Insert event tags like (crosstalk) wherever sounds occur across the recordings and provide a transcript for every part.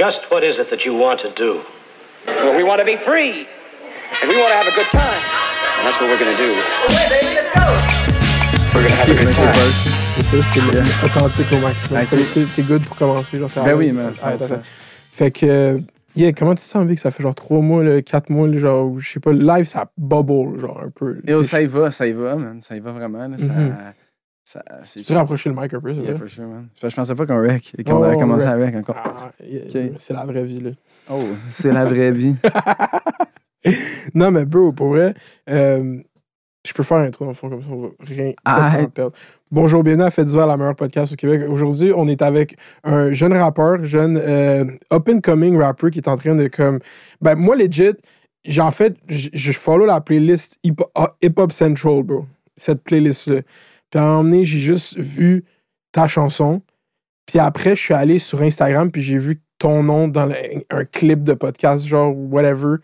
Just what is it that you want to do? Well, we want to be free. And we want to have a good time. And that's what we're going to do. We're going to have a good time. C'est ça, c'est le- authentique au maximum. Ouais, Fait que t'es- T'es good pour commencer. Genre, t'es à Ben oui, l'aise. man, Ah, attends, 100%. attends. Fait que, euh, yeah, comment tu sens, Vic? Ça fait genre 3 mois, là, 4 mois, là, genre, où, je sais pas, live, ça bubble, genre, un peu. Et oh, ça y va, ça y va, man. Ça y va vraiment. Là, ça, Mhm. ça, c'est Tu rapproché le mic un peu, c'est Yeah, vrai? sure, man. Je pensais pas qu'on rec et qu'on Oh, avait commencé rec. avec encore. Ah, Ok. C'est la vraie vie, là. Oh, c'est la vraie vie. (laughs) non, mais bro, pour vrai, euh, je peux faire l'intro dans le fond, comme ça, on va rien pas perdre. Bonjour, bienvenue à Faites divers, la meilleure podcast au Québec. Aujourd'hui, on est avec un jeune rappeur, jeune euh, up-and-coming rapper qui est en train de comme... Ben, moi, legit, j'ai en fait, je follow la playlist ah, Hip Hop Central, bro. Cette playlist-là. Puis à un moment donné, j'ai juste vu ta chanson. Puis après, je suis allé sur Instagram, puis j'ai vu ton nom dans le- un clip de podcast, genre whatever.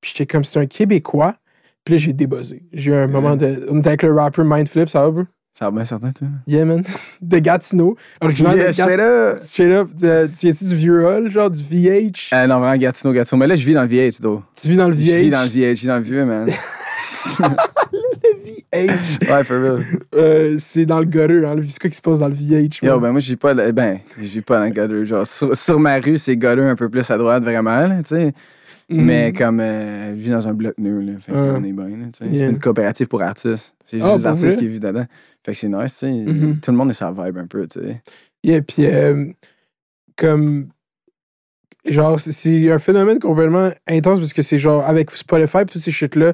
Puis j'étais comme, c'est un Québécois. Puis là, j'ai débuzzé. J'ai eu un moment de. On était avec le rapper Mindflip, ça va, bro? Ça va bien certain, toi. Yeah, man. (laughs) De Gatineau. Original Yeah, de straight Gatineau. up. Straight up. tu viens-tu du vieux hall, genre du VH? Euh, non, vraiment, Gatineau, Gatineau. Mais là, je vis dans le VH, though. tu vis dans le Je VH? vis dans le VH, je vis dans le vieux, man. (laughs) (laughs) VH. (laughs) ouais, for real. Euh, c'est dans le gutter, hein. C'est quoi qui se passe dans le VH? Yo, ben moi, je vis pas, ben, je vis pas dans le gutter. Genre, sur, sur ma rue, c'est gutter un peu plus à droite, vraiment, tu sais. Mhm. Mais comme, euh, je vis dans un bloc nul, là. Fait Ah. qu'on est bien. Yeah. C'est une coopérative pour artistes. C'est juste Ah, des artistes vrai? qui vivent dedans. Fait que c'est nice, tu sais. Mhm. Tout le monde est sur la vibe un peu, tu sais. Yeah, puis euh, comme. Genre, c'est- un phénomène complètement intense parce que c'est genre, avec Spotify et tous ces shit-là,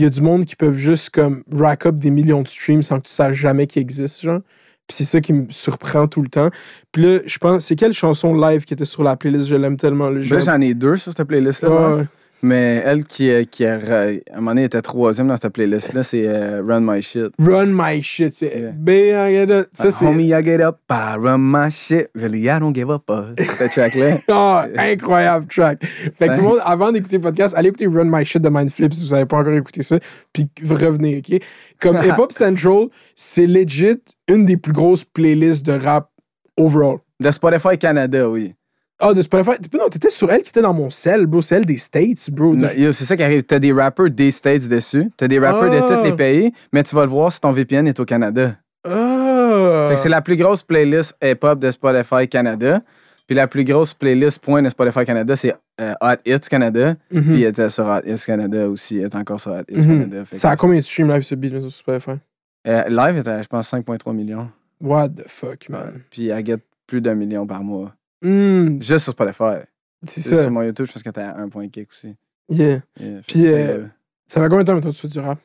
il y a du monde qui peuvent juste comme rack up des millions de streams sans que tu saches jamais qu'ils existent, genre. Puis c'est ça qui me surprend tout le temps. Puis là, je pense, c'est quelle chanson live qui était sur la playlist? Je l'aime tellement. Là, Ben Là, j'en ai deux sur cette playlist-là. Mais elle qui, qui a, à un moment donné, était troisième dans cette playlist-là, c'est euh, Run My Shit. Run my shit. C'est Yeah. B.I.G.A. Ça, c'est. Homie, I get up, I run my shit. Really, I don't give up. uh. (laughs) Cette track-là. Ah, incroyable track. Fait que tout le monde, avant d'écouter le podcast, allez écouter Run My Shit de Mindflip si vous n'avez pas encore écouté ça, puis revenez, OK? Comme (laughs) Hip Hop Central, c'est legit une des plus grosses playlists de rap overall. De Spotify Canada, oui. Ah, de Spotify. Non, t'étais sur elle qui était dans mon cell, bro. C'est elle des States, bro. Non, yo, C'est ça qui arrive. T'as des rappers des States dessus. T'as des rappers de Ah. tous les pays, mais tu vas le voir si ton VPN est au Canada. Ah! Fait que c'est la plus grosse playlist hip-hop de Spotify Canada. Puis la plus grosse playlist point de Spotify Canada, c'est euh, Hot Hits Canada. Mhm. Puis il était sur Hot Hits Canada aussi. Il est encore sur Hot Hits Mhm. Canada. Fait Ça a combien de streams live ce beat, sur Spotify? Euh, live était, je pense, 5,3 millions. What the fuck, man? Puis elle get plus d'un million par mois. Hmm, Juste sur Spotify. c'est Sur ça. mon YouTube, je pense que t'es à 1 point kick aussi. Yeah. Yeah, Puis, ça, euh, euh, Ça fait combien de temps maintenant que tu fais du rap?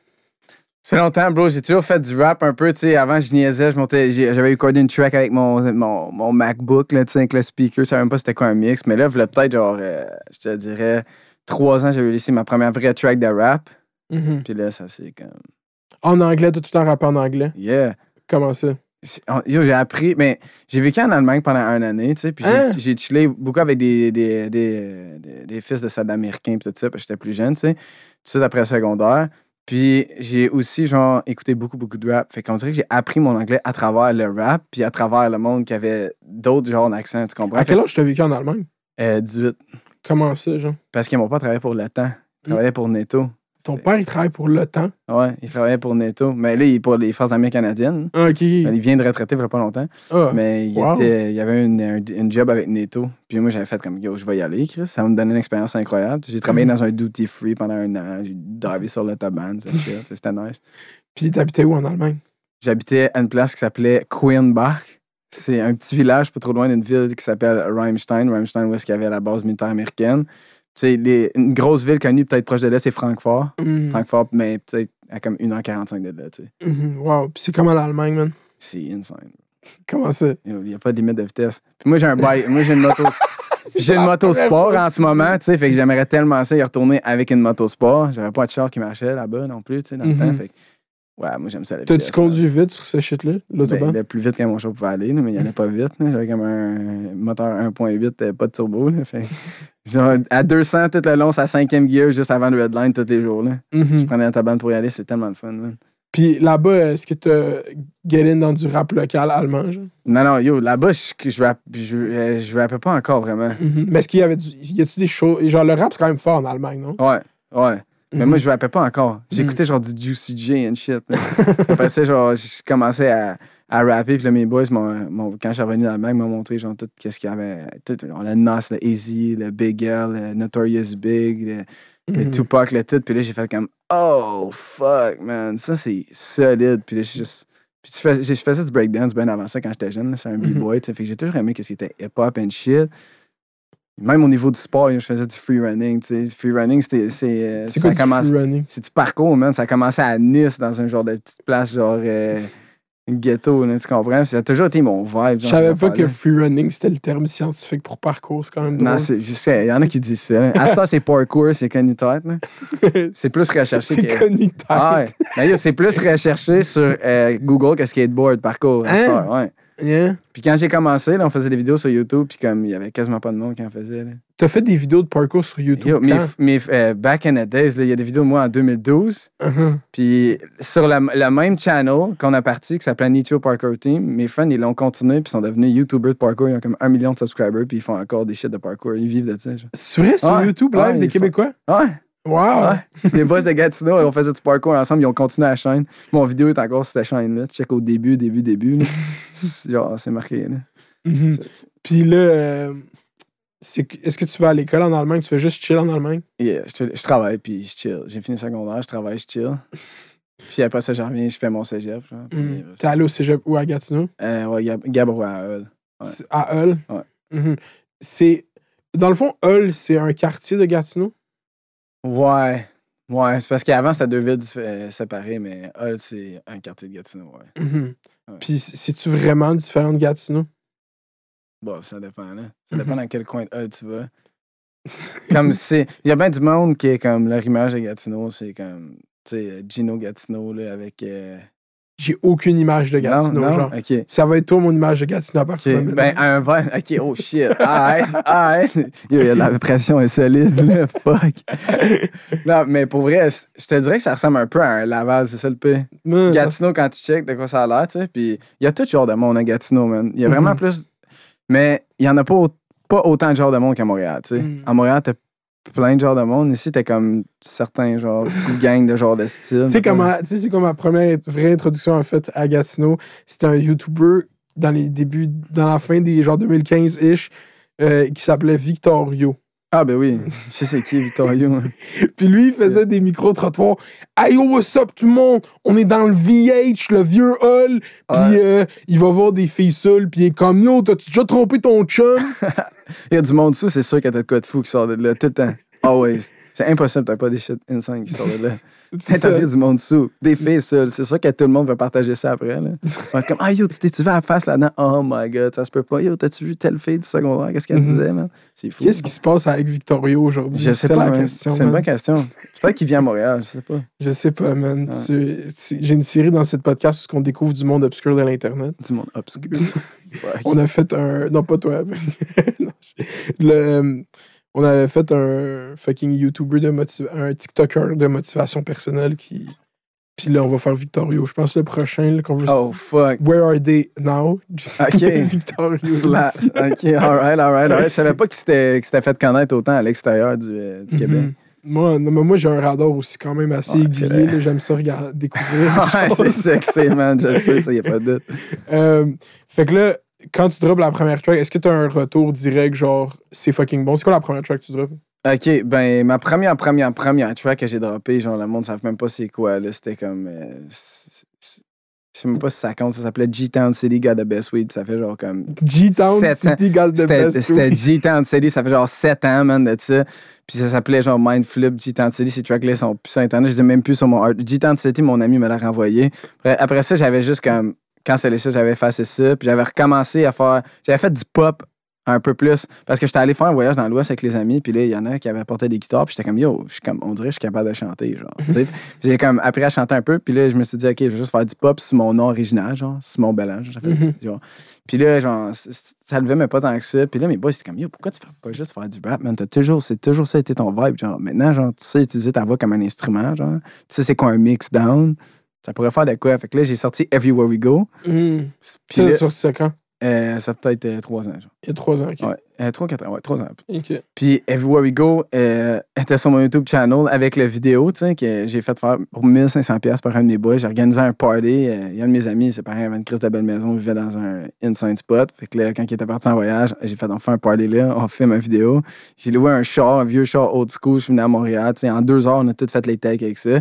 Ça fait longtemps, bro. J'ai toujours fait du rap un peu, tu sais. Avant, je niaisais, je montais, j'avais recordé une track avec mon, mon, mon MacBook, là, tu sais, avec le speaker. Je savais même pas c'était quoi un mix. Mais là, peut-être, genre, euh, je te dirais, trois ans, j'avais laissé ma première vraie track de rap. Mhm. Puis là, ça, c'est comme, En anglais, t'as tout le temps rappé en anglais? yeah. Comment ça? J'ai appris, mais j'ai vécu en Allemagne pendant une année, tu sais, puis j'ai- Hein? j'ai chillé beaucoup avec des, des, des, des, des fils de soldats américains, puis tout ça, parce que j'étais plus jeune, tu sais, tout suite après le secondaire. Puis j'ai aussi, genre, écouté beaucoup, beaucoup de rap. Fait qu'on dirait que j'ai appris mon anglais à travers le rap, puis à travers le monde qui avait d'autres genres d'accents, tu comprends? À quel âge t'as vécu en Allemagne? Euh, 18. Comment ça, genre? Parce qu'ils m'ont pas travaillé pour le temps. Ils travaillaient pour Netto. Ton père, il travaille pour temps. Ouais, ils travaillaient pour Netto. Mais là, il est pour les Forces armées canadiennes. Ah, OK. Il vient de retraiter il y a pas longtemps. Ah. Mais il, Wow. était, il y avait une, un, une job avec Netto. Puis moi, j'avais fait comme, yo, je vais y aller, Chris. Ça va me donner une expérience incroyable. J'ai travaillé Mhm. dans un duty free pendant un an. J'ai drivé sur l'autobahn. (laughs) C'était nice. Puis t'habitais où en Allemagne? J'habitais à une place qui s'appelait Queenbach. C'est un petit village pas trop loin d'une ville qui s'appelle Reimstein. Reimstein, où est-ce qu'il y avait la base militaire américaine. Les- une grosse ville connue peut-être proche de là, c'est Francfort. Mhm. Francfort, mais peut-être à comme 1h45 de là, tu sais. Mhm. Wow. Puis c'est comment l'Allemagne, man? C'est insane. Comment ça? Il n'y a pas de limite de vitesse. Puis moi, j'ai un bike. moi, j'ai une moto. (laughs) J'ai une moto sport en ce moment, tu sais, fait que j'aimerais tellement ça y retourner avec une moto sport. J'avais pas de char qui marchait là-bas non plus, tu sais, dans le Mhm. temps. Fait que, ouais, moi, j'aime ça. T'as-tu conduit vite sur ce shit-là, là. l'autobahn? Ben, le plus vite que mon char pouvait aller, mais il n'y allait pas vite. J'avais comme un moteur 1.8, euh, pas de turbo. Là, fait, genre, à 200 tout le long, sa cinquième gear juste avant le redline tous les jours. Là. Mhm. Je prenais un taban pour y aller, c'est tellement le fun. man. Puis là-bas, est-ce que tu get in dans du rap local allemand, genre? Non, non, yo, là-bas, je, je, rappe- je, euh, je pas encore vraiment. Mhm. Mais est-ce qu'il y avait du. Y a-tu des choses. Genre, le rap, c'est quand même fort en Allemagne, non? Ouais, ouais. Mais Mhm. moi, je rappais pas encore. J'écoutais genre du Juicy J and shit. Après ça, genre, je commençais à, à rapper. Puis là, mes boys, quand je suis revenu dans le mag, m'ont montré genre tout qu'est-ce qu'il y avait. Tout, genre, le Nas, le Easy, le Big L, le Notorious Big, le, le Mhm. Tupac, le tout. Puis là, j'ai fait comme, oh, fuck, man. Ça, c'est solide. Puis là, je suis juste. Puis je faisais du breakdance bien avant ça quand j'étais jeune. C'est un Mhm. b-boy. tu sais. Fait que j'ai toujours aimé ce qui était hip-hop and shit. Même au niveau du sport, je faisais du free running. tu sais. Free running, c'était. C'est euh, quoi du commence- free running? c'est du parcours, man. Ça a commencé à Nice, dans un genre de petite place, genre euh, ghetto, là, tu comprends? Ça a toujours été mon vibe. Je savais pas que free running, c'était le terme scientifique pour parcours. C'est quand même drôle. Non, c'est juste, il y en a qui disent ça. À c'est parkour, c'est là. (laughs) C'est plus recherché c'est que. connu tête. Ah ouais. C'est plus recherché sur euh, Google que skateboard, parcours. à Hein? ouais. Yeah. Puis quand j'ai commencé, là, on faisait des vidéos sur YouTube, puis comme il y avait quasiment pas de monde qui en faisait. Là. T'as fait des vidéos de parcours sur YouTube. Yo, mes, euh, back in the days, il y a des vidéos de moi en 2012. Mhm. Puis sur le, le même channel qu'on a parti, qui s'appelait Nitio Parkour Team, mes friends, ils l'ont continué, puis sont devenus YouTubers de parkour. Ils ont comme un million de subscribers, puis ils font encore des shit de parkour. Ils vivent de ça. genre. C'est vrai, sur Ouais. YouTube, Ouais, live des font- Québécois? Ouais, Wow! ouais. les boss de Gatineau, on faisait du parkour ensemble, ils ont continué à la chaîne. Mon vidéo est encore sur cette chaîne-là. Tu check au début, début, début. là. Genre, c'est marqué. Là. Mhm. Puis là, euh, est-ce que tu vas à l'école en Allemagne? Tu fais juste chill en Allemagne? Yeah, je, je travaille, puis je chill. J'ai fini secondaire, je travaille, je chill. Puis après ça, je reviens, je fais mon cégep. Mhm. T'es allé au cégep ou à Gatineau? euh, ouais, Gab- Gabrois à Hull. Ouais. À Hull? Ouais. Mhm. C'est. Dans le fond, Hull, c'est un quartier de Gatineau? Ouais. Ouais, c'est parce qu'avant, c'était deux villes euh, séparées, mais Hull, c'est un quartier de Gatineau, ouais. Mhm. Ouais. Puis c'est-tu vraiment différent de Gatineau? Bon, ça dépend, là. Ça dépend dans quel coin de Hull tu vas. comme c'est. Il y a bien du monde qui est comme leur image de Gatineau, c'est comme. Tu sais, Gino Gatineau, là, avec. euh, J'ai aucune image de Gatineau, non, non? genre. Ça va être toi, mon image de Gatineau à partir de maintenant. Ben, un verre. Ok, oh shit. Ah, ouais, ah, ouais. Yo, y a de la pression est solide, là. Fuck. Non, mais pour vrai, je te dirais que ça ressemble un peu à un Laval, c'est ça le P? Ça- Gatineau, quand tu check de quoi ça a l'air, tu sais. Puis il y a tout genre de monde à Gatineau, man. Il y a vraiment Mhm. plus. Mais il y en a pas, pas autant de genres de monde qu'à Montréal, tu sais. Mhm. À Montréal, t'as plein de genres de monde. Ici, t'as comme certains genres, (laughs) petites gangs de genres de style. Tu sais, tu sais, c'est comme ma première vraie introduction en fait à Gatineau. C'était un YouTuber dans les débuts, dans la fin des genre 2015-ish, euh, qui s'appelait Victorio. Ah, ben oui. Je sais c'est qui, Victorio. (laughs) Puis lui, il faisait des micro-trottoirs. Hey yo, what's up tout le monde? On est dans le VH, le vieux hall. Puis Ouais. euh, il va voir des filles seules. Puis il est comme yo, t'as-tu déjà trompé ton chum? (laughs) (laughs) Il y a du monde sous, c'est sûr qu'il y a de quoi de fou qui sort de là tout le temps. Always. C'est impossible, t'as pas des shit insane qui sortent de là. (laughs) C'est T'as du monde sous, des filles seules. C'est sûr que tout le monde va partager ça après. Là. On va être comme, ah yo, tu t'es-tu vu à la face là-dedans? Oh my god, ça se peut pas. Yo, t'as-tu vu telle fille du secondaire? Qu'est-ce qu'elle Mhm. disait, man? C'est fou. Qu'est-ce qui se passe avec Victorio aujourd'hui? Je sais C'est pas. la man. question. C'est une bonne question. Peut-être qu'il vient à Montréal, je sais pas. Je sais pas, man. J'ai une série dans cette podcast où on découvre du monde obscur de l'Internet. Du monde obscur. (laughs) On a fait un. Non, pas toi. (laughs) Le, euh, on avait fait un fucking YouTuber de motivation. Un TikToker de motivation personnelle qui. Puis là, on va faire Victorio. Je pense le prochain qu'on veut. Oh fuck. Where are they now? Ok. (laughs) Victorio. Sla- ok, alright, alright, alright. Je savais pas qu'il s'était qu'il s'était fait connaître autant à l'extérieur du, euh, du Québec. Mhm. Moi, non, mais moi j'ai un radar aussi quand même assez Ouais, aiguillé. J'aime ça regarder, (laughs) découvrir. Ouais, c'est sexy, man. Je sais, ça, y a pas de doute. Euh, fait que là, quand tu drops la première track, est-ce que tu as un retour direct, genre, c'est fucking bon? C'est quoi la première track que tu drops? Ok, ben, ma première, première, première track que j'ai droppée, genre, le monde ne savait même pas c'est quoi, là. C'était comme. euh, je sais même pas si ça compte, ça s'appelait G-Town City Got the Best Weed, ça fait genre comme. G-Town. City Got the C'était Best. c'était Weed. G-Town City, ça fait genre 7 ans, man, de ça. Puis ça s'appelait genre Mindflip G-Town City. Ces tracks-là sont plus sur Internet. Je dis même plus sur mon art. G-Town City, mon ami me l'a renvoyé. Après, après ça, j'avais juste comme. Quand c'est ça, j'avais effacé ça. Puis j'avais recommencé à faire. J'avais fait du pop un peu plus. Parce que j'étais allé faire un voyage dans l'Ouest avec les amis. Puis là, il y en a qui avaient apporté des guitares. Puis j'étais comme, yo, je suis comme, on dirait que je suis capable de chanter. Genre, (laughs) j'ai comme appris à chanter un peu. Puis là, je me suis dit, OK, je vais juste faire du pop sur mon nom original, genre, Simon Bellange. J'ai fait, Mhm. Puis là, genre, ça levait mais pas tant que ça. Puis là, mes boys, c'était comme, yo, pourquoi tu fais pas juste faire du rap, man? T'as toujours, c'est toujours ça été ton vibe. Genre, maintenant, genre, tu sais utiliser ta voix comme un instrument, genre. Tu sais, c'est quoi un mix down? Ça pourrait faire de quoi. Fait que là, j'ai sorti Everywhere We Go. Hmm. Puis Ça, là, sorti ça quand? euh, ça a peut-être euh, trois ans, genre. Il y a trois ans, ok. Ouais, euh, trois, quatre ans, ouais, trois ans. Puis Everywhere We Go euh, était sur mon YouTube channel avec la vidéo, tu sais, que j'ai fait faire pour 1500$ piastres par un de mes boys. J'ai organisé un party. euh, Il y a un de mes amis, c'est pareil, avait une crise de belle maison, il vivait dans un insane spot. Fait que là, quand il était parti en voyage, j'ai fait enfin un party là, on filme une vidéo. J'ai loué un char, un vieux char old school, je suis venu à Montréal. Tu sais, en deux heures, on a tout fait les takes avec ça.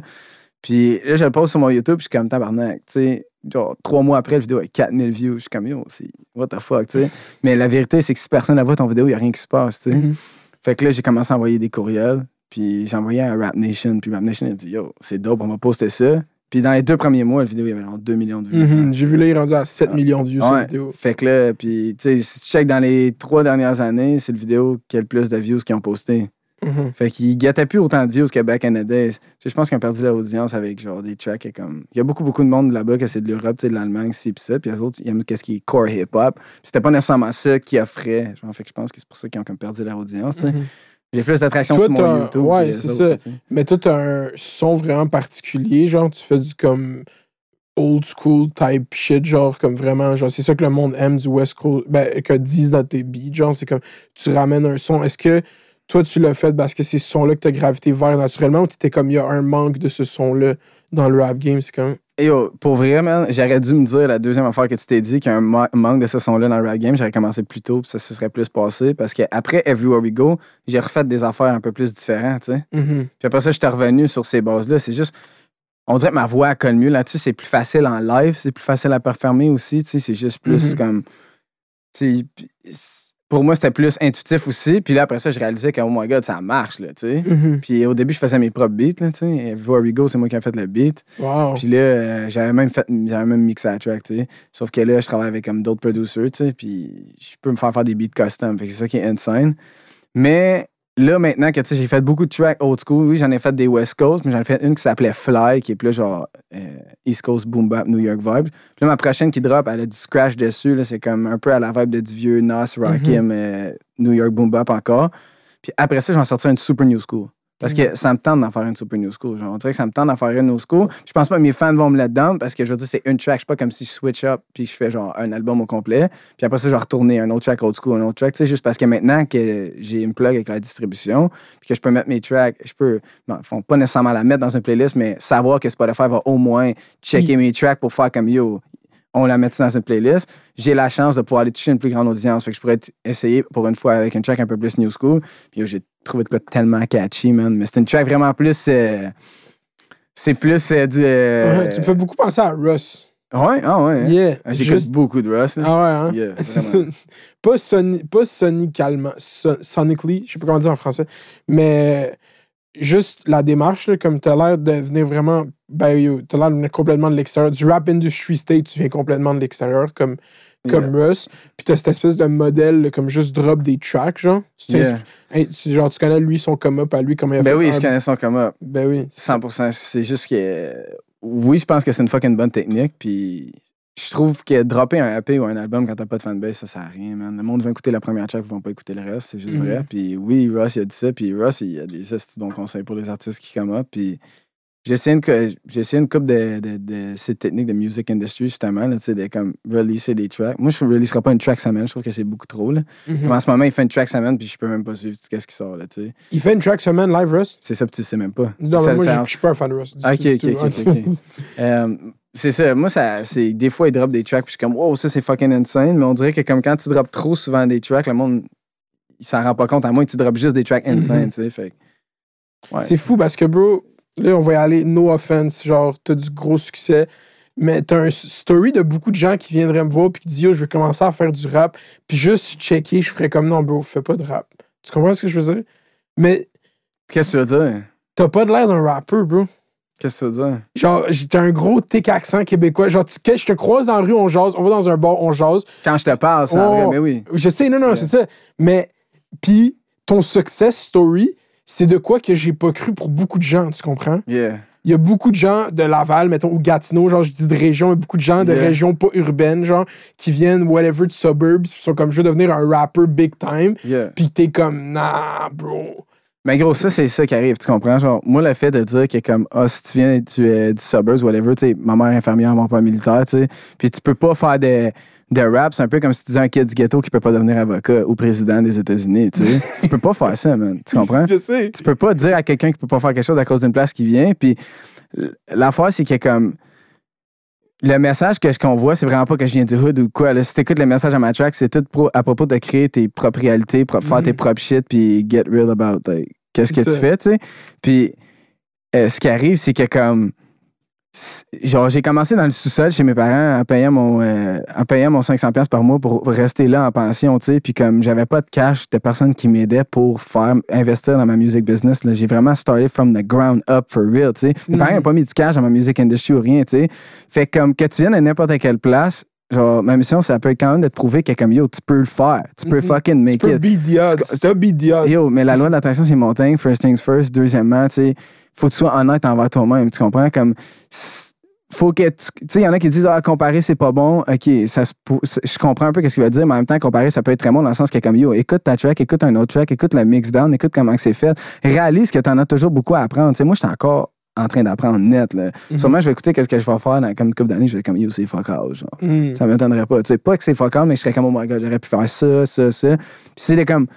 Puis là, je le pose sur mon YouTube, puis je suis comme tabarnak, tu sais. Genre, trois mois après, la vidéo a 4000 views. Je suis comme, yo, c'est what the fuck, tu sais. Mais la vérité, c'est que si personne la voit ton vidéo, il n'y a rien qui se passe, tu sais. Mhm. Fait que là, j'ai commencé à envoyer des courriels. Puis j'ai envoyé à Rap Nation. Puis Rap Nation a dit Yo, c'est dope, on va poster ça. Puis dans les deux premiers mois, la vidéo, il y avait genre 2 millions de vues. Mhm. J'ai vu là, il est rendu à 7 millions de views sur la Ouais. vidéo. Fait que là, puis tu sais, si tu check dans les trois dernières années, c'est le vidéo qui a le plus de views qu'ils ont posté. Mhm. Fait qu'ils gâtaient plus autant de views que back in the days. Tu sais, je pense qu'ils ont perdu leur audience avec genre des tracks et comme. Il y a beaucoup, beaucoup de monde là-bas qui c'est de l'Europe, tu sais, de l'Allemagne, ci pis ça. Puis les autres, ils aiment qu'est-ce qui est core hip-hop. Puis c'était pas nécessairement ça qu'ils offraient. Genre, fait que je pense que c'est pour ça qu'ils ont comme perdu leur audience. Mhm. J'ai plus d'attraction sur mon YouTube. ouais, c'est ça. Mais toi, t'as un son vraiment particulier, genre, tu fais du comme old school type shit, genre, comme vraiment, genre, c'est ça que le monde aime du West Coast, ben, que disent dans tes beats, genre, c'est comme, tu ramènes un son. Est-ce que toi, tu l'as fait parce que c'est ce son-là que t'as gravité vers naturellement ou t'étais comme, il y a un manque de ce son-là dans le rap game, c'est comme. Et yo, pour vrai, man, j'aurais dû me dire la deuxième affaire que tu t'es dit, qu'il y a un ma- manque de ce son-là dans le rap game, j'aurais commencé plus tôt, puis ça se serait plus passé. Parce qu'après Everywhere We Go, j'ai refait des affaires un peu plus différentes, tu sais. Mhm. Puis après ça, j'étais revenu sur ces bases-là. C'est juste, on dirait que ma voix colle mieux là-dessus. C'est plus facile en live, c'est plus facile à performer aussi, tu sais. C'est juste plus Mhm. comme. tu sais, pour moi, c'était plus intuitif aussi. Puis là, après ça, je réalisais que, oh my god, ça marche, là, tu sais. Mhm. Puis au début, je faisais mes propres beats, là, tu sais. Everywhere We Go, c'est moi qui ai fait le beat. Wow. Puis là, euh, j'avais même fait, j'avais même mixé la track, tu sais. Sauf que là, je travaille avec comme d'autres producers, tu sais, puis je peux me faire faire des beats custom. Fait que c'est ça qui est insane. Mais là, maintenant que, j'ai fait beaucoup de tracks old school, oui, j'en ai fait des West Coast, mais j'en ai fait une qui s'appelait Fly, qui est plus genre euh, East Coast Boom Bap, New York vibe. Puis là, ma prochaine qui drop, elle a du scratch dessus, c'est comme un peu à la vibe de du vieux Nas, Rakim, euh, New York Boom Bap encore. Puis après ça, j'en sortirai une Super New School. Parce que ça me tente d'en faire une Super New School. Genre, on dirait que ça me tente d'en faire une New School. Je pense pas que mes fans vont me là-dedans parce que je veux dire, c'est une track. C'est pas comme si je switch up puis je fais genre un album au complet. Puis après ça, je vais retourner un autre track old school, un autre track. Tu sais, juste parce que maintenant que j'ai une plug avec la distribution puis que je peux mettre mes tracks, je peux, bon, ils font pas nécessairement la mettre dans une playlist, mais savoir que Spotify va au moins checker mes tracks pour faire comme yo, on la met dans une playlist. J'ai la chance de pouvoir aller toucher une plus grande audience. Fait que je pourrais essayer pour une fois avec une track un peu plus new school. Puis j'ai trouvé de quoi tellement catchy, man. Mais c'est une track vraiment plus. euh, c'est plus euh, du. euh, Ouais, tu me fais beaucoup penser à Russ. Ouais, ah ouais. hein. Yeah. Ah, J'écoute Juste- beaucoup de Russ. là. Ah ouais, hein? Yeah. (laughs) Pas, soni... pas sonicalement, so- sonically, je sais pas comment dire en français, mais juste la démarche, là, comme t'as l'air de venir vraiment, ben yo, t'as l'air de venir complètement de l'extérieur. Du rap industry state, tu viens complètement de l'extérieur, comme, comme Russ. Puis t'as cette espèce de modèle, là, comme juste drop des tracks, genre. Tu Yeah. Hey, tu- genre, tu connais lui, son come-up à lui, comment il a Ben fait oui, un- je connais son come up. Ben oui. 100%. C'est juste que. Oui, je pense que c'est une fucking bonne technique. Puis je trouve que dropper un EP ou un album quand t'as pas de fanbase, ça sert à rien, man. Le monde va écouter la première track, ils vont pas écouter le reste. C'est juste Mhm. vrai. Puis oui, Ross, il a dit ça. Puis Ross, il a des esti de bons conseils pour les artistes qui come up. Puis j'ai essayé une, j'ai une couple de, de, de ces techniques de music industry, justement, là, de comme releaser des tracks. Moi, je ne releaserai pas une track semaine. Je trouve que c'est beaucoup trop, là. Mhm. Mais en ce moment, il fait une track semaine, puis je peux même pas suivre qu'est-ce qui sort, là. Il fait une track semaine live, Russ? C'est ça, puis tu sais même pas. Non, mais moi, je suis pas un fan de Russ. Ok, ok, ok, ok, (laughs) ok. C'est ça. Moi, ça, c'est, des fois, ils drop des tracks, puis je suis comme, wow, ça, c'est fucking insane. Mais on dirait que comme quand tu drops trop souvent des tracks, le monde, il s'en rend pas compte, à moins que tu drops juste des tracks insane, Mhm. tu sais. Fait ouais. C'est fou parce que, bro, là, on va y aller, no offense, genre, t'as du gros succès, mais t'as un story de beaucoup de gens qui viendraient me voir puis qui disent, yo, je vais commencer à faire du rap, puis juste checker, je ferais comme, non, bro, fais pas de rap. Tu comprends ce que je veux dire? Mais Qu'est-ce que tu veux dire? t'as pas de l'air d'un rappeur, bro. Qu'est-ce que tu veux dire? Genre, j- t'as un gros tic accent québécois. Genre, tu- que je te croise dans la rue, on jase, on va dans un bar, on jase. Quand je te parle, c'est en Oh. vrai, mais oui. Je sais, non, non, c'est ça. Mais, puis, ton success story, c'est de quoi que j'ai pas cru pour beaucoup de gens, tu comprends? Yeah. il y a beaucoup de gens de Laval, mettons, ou Gatineau, genre, je dis de région, mais beaucoup de gens de Yeah. régions pas urbaines, genre, qui viennent, whatever, de suburbs, puis sont comme, je veux devenir un rapper big time, Yeah. puis t'es comme, nah, bro. Mais gros, ça, c'est ça qui arrive, tu comprends? Genre, moi, le fait de dire que, comme, ah, si tu viens du, euh, du suburbs, whatever, tu sais, ma mère est infirmière, mon père militaire, tu sais, puis tu peux pas faire des, des raps, c'est un peu comme si tu disais un kid du ghetto qui peut pas devenir avocat ou président des États-Unis, tu sais. tu peux pas (laughs) faire ça, man. Tu comprends? Je sais. Tu peux pas dire à quelqu'un qui peut pas faire quelque chose à cause d'une place qui vient, puis l'affaire, c'est que, comme, le message que qu'on voit, c'est vraiment pas que je viens du hood ou quoi. Là, si t'écoutes le message à ma track, c'est tout pro- à propos de créer tes propres réalités, pro- faire tes propres shit, puis get real about like, qu'est-ce que tu fais, tu sais. Puis euh, ce qui arrive, c'est que comme genre j'ai commencé dans le sous-sol chez mes parents en payant mon euh, en payant mon 500 pièces par mois pour rester là en pension, tu sais. Puis comme j'avais pas de cash de personne qui m'aidait pour faire investir dans ma music business, là, j'ai vraiment started from the ground up for real, tu sais. Mes parents n'ont pas mis du cash dans ma music industry ou rien, tu sais. Fait que comme que tu viennes à n'importe quelle place, genre ma mission ça peut être quand même de te prouver que comme yo, tu peux le faire. Tu peux Mhm. fucking Tu make peux it. the odds. Tu- the odds. Yo, mais la loi de l'attraction, c'est montagne. First things first. Deuxièmement, tu sais, faut que tu sois honnête envers toi-même. Tu comprends? Comme, faut que tu tu sais, il y en a qui disent, ah, comparer, c'est pas bon. OK, ça se je comprends un peu ce qu'il veut dire, mais en même temps, comparer, ça peut être très bon dans le sens que, comme, yo, écoute ta track, écoute un autre track, écoute le mix down, écoute comment c'est fait. Réalise que t'en as toujours beaucoup à apprendre. Tu sais, moi, je suis encore en train d'apprendre net, là. Mhm. Sûrement, je vais écouter qu'est-ce que je vais faire dans comme une couple d'années, je vais être comme, yo, c'est fuck all, genre. Mm. Ça m'étonnerait pas. Tu sais, pas que c'est fuck mais je serais comme, oh my god, j'aurais pu faire ça, ça, ça. Puis c'est comme.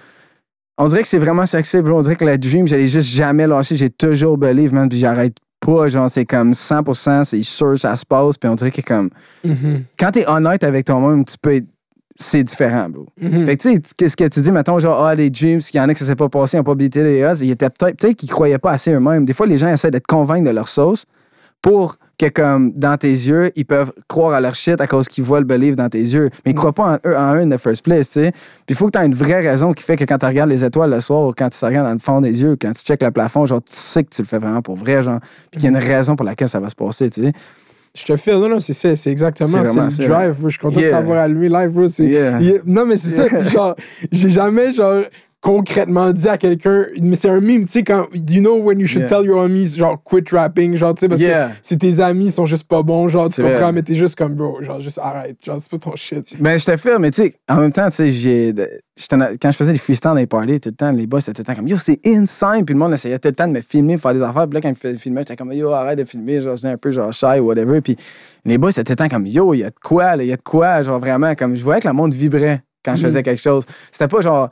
On dirait que c'est vraiment sexy, bro. On dirait que la dream, j'allais juste jamais lâcher. J'ai toujours believe, man. Puis j'arrête pas. Genre, c'est comme 100%, c'est sûr, ça se passe. Puis on dirait que comme. Mhm. Quand t'es honnête avec toi-même, tu peux être. C'est différent, bro. Mhm. Fait que, tu sais, qu'est-ce que tu dis, mettons, genre, ah, les dreams, qu'il y en a que ça s'est pas passé, ils n'ont pas beaté les odds, ils étaient peut-être, peut-être qu'ils croyaient pas assez eux-mêmes. Des fois, les gens essaient d'être convaincre de leur sauce pour que, comme, dans tes yeux, ils peuvent croire à leur shit à cause qu'ils voient le believe dans tes yeux. Mais ils croient pas en eux, en eux in the first place, tu sais. Puis il faut que tu aies une vraie raison qui fait que quand tu regardes les étoiles le soir, ou quand tu te regardes dans le fond des yeux, quand tu checkes le plafond, genre, tu sais que tu le fais vraiment pour vrai, genre. Puis qu'il y a une raison pour laquelle ça va se passer, tu sais. Je te file, non, non, c'est ça, c'est exactement, C'est le drive, bro. Je suis content Yeah. de t'avoir allumé live, bro. c'est- Yeah. Yeah. Non, mais c'est ça, puis genre, j'ai jamais, genre, concrètement dit à quelqu'un, mais c'est un meme, tu sais, quand, you know when you should Yeah. tell your homies, genre, quit rapping, genre, tu sais, parce Yeah. que si tes amis sont juste pas bons, genre, tu comprends, vrai. mais t'es juste comme, bro, genre, juste arrête, genre, c'est pas ton shit. Ben, je te fais, mais tu sais, en même temps, tu sais, j'ai. Quand je faisais des freestyles dans les parties, tout le temps, les boys, c'était tout le temps comme Yo, c'est insane. Puis le monde essayait tout le temps de me filmer, faire des affaires. Puis là, quand ils me filmaient, j'étais comme Yo, arrête de filmer. Genre, j'étais un peu genre shy whatever. Puis les boys, c'était tout le temps comme Yo, il y a de quoi, là, il y a de quoi. Genre, vraiment, comme je voyais que le monde vibrait quand je faisais quelque chose. C'était pas genre.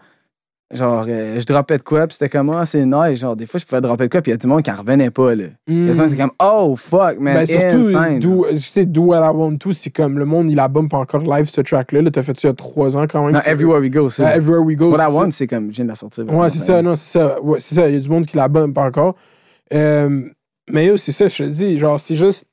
Genre, euh, je droppais de quoi, puis c'était comme, ah, c'est nice. Genre, des fois, je pouvais dropper de quoi, puis il y a du monde qui en revenait pas, là. Du monde qui comme, oh, fuck, man. Ben, surtout, do, tu sais, Do What I Want To, c'est comme le monde, il a bump encore live ce track-là. Là, t'as fait ça il y a trois ans quand même. Non, Everywhere We Go, c'est. Ouais, Everywhere We Go. What I. Want, c'est comme, je viens de la sortir. vraiment, Ouais, c'est ça, non, c'est ça. Ouais, c'est ça, il y a du monde qui la bump encore. Euh, mais c'est ça, je te dis, genre, c'est juste.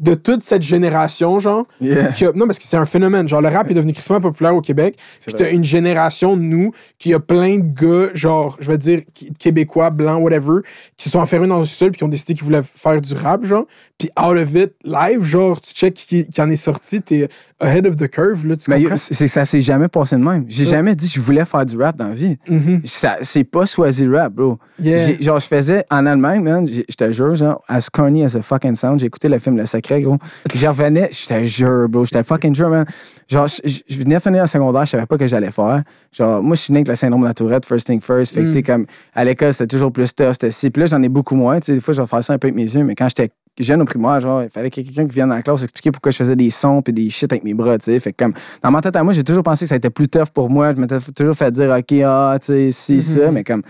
De toute cette génération, genre. Yeah. qui a- non, parce que c'est un phénomène. Genre, le rap est devenu crissement populaire au Québec. C'est Puis t'as une génération nous qui a plein de gars, genre, je veux dire, québécois, blancs, whatever, qui sont enfermés dans un sol puis qui ont décidé qu'ils voulaient faire du rap, genre. Puis out of it, live, genre, tu check qui, qui en est sorti, t'es ahead of the curve, là, tu Mais comprends? c'est, ça s'est jamais passé de même. J'ai Ouais. jamais dit que je voulais faire du rap dans la vie. Mhm. Ça, c'est pas choisi le rap, bro. Yeah. J'ai- genre, je faisais en Allemagne, man, je te jure, genre, as corny as a fucking sound, j'ai écouté le film Le Secret, gros. J'en revenais, je te jure, bro, j'étais fucking jure, man. Genre, je, je- je venais finir en secondaire, je savais pas que j'allais faire. Genre, moi, je suis né avec le syndrome de la tourette, first thing first. Fait que, tu sais, comme, à l'école, c'était toujours plus tough, c'était ci. Puis là, j'en ai beaucoup moins, tu sais, des fois, je vais faire ça un peu avec mes yeux, mais quand j'étais jeune au primaire, genre, il fallait ait quelqu'un qui vienne dans la classe expliquer pourquoi je faisais des sons puis des shit avec mes bras, tu sais. Fait que comme, dans ma tête à moi, j'ai toujours pensé que ça été plus tough pour moi. Je m'étais toujours fait dire, OK, ah, tu sais, si, ça, mais comme,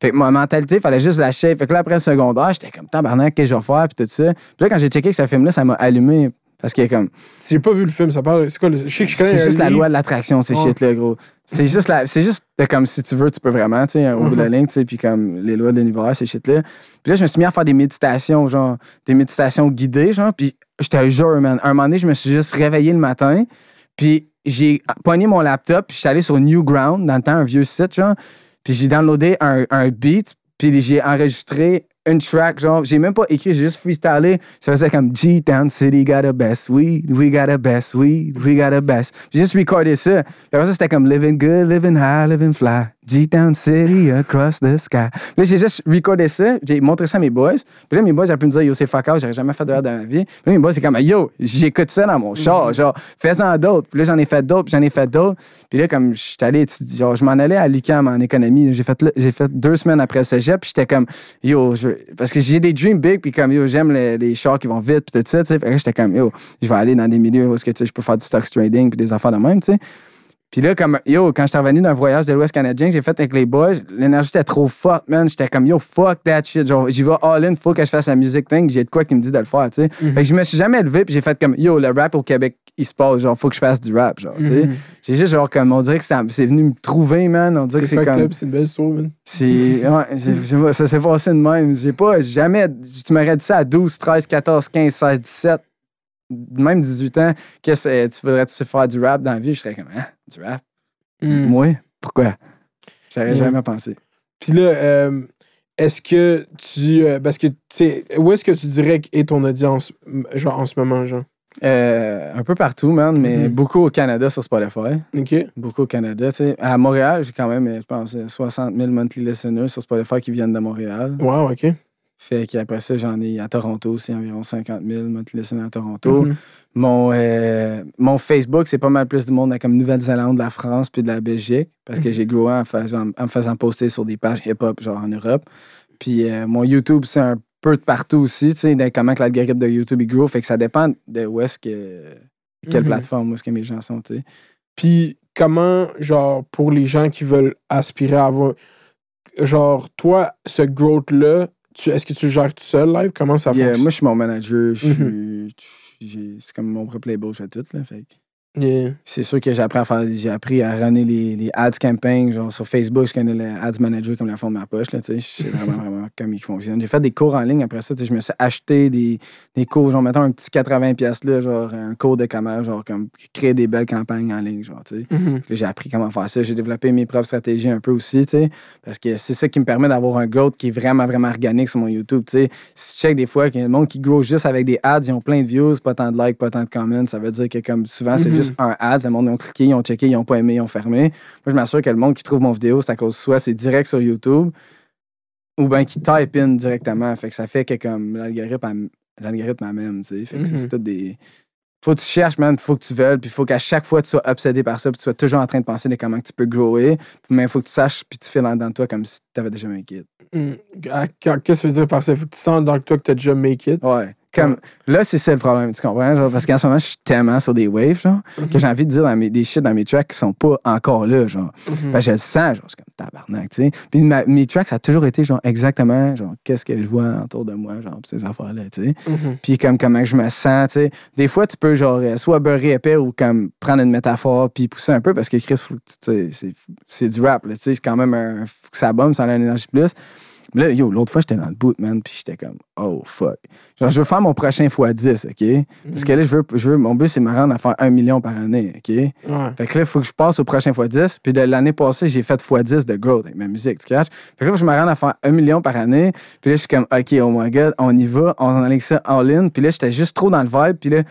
fait que ma mentalité, il fallait juste lâcher. Fait que là, après le secondaire, j'étais comme, tabarnak, qu'est-ce que je vais faire, puis tout ça. Puis là, quand j'ai checké que ce film-là, ça m'a allumé. Parce que, comme, Si j'ai pas vu le film, ça parle. C'est quoi le. Je sais que je connais. c'est juste la loi de l'attraction, ces Ouais. shit-là, gros. C'est juste, la, c'est juste comme si tu veux, tu peux vraiment, tu sais, au bout de la ligne, tu sais, puis comme les lois de l'univers, ces shit-là. Puis là, je me suis mis à faire des méditations, genre, des méditations guidées, genre, puis je te jure, man, un moment donné, je me suis juste réveillé le matin, puis j'ai pogné mon laptop, puis je suis allé sur Newground, dans le temps, un vieux site, genre, puis j'ai downloadé un, un beat, puis j'ai enregistré une track, genre, j'ai même pas écrit, j'ai juste freestylé. Ça faisait comme G-Town City got the best weed, we got the best weed, we got the best. J'ai juste recordé ça. Puis après ça, c'était comme living good, living high, living fly. G-Town City across the sky. Puis là, j'ai juste recordé ça, j'ai montré ça à mes boys. Puis là, mes boys, ils pu me dire, yo, c'est fuck out, j'aurais jamais fait de rap dans ma vie. Puis là, mes boys, c'est comme, yo, j'écoute ça dans mon char, genre, fais-en d'autres. Puis là, j'en ai fait d'autres, j'en ai fait d'autres. Puis là, comme, je suis allé, genre, je m'en allais à l'UQAM en économie. J'ai fait, j'ai fait deux semaines après le cégep, puis j'étais comme, yo, je- parce que j'ai des dreams big, puis comme, yo, j'aime les, les chars qui vont vite, puis tout ça, tu sais. Fait que là, j'étais comme, yo, je vais aller dans des milieux où est-ce que, tu sais, je peux faire du stock trading, puis des affaires de même, tu sais. Puis là, comme, yo, quand j'étais revenu d'un voyage de l'Ouest canadien que j'ai fait avec les boys, l'énergie était trop forte, man. J'étais comme, yo, fuck that shit. Genre, j'y vais all in, faut que je fasse la musique thing. J'ai de quoi qui me dit de le faire, tu sais. Fait que je me suis jamais levé, puis j'ai fait comme, yo, le rap au Québec, il se passe, genre, faut que je fasse du rap, genre, tu sais. Mhm. C'est juste, genre, comme, on dirait que ça- c'est venu me trouver, man. On dirait C'est que c'est comme. up, c'est une belle histoire, man. C'est. Ouais, ça s'est passé de même. J'ai pas jamais. Tu m'aurais dit ça à 12, 13, 14, 15, 16, 17, même 18 ans. Qu'est-ce que tu voudrais-tu faire du rap dans la vie? Je serais comme, hein, du rap? Mm. Moi? Pourquoi? J'aurais Ouais. jamais pensé. Puis là, euh, est-ce que tu. euh, parce que, tu sais, où est-ce que tu dirais est ton audience, genre, en ce moment, genre? Euh, un peu partout, man, mais Mhm. beaucoup au Canada sur Spotify. OK. Beaucoup au Canada. tu sais. À Montréal, j'ai quand même, je pense, 60 000 monthly listeners sur Spotify qui viennent de Montréal. Wow, OK. Fait qu'après ça, j'en ai à Toronto aussi, environ 50 000 monthly listeners à Toronto. Mhm. Mon, euh, mon Facebook, c'est pas mal plus de monde comme Nouvelle-Zélande, la France, puis de la Belgique, parce que j'ai growé en, faisant- en me faisant poster sur des pages hip-hop, genre en Europe. Puis euh, mon YouTube, c'est un peu de partout aussi, tu sais, comment que l'algorithme de YouTube il grow, fait que ça dépend de où est-ce que. quelle Mhm. plateforme, où est-ce que mes gens sont, tu sais. Puis comment, genre, pour les gens qui veulent aspirer à avoir. Genre, toi, ce growth-là, est-ce que tu le gères tout seul live? Comment ça Yeah, fonctionne? moi, je suis mon manager, je Mhm. c'est comme mon propre label, je fais tout, là, fait Yeah. C'est sûr que j'ai appris à faire, j'ai appris à runner les, les ads campaigns, genre sur Facebook, je connais le ads manager comme la fond de ma poche, là, tu sais, je sais vraiment, (laughs) vraiment comment il fonctionne. J'ai fait des cours en ligne après ça, tu sais, je me suis acheté des, des cours, genre, mettons un petit 80$ piastres, là, genre un cours de comment, genre, comme créer des belles campagnes en ligne, genre, tu sais. Puis là, J'ai appris comment faire ça. J'ai développé mes propres stratégies un peu aussi, tu sais. Parce que c'est ça qui me permet d'avoir un growth qui est vraiment, vraiment organique sur mon YouTube, tu sais. Si tu check des fois qu'il y a le monde qui grow juste avec des ads, ils ont plein de views, pas tant de likes, pas tant de comments. Ça veut dire que comme souvent, c'est Mhm. Juste un ad. Le monde, ils ont cliqué, ils ont checké, ils ont pas aimé, ils ont fermé. Moi, je m'assure que le monde qui trouve mon vidéo, c'est à cause soit c'est direct sur YouTube ou bien qui type in directement. Fait que ça fait que comme l'algorithme, l'algorithme tu sais. Fait que c'est tout des faut que tu cherches, man, faut que tu veuilles, puis faut qu'à chaque fois tu sois obsédé par ça, puis tu sois toujours en train de penser de comment tu peux grower, mais il faut que tu saches, puis tu files en dedans de toi comme si tu avais déjà make it. Mm. Ah, Qu'est-ce que tu veux dire par ça? Faut que tu sens dans toi que t'as déjà make it. Ouais. Comme, là, c'est ça le problème, tu comprends? Genre, parce qu'en ce moment, je suis tellement sur des waves, genre, que j'ai envie de dire dans mes, des shit dans mes tracks qui sont pas encore là, genre. Que je le sens, genre, c'est comme tabarnak, tu sais. Puis ma- mes tracks, ça a toujours été, genre, exactement, genre, qu'est-ce que je vois autour de moi, genre, ces affaires-là, tu sais. Mhm. puis comme comment je me sens, tu sais. Des fois, tu peux genre euh, soit beurrer épais ou comme prendre une métaphore puis pousser un peu parce que Chris, c'est, c'est du rap, tu sais. C'est quand même un... Faut que ça bombe, ça a une énergie plus. Mais là, yo, l'autre fois, j'étais dans le boot, man, puis j'étais comme, oh, fuck. Genre, je veux faire mon prochain x10, OK? Parce que là, je veux, je veux, mon but, c'est de me rendre à faire un million par année, OK? Ouais. Fait que là, il faut que je passe au prochain x10. Puis de l'année passée, j'ai fait x10 de growth avec ma musique, tu catches? Fait que là, faut que je me rende à faire un million par année. Puis là, je suis comme, OK, oh my God, on y va, on s'en allait avec ça all-in. Puis là, j'étais juste trop dans le vibe. Puis là,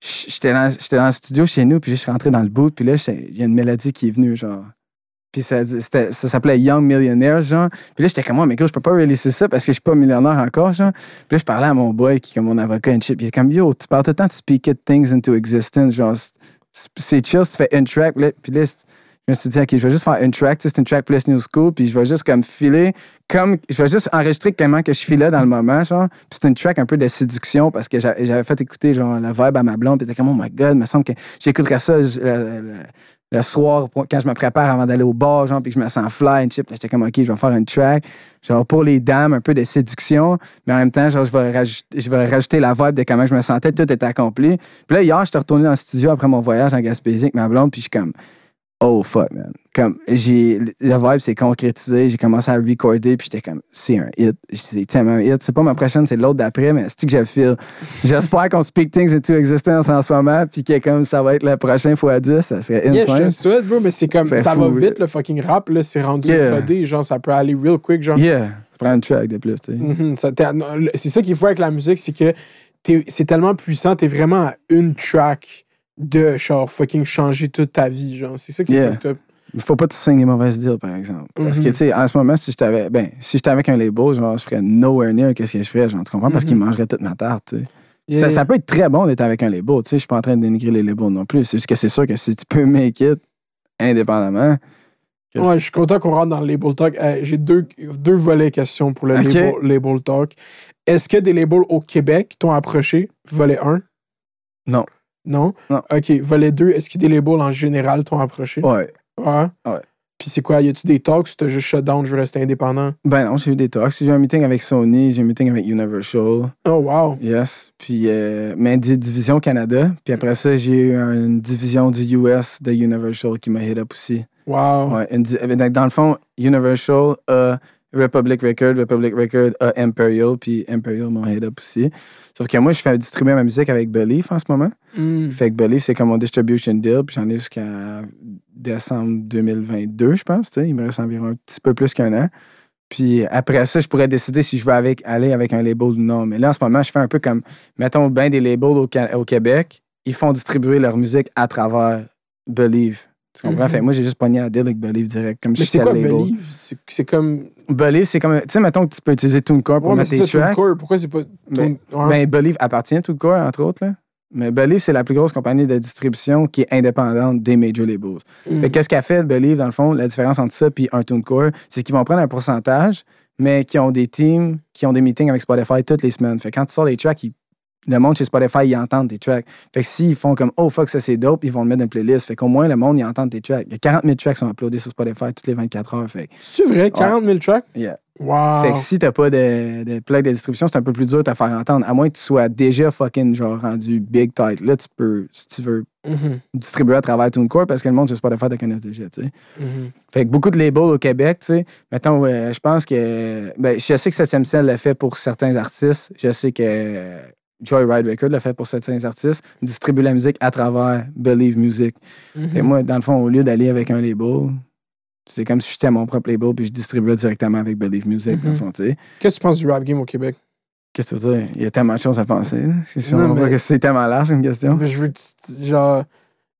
j'étais dans, j'étais dans le studio chez nous, puis je suis rentré dans le boot. Puis là, il y a une mélodie qui est venue, genre. Puis ça, s'appelait Young Millionaire, genre. Puis là, j'étais comme, moi, mais gros, je peux pas releaser ça parce que je suis pas millionnaire encore, genre. Puis là, je parlais à mon boy, qui est comme mon avocat and shit. Puis il est comme, yo, tu parles tout le temps de speak it things into existence. Genre, c'est- chill, tu fais une track. Puis là, je me suis dit, OK, je vais juste faire une track. C'est une track plus new school. Puis je vais juste comme filer, comme, je vais juste enregistrer comment que je filais dans le moment, genre. Puis c'est une track un peu de séduction parce que j'a- j'avais fait écouter, genre, le vibe à ma blonde. Puis était comme, oh my God, il me semble que j'écouterais ça. je- le- le- soir, quand je me prépare avant d'aller au bar, genre, puis que je me sens fly puis là, j'étais comme, OK, je vais faire une track, genre, pour les dames, un peu de séduction, mais en même temps, genre, je vais rajouter, je vais rajouter la vibe de comment je me sentais, tout était accompli. Puis là, hier, j'étais retourné dans le studio après mon voyage en Gaspésie avec ma blonde, puis je suis comme, oh fuck, man. Comme, j'ai, le vibe s'est concrétisé, j'ai commencé à recorder, puis j'étais comme, c'est un hit, c'est tellement un hit. C'est pas ma prochaine, c'est l'autre d'après, mais c'est que je le feel. J'espère qu'on speak things into existence en ce moment, puis que comme ça va être le prochain fois 10, ça serait Yeah, je te insane. souhaite, bro, mais c'est comme. Ça va vite, le fucking rap, là. C'est rendu Yeah. codé, genre, ça peut aller real quick, genre. Yeah, prends une track de plus, tu sais. Mhm, ça le- c'est ça qu'il faut avec la musique, c'est que c'est tellement puissant, t'es vraiment à une track de genre fucking changer toute ta vie, genre. C'est ça qui est Yeah. fucked up. Il faut pas te signer des mauvaises deals, par exemple. Parce que, Mhm. tu sais, en ce moment, si j'étais ben, si j'étais avec un label, genre, je ferais nowhere near qu'est-ce que je fais, genre, tu comprends? Parce Mhm. qu'il mangerait toute ma tarte, tu sais. Yeah, Ça, yeah. ça peut être très bon d'être avec un label, tu sais. Je suis pas en train de dénigrer les labels non plus. C'est juste que c'est sûr que si tu peux make it indépendamment. Ouais, je suis content qu'on rentre dans le label talk. Euh, J'ai deux, deux volets questions pour le label, label talk. Est-ce que des labels au Québec t'ont approché? Volet 1? Non. Non? Non. OK. Volet 2, est-ce que des labels en général t'ont approché? Ouais. Ouais. Ouais. Puis c'est quoi? Y a-tu des talks ou t'as juste shut down, je veux rester indépendant? Ben non, j'ai eu des talks. J'ai eu un meeting avec Sony, j'ai eu un meeting avec Universal. Oh, wow. Yes. Puis, euh, mais di- division Canada. Puis après ça, j'ai eu une division du US de Universal qui m'a hit up aussi. Wow. Ouais, une dans le fond, Universal a Republic Record, Republic Record a Imperial, puis Imperial m'a hit up aussi. Sauf que moi, je fais distribuer ma musique avec Belief en ce moment. Mm. Fait que Belief, c'est comme mon distribution deal, puis j'en ai jusqu'à décembre 2022, je pense. Il me reste environ un petit peu plus qu'un an. Puis après ça, je pourrais décider si je veux avec, aller avec un label ou non. Mais là, en ce moment, je fais un peu comme, mettons, bien des labels au, au Québec, ils font distribuer leur musique à travers Believe. Tu comprends? Mhm. Fait moi, j'ai juste pogné à deal avec Believe direct. Comme Mais si c'est quoi. Believe? C'est- comme. Believe, c'est comme, tu sais, mettons que tu peux utiliser TuneCore pour Ouais, mettre tes ça, tracks. TuneCore. Pourquoi c'est pas. Tune- ouais. Ben, Believe appartient à TuneCore, entre autres. Là. Mais Believe, c'est la plus grosse compagnie de distribution qui est indépendante des major labels. Mm. Fait qu'est-ce qu'a fait Believe, dans le fond, la différence entre ça et un TuneCore, c'est qu'ils vont prendre un pourcentage, mais qui ont des teams, qui ont des meetings avec Spotify toutes les semaines. Fait que quand tu sors des tracks, ils- le monde chez Spotify, ils entendent tes tracks. Fait que s'ils font comme Oh fuck, ça c'est dope, ils vont le mettre dans une playlist. Fait qu'au moins, le monde, ils entendent tes tracks. Il y a 40 000 tracks qui sont uploadés sur Spotify toutes les 24 heures. Fait C'est-tu vrai? 40 000 tracks? yeah. Wow. Fait que si t'as pas de, de plug de distribution, c'est un peu plus dur de te faire entendre. À moins que tu sois déjà fucking genre rendu big tight. Là, tu peux, si tu veux, Mhm, distribuer à travers TuneCore parce que le monde sur Spotify te connaît déjà, tu sais. mhm. Fait que beaucoup de labels au Québec, tu sais. Mettons, euh, je pense que. Ben, je sais que 7 Ciel l'a fait pour certains artistes. Je sais que euh, Joyride Record l'a fait pour certains artistes. Distribue la musique à travers Believe Music. Que moi, dans le fond, au lieu d'aller avec un label, c'est comme si j'étais mon propre label puis je distribuais directement avec Believe Music, dans le Mhm. fond, tu sais. Qu'est-ce que tu penses du rap game au Québec? Qu'est-ce que tu veux dire? Il y a tellement de choses à penser. mais- c'est tellement large une question. Mais je veux. que tu- Genre.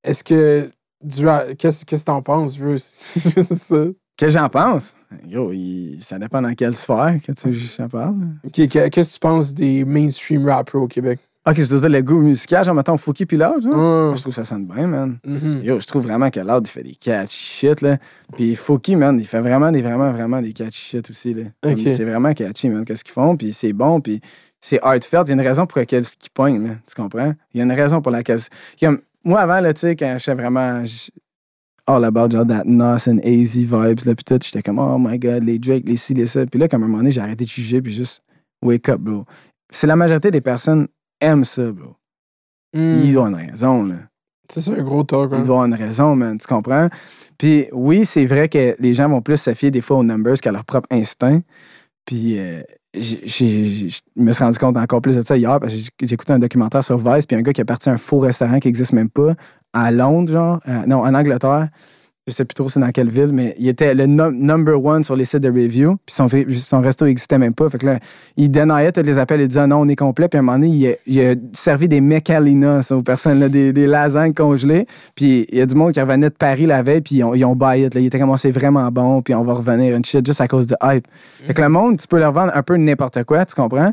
Est-ce que. Du rap. Qu'est-ce qu'est-ce que t'en penses? Je veux. (laughs) c'est ça. Qu'est-ce que j'en pense? Yo, il- ça dépend dans quelle sphère que tu j'en parle. Ok, que- Qu'est-ce que tu penses des mainstream rappers au Québec? Ok, je veux dire le goût musical, genre mettons Fouki puis Loud, genre. Je trouve que ça sonne bien, man. mhm. Yo, je trouve vraiment que Loud, il fait des catch shit, là. Puis Fouki, man, il fait vraiment des, vraiment, vraiment des catch shit aussi, là. C'est vraiment catchy, man, qu'est-ce qu'ils font, puis c'est bon, puis c'est heartfelt. Il y a une raison pour laquelle ils pognent, là. Tu comprends? Il y a une raison pour laquelle. Comme, moi, avant, là, tu sais, quand j'étais vraiment. All about, genre, that nice and easy vibes, là, puis tout, j'étais comme, oh my god, les Drake, les ci, les ça. Puis là, comme à un moment donné, j'ai arrêté de juger, puis juste, wake up, bro. C'est la majorité des personnes aiment ça, bro. Hmm. Ils ont une raison, là. C'est ça, un gros talk. Ils hein. doivent avoir une raison, man. Tu comprends? Puis oui, c'est vrai que les gens vont plus se fier des fois aux numbers qu'à leur propre instinct. Puis euh, je me suis rendu compte encore plus de ça hier parce que écouté un documentaire sur Vice, puis un gars qui est parti à un faux restaurant qui n'existe même pas à Londres, genre. euh, non, en Angleterre. Je sais plus trop c'est dans quelle ville, mais il était le num- number one sur les sites de review. Puis son, resto n'existait même pas. Fait que là, il dénaillait tous les appels. Il disait non, on est complet. Puis à un moment donné, il a, il a servi des mecalinas aux personnes, là, des, des lasagnes congelées. Puis il y a du monde qui revenait de Paris la veille. Puis ils ont, ils ont buy it, là. Il était comme, Oh, c'est vraiment bon. Puis on va revenir une shit juste à cause de hype. Fait que le monde, tu peux leur vendre un peu n'importe quoi, tu comprends?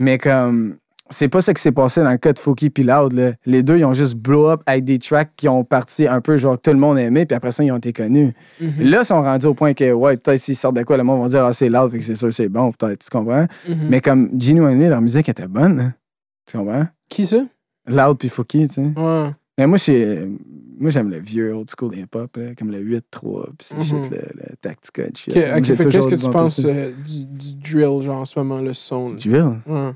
Mais comme. C'est pas ça qui s'est passé dans le cas de Fouki puis Loud. Là. Les deux, ils ont juste blow up avec des tracks qui ont parti un peu genre que tout le monde aimait, puis après ça, ils ont été connus. Mhm. Là, ils sont rendus au point que, ouais, peut-être s'ils sortent de quoi, le monde va dire, ah, c'est Loud, fait que c'est sûr, c'est bon, peut-être, tu comprends? Mhm. Mais comme Genuinely, leur musique était bonne, hein. tu comprends? Qui ça? Loud puis Fouki, tu sais. Ouais. Mais moi, moi, j'aime le vieux old school hip-hop, là, comme le 8-3, puis Mhm. shit, le, le Tactica et shit. Ok, Moi, ok, j'ai fait toujours Qu'est-ce que tu penses euh, du, du drill, genre en ce moment, le son? Du drill? Ouais.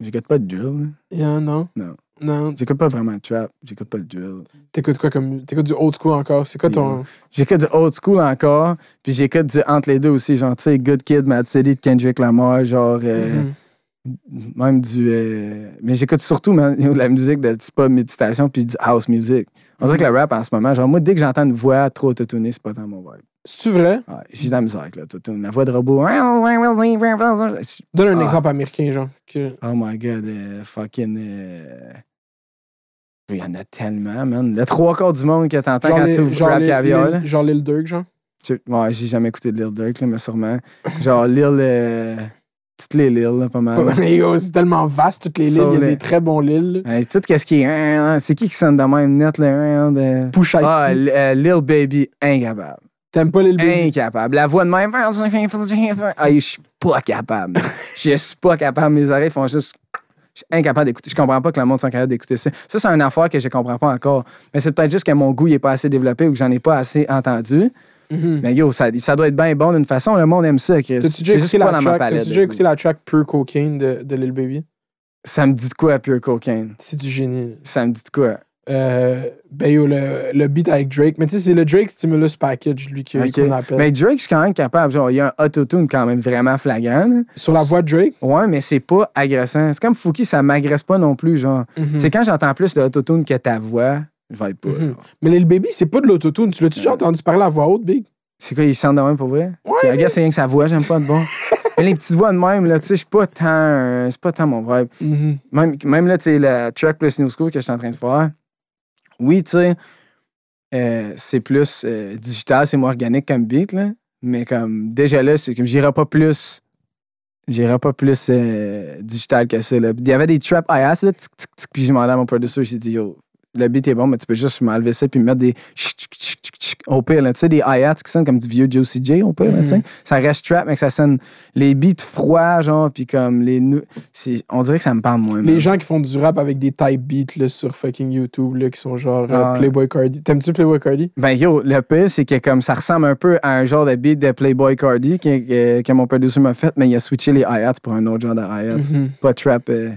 J'écoute pas de drill, là. Yeah, non? Non. Non. J'écoute pas vraiment de trap, j'écoute pas de drill. T'écoutes quoi comme. T'écoutes du old school encore? C'est quoi ton. J'écoute du old school encore, puis j'écoute du entre les deux aussi, genre, tu sais, Good Kid, Mad City de Kendrick Lamar, genre, euh, Mhm. même du. euh, mais j'écoute surtout man, de (laughs) la musique de pas méditation, puis du house music. On dirait que le rap en ce moment, genre, moi, dès que j'entends une voix trop autotunée, c'est pas dans mon vibe. C'est-tu vrai? Ouais, j'ai de la musique, là, autotune. La voix de robot. Donne un Ah. exemple américain, genre. que- Oh my god, euh, fucking. euh, Il y en a tellement, man. Le trois quarts du monde que t'entends quand tu ouvres Rap Caviar. Genre Lil Durk, genre? Ouais, j'ai jamais écouté de Lil Durk, là, mais sûrement. Genre Lil. euh, Toutes les Lil, là, pas mal. (laughs) c'est tellement vaste, toutes les. Sur Il y a les- des très bons Lil. Hey, tout ce qui est. C'est qui qui sonne de même net, là? De... Push Ah, euh, Lil Baby, incapable. T'aimes pas Lil Baby? Incapable. La voix de même. Ah, je suis pas capable. (laughs) Je suis pas capable. Mes oreilles font juste. Je suis incapable d'écouter. Je comprends pas que le monde soit capable d'écouter ça. Ça, c'est une affaire que je comprends pas encore. Mais c'est peut-être juste que mon goût n'est pas assez développé ou que j'en ai pas assez entendu. Mhm. Mais yo, ça, ça doit être bien bon d'une façon. Le monde aime ça, Chris. T'as-tu déjà C'est juste écouté pas la dans ma track? palette. Déjà écouté la track Pure Cocaine de, de Lil Baby? Ça me dit de quoi, Pure Cocaine? C'est du génie. là. Ça me dit de quoi? Euh, ben yo, le, le beat avec Drake. Mais tu sais, c'est le Drake Stimulus Package, lui, qu'on appelle. Mais Drake, je suis quand même capable. Genre, il y a un autotune quand même vraiment flagrant. là. Sur la voix de Drake? Ouais, mais c'est pas agressant. C'est comme Fouki, ça m'agresse pas non plus. Genre, Mhm. c'est quand j'entends plus le autotune que ta voix, être pas. Mhm. Mais Lil Baby, c'est pas de l'autotune. Tu l'as-tu déjà entendu parler à voix haute, Big? C'est quoi, il chante de même pour vrai? Ouais, guess c'est rien que sa voix, j'aime pas de bon. (laughs) mais les petites voix de même, là, tu sais, je suis pas tant. euh, c'est pas tant mon vibe. Mhm. Même, même là, tu sais, le track plus New School que je suis en train de faire, oui, tu sais, euh, c'est plus euh, digital, c'est moins organique comme beat, là. Mais comme, déjà là, c'est que j'irai pas plus. J'irai pas plus euh, digital que ça. Là. Il y avait des trap hi-hats, là, tic, tic, tic, puis j'ai demandé à mon producer, j'ai dit, yo, le beat est bon, mais tu peux juste m'enlever ça puis me mettre des au pire, là, tu sais, des hi-hats qui sonnent comme du vieux Joe CJ au pire, là, sais. Ça reste trap, mais que ça sonne les beats froids, genre, puis comme les. On dirait que ça me parle moins. Les gens qui font du rap avec des type beats là, sur fucking YouTube, là, qui sont genre euh, Ah. Playboy Cardi. T'aimes-tu Playboy Cardi? Ben yo, le pire, c'est que comme ça ressemble un peu à un genre de beat de Playboy Cardi que, que, que mon producer m'a fait, mais il a switché les hi-hats pour un autre genre de hi-hats. Mhm. Pas trap. euh.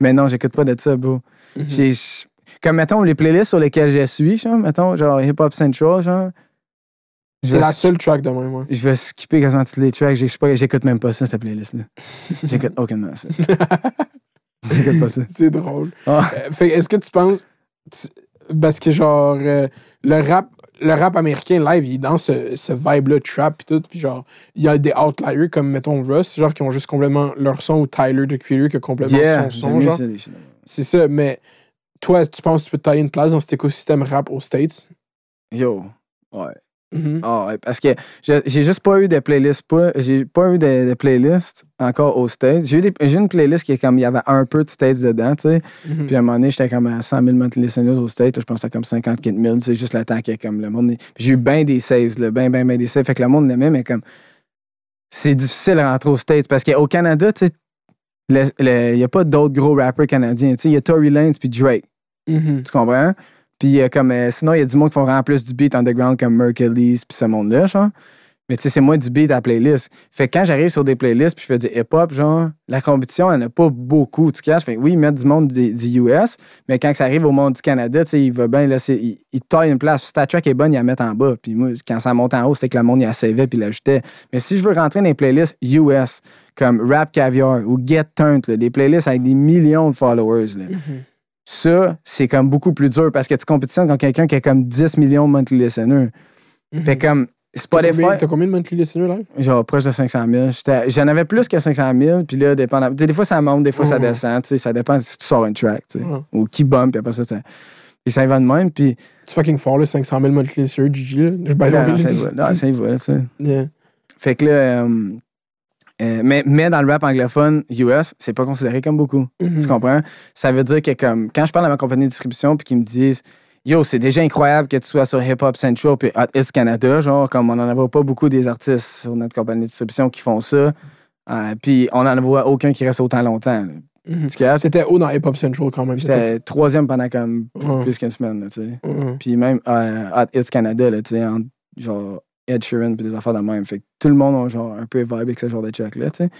Mais non, j'écoute pas de ça, bro. Mhm. J'ai- j'- Comme, mettons, les playlists sur lesquelles je suis, genre, mettons, genre Hip Hop Central, genre. C'est la seule track de même, moi. je vais skipper quasiment toutes les tracks. J'écoute même pas ça, cette playlist-là. (laughs) J'écoute aucunement ça. (laughs) J'écoute pas ça. C'est drôle. Ah. Euh, fait, est-ce que tu penses. tu- Parce que, genre, euh, le rap. Le rap américain live, il est dans ce, ce vibe-là, trap et tout. Puis genre, il y a des outliers comme, mettons, Russ, genre, qui ont juste complètement leur son ou Tyler de Creator qui a complètement Yeah, son son, genre. C'est ça, mais toi, tu penses que tu peux te tailler une place dans cet écosystème rap aux States? Yo, ouais. Mhm. Ah ouais, parce que j'ai juste pas eu de playlist. Pas, j'ai pas eu de, de playlist encore aux States. J'ai eu une playlist qui est comme, il y avait un peu de States dedans, tu sais. Mhm. Puis à un moment donné, j'étais comme à 100 000 monthly listeners aux States. Je pense que comme 54 000. C'est juste le temps que comme le monde. J'ai eu bien des saves, là, bien, bien, bien des saves. Fait que le monde l'aimait, mais comme. C'est difficile de rentrer aux States parce qu'au Canada, tu sais, il n'y a pas d'autres gros rappers canadiens. Tu sais, il y a Tory Lanez puis Drake. Mhm. Tu comprends? Puis euh, comme euh, sinon, il y a du monde qui font vraiment plus du beat underground comme Mercury's puis ce monde-là, genre. Mais tu sais, c'est moins du beat à la playlist. Fait que quand j'arrive sur des playlists puis je fais du hip-hop, genre, la compétition, elle n'a pas beaucoup, tu caches? Fait oui, ils mettent du monde du, du US, mais quand ça arrive au monde du Canada, tu sais, il va bien, là, il, il taille une place. Si ta track est bonne, il la met en bas. Puis moi, quand ça monte en haut, c'était que le monde, il la savait puis il l'ajoutait. Mais si je veux rentrer dans les playlists US, comme Rap Caviar ou Get Turned, là, des playlists avec des millions de followers, là, ça, c'est comme beaucoup plus dur parce que tu compétitionnes contre quelqu'un qui a comme 10 millions de monthly listeners. Fait comme Spotify, t'as combien de monthly listeners live? genre proche de 500 000. J'étais- J'en avais plus que 500 000, puis là, dépendant. Des fois, ça monte, des fois, ça Mhm. descend. tu sais, Ça dépend si tu sors un track, tu sais, Ouais. ou qui bump, puis après ça, ça. Puis ça y va de même, puis. C'est fucking fort, là, 500 000 monthly listeners, GG, là. Je Non, non, ça y va, non, ça. Yeah. Fait que là. euh, euh, mais, mais dans le rap anglophone US, c'est pas considéré comme beaucoup. Mhm. Tu comprends? Ça veut dire que comme quand je parle à ma compagnie de distribution puis qu'ils me disent Yo, c'est déjà incroyable que tu sois sur Hip Hop Central puis Hot Hits Canada, genre comme on n'en a pas beaucoup des artistes sur notre compagnie de distribution qui font ça. Euh, puis on n'en voit aucun qui reste autant longtemps. là. Tu catches? T'étais haut dans Hip Hop Central quand même? C'était J'étais troisième pendant comme plus qu'une semaine, là, tu sais. Mhm. Puis même euh, Hot Hits Canada, là, tu sais, en- genre Ed Sheeran puis des affaires de même. Fait que tout le monde a genre un peu vibe avec ce genre de track-là, tu sais.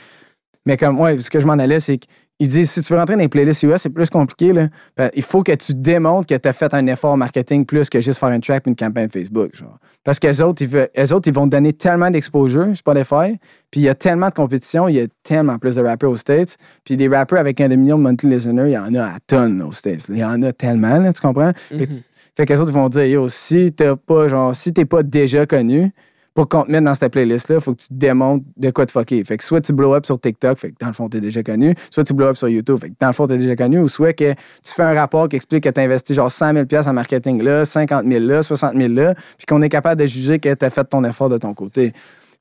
Mais comme, ouais, ce que je m'en allais, c'est qu'ils disent, si tu veux rentrer dans les playlists US, c'est plus compliqué, là. Ben, il faut que tu démontres que tu as fait un effort marketing plus que juste faire un track puis une campagne Facebook, genre. Parce qu'eux autres, ils veulent, eux autres, ils vont donner tellement d'exposure, Spotify, puis il y a tellement de compétition, il y a tellement plus de rappers aux States, puis des rappers avec un demi-million de monthly listeners, il y en a à tonnes aux States. Il y en a tellement, là, tu comprends? Fait que les autres vont dire, yo, si t'as pas, genre, si t'es pas déjà connu, pour qu'on te mette dans cette playlist-là, il faut que tu démontres de quoi te fucker. Fait que soit tu blow up sur TikTok, fait que dans le fond, t'es déjà connu, soit tu blow up sur YouTube, fait que dans le fond, t'es déjà connu, ou soit que tu fais un rapport qui explique que tu investi genre 100 000 en marketing là, 50 000 là, 60 000 là, puis qu'on est capable de juger que tu as fait ton effort de ton côté.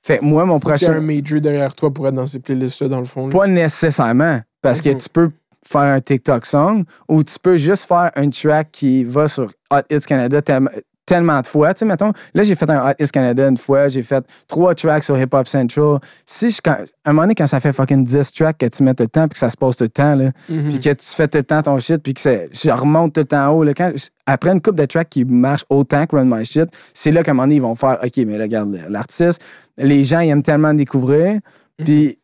Fait que moi, mon prochain. un major derrière toi pour être dans ces playlists-là, dans le fond. là. Pas nécessairement, parce que tu peux faire un TikTok song ou tu peux juste faire un track qui va sur Hot Hits Canada tel- tellement de fois. Tu sais, mettons, là, j'ai fait un Hot Hits Canada une fois, j'ai fait trois tracks sur Hip Hop Central. Si je, quand- à un moment donné, quand ça fait fucking 10 tracks que tu mets tout le temps puis que ça se passe tout le temps, là, Mhm. puis que tu fais tout le temps ton shit, puis que je remonte tout le temps en haut. Là, quand, après une coupe de tracks qui marche autant que Run My Shit, c'est là qu'à un moment donné, ils vont faire OK, mais là, regarde, l'artiste, les gens, ils aiment tellement découvrir, puis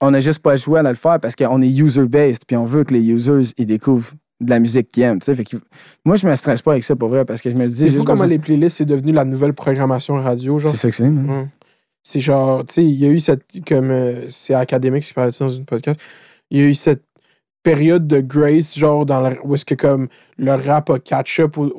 on n'a juste pas choix de le faire parce qu'on est user-based, puis on veut que les users, ils découvrent de la musique qu'ils aiment. Fait moi, je me stresse pas avec ça pour vrai parce que je me dis. C'est fou comment les playlists, c'est devenu la nouvelle programmation radio. Genre, C'est ça que c'est. C'est genre, tu sais, il y a eu cette, comme, euh, c'est académique qui parlait de ça dans une podcast, il y a eu cette période de grace, genre, dans où est-ce que, comme, le rap a catch-up au, au-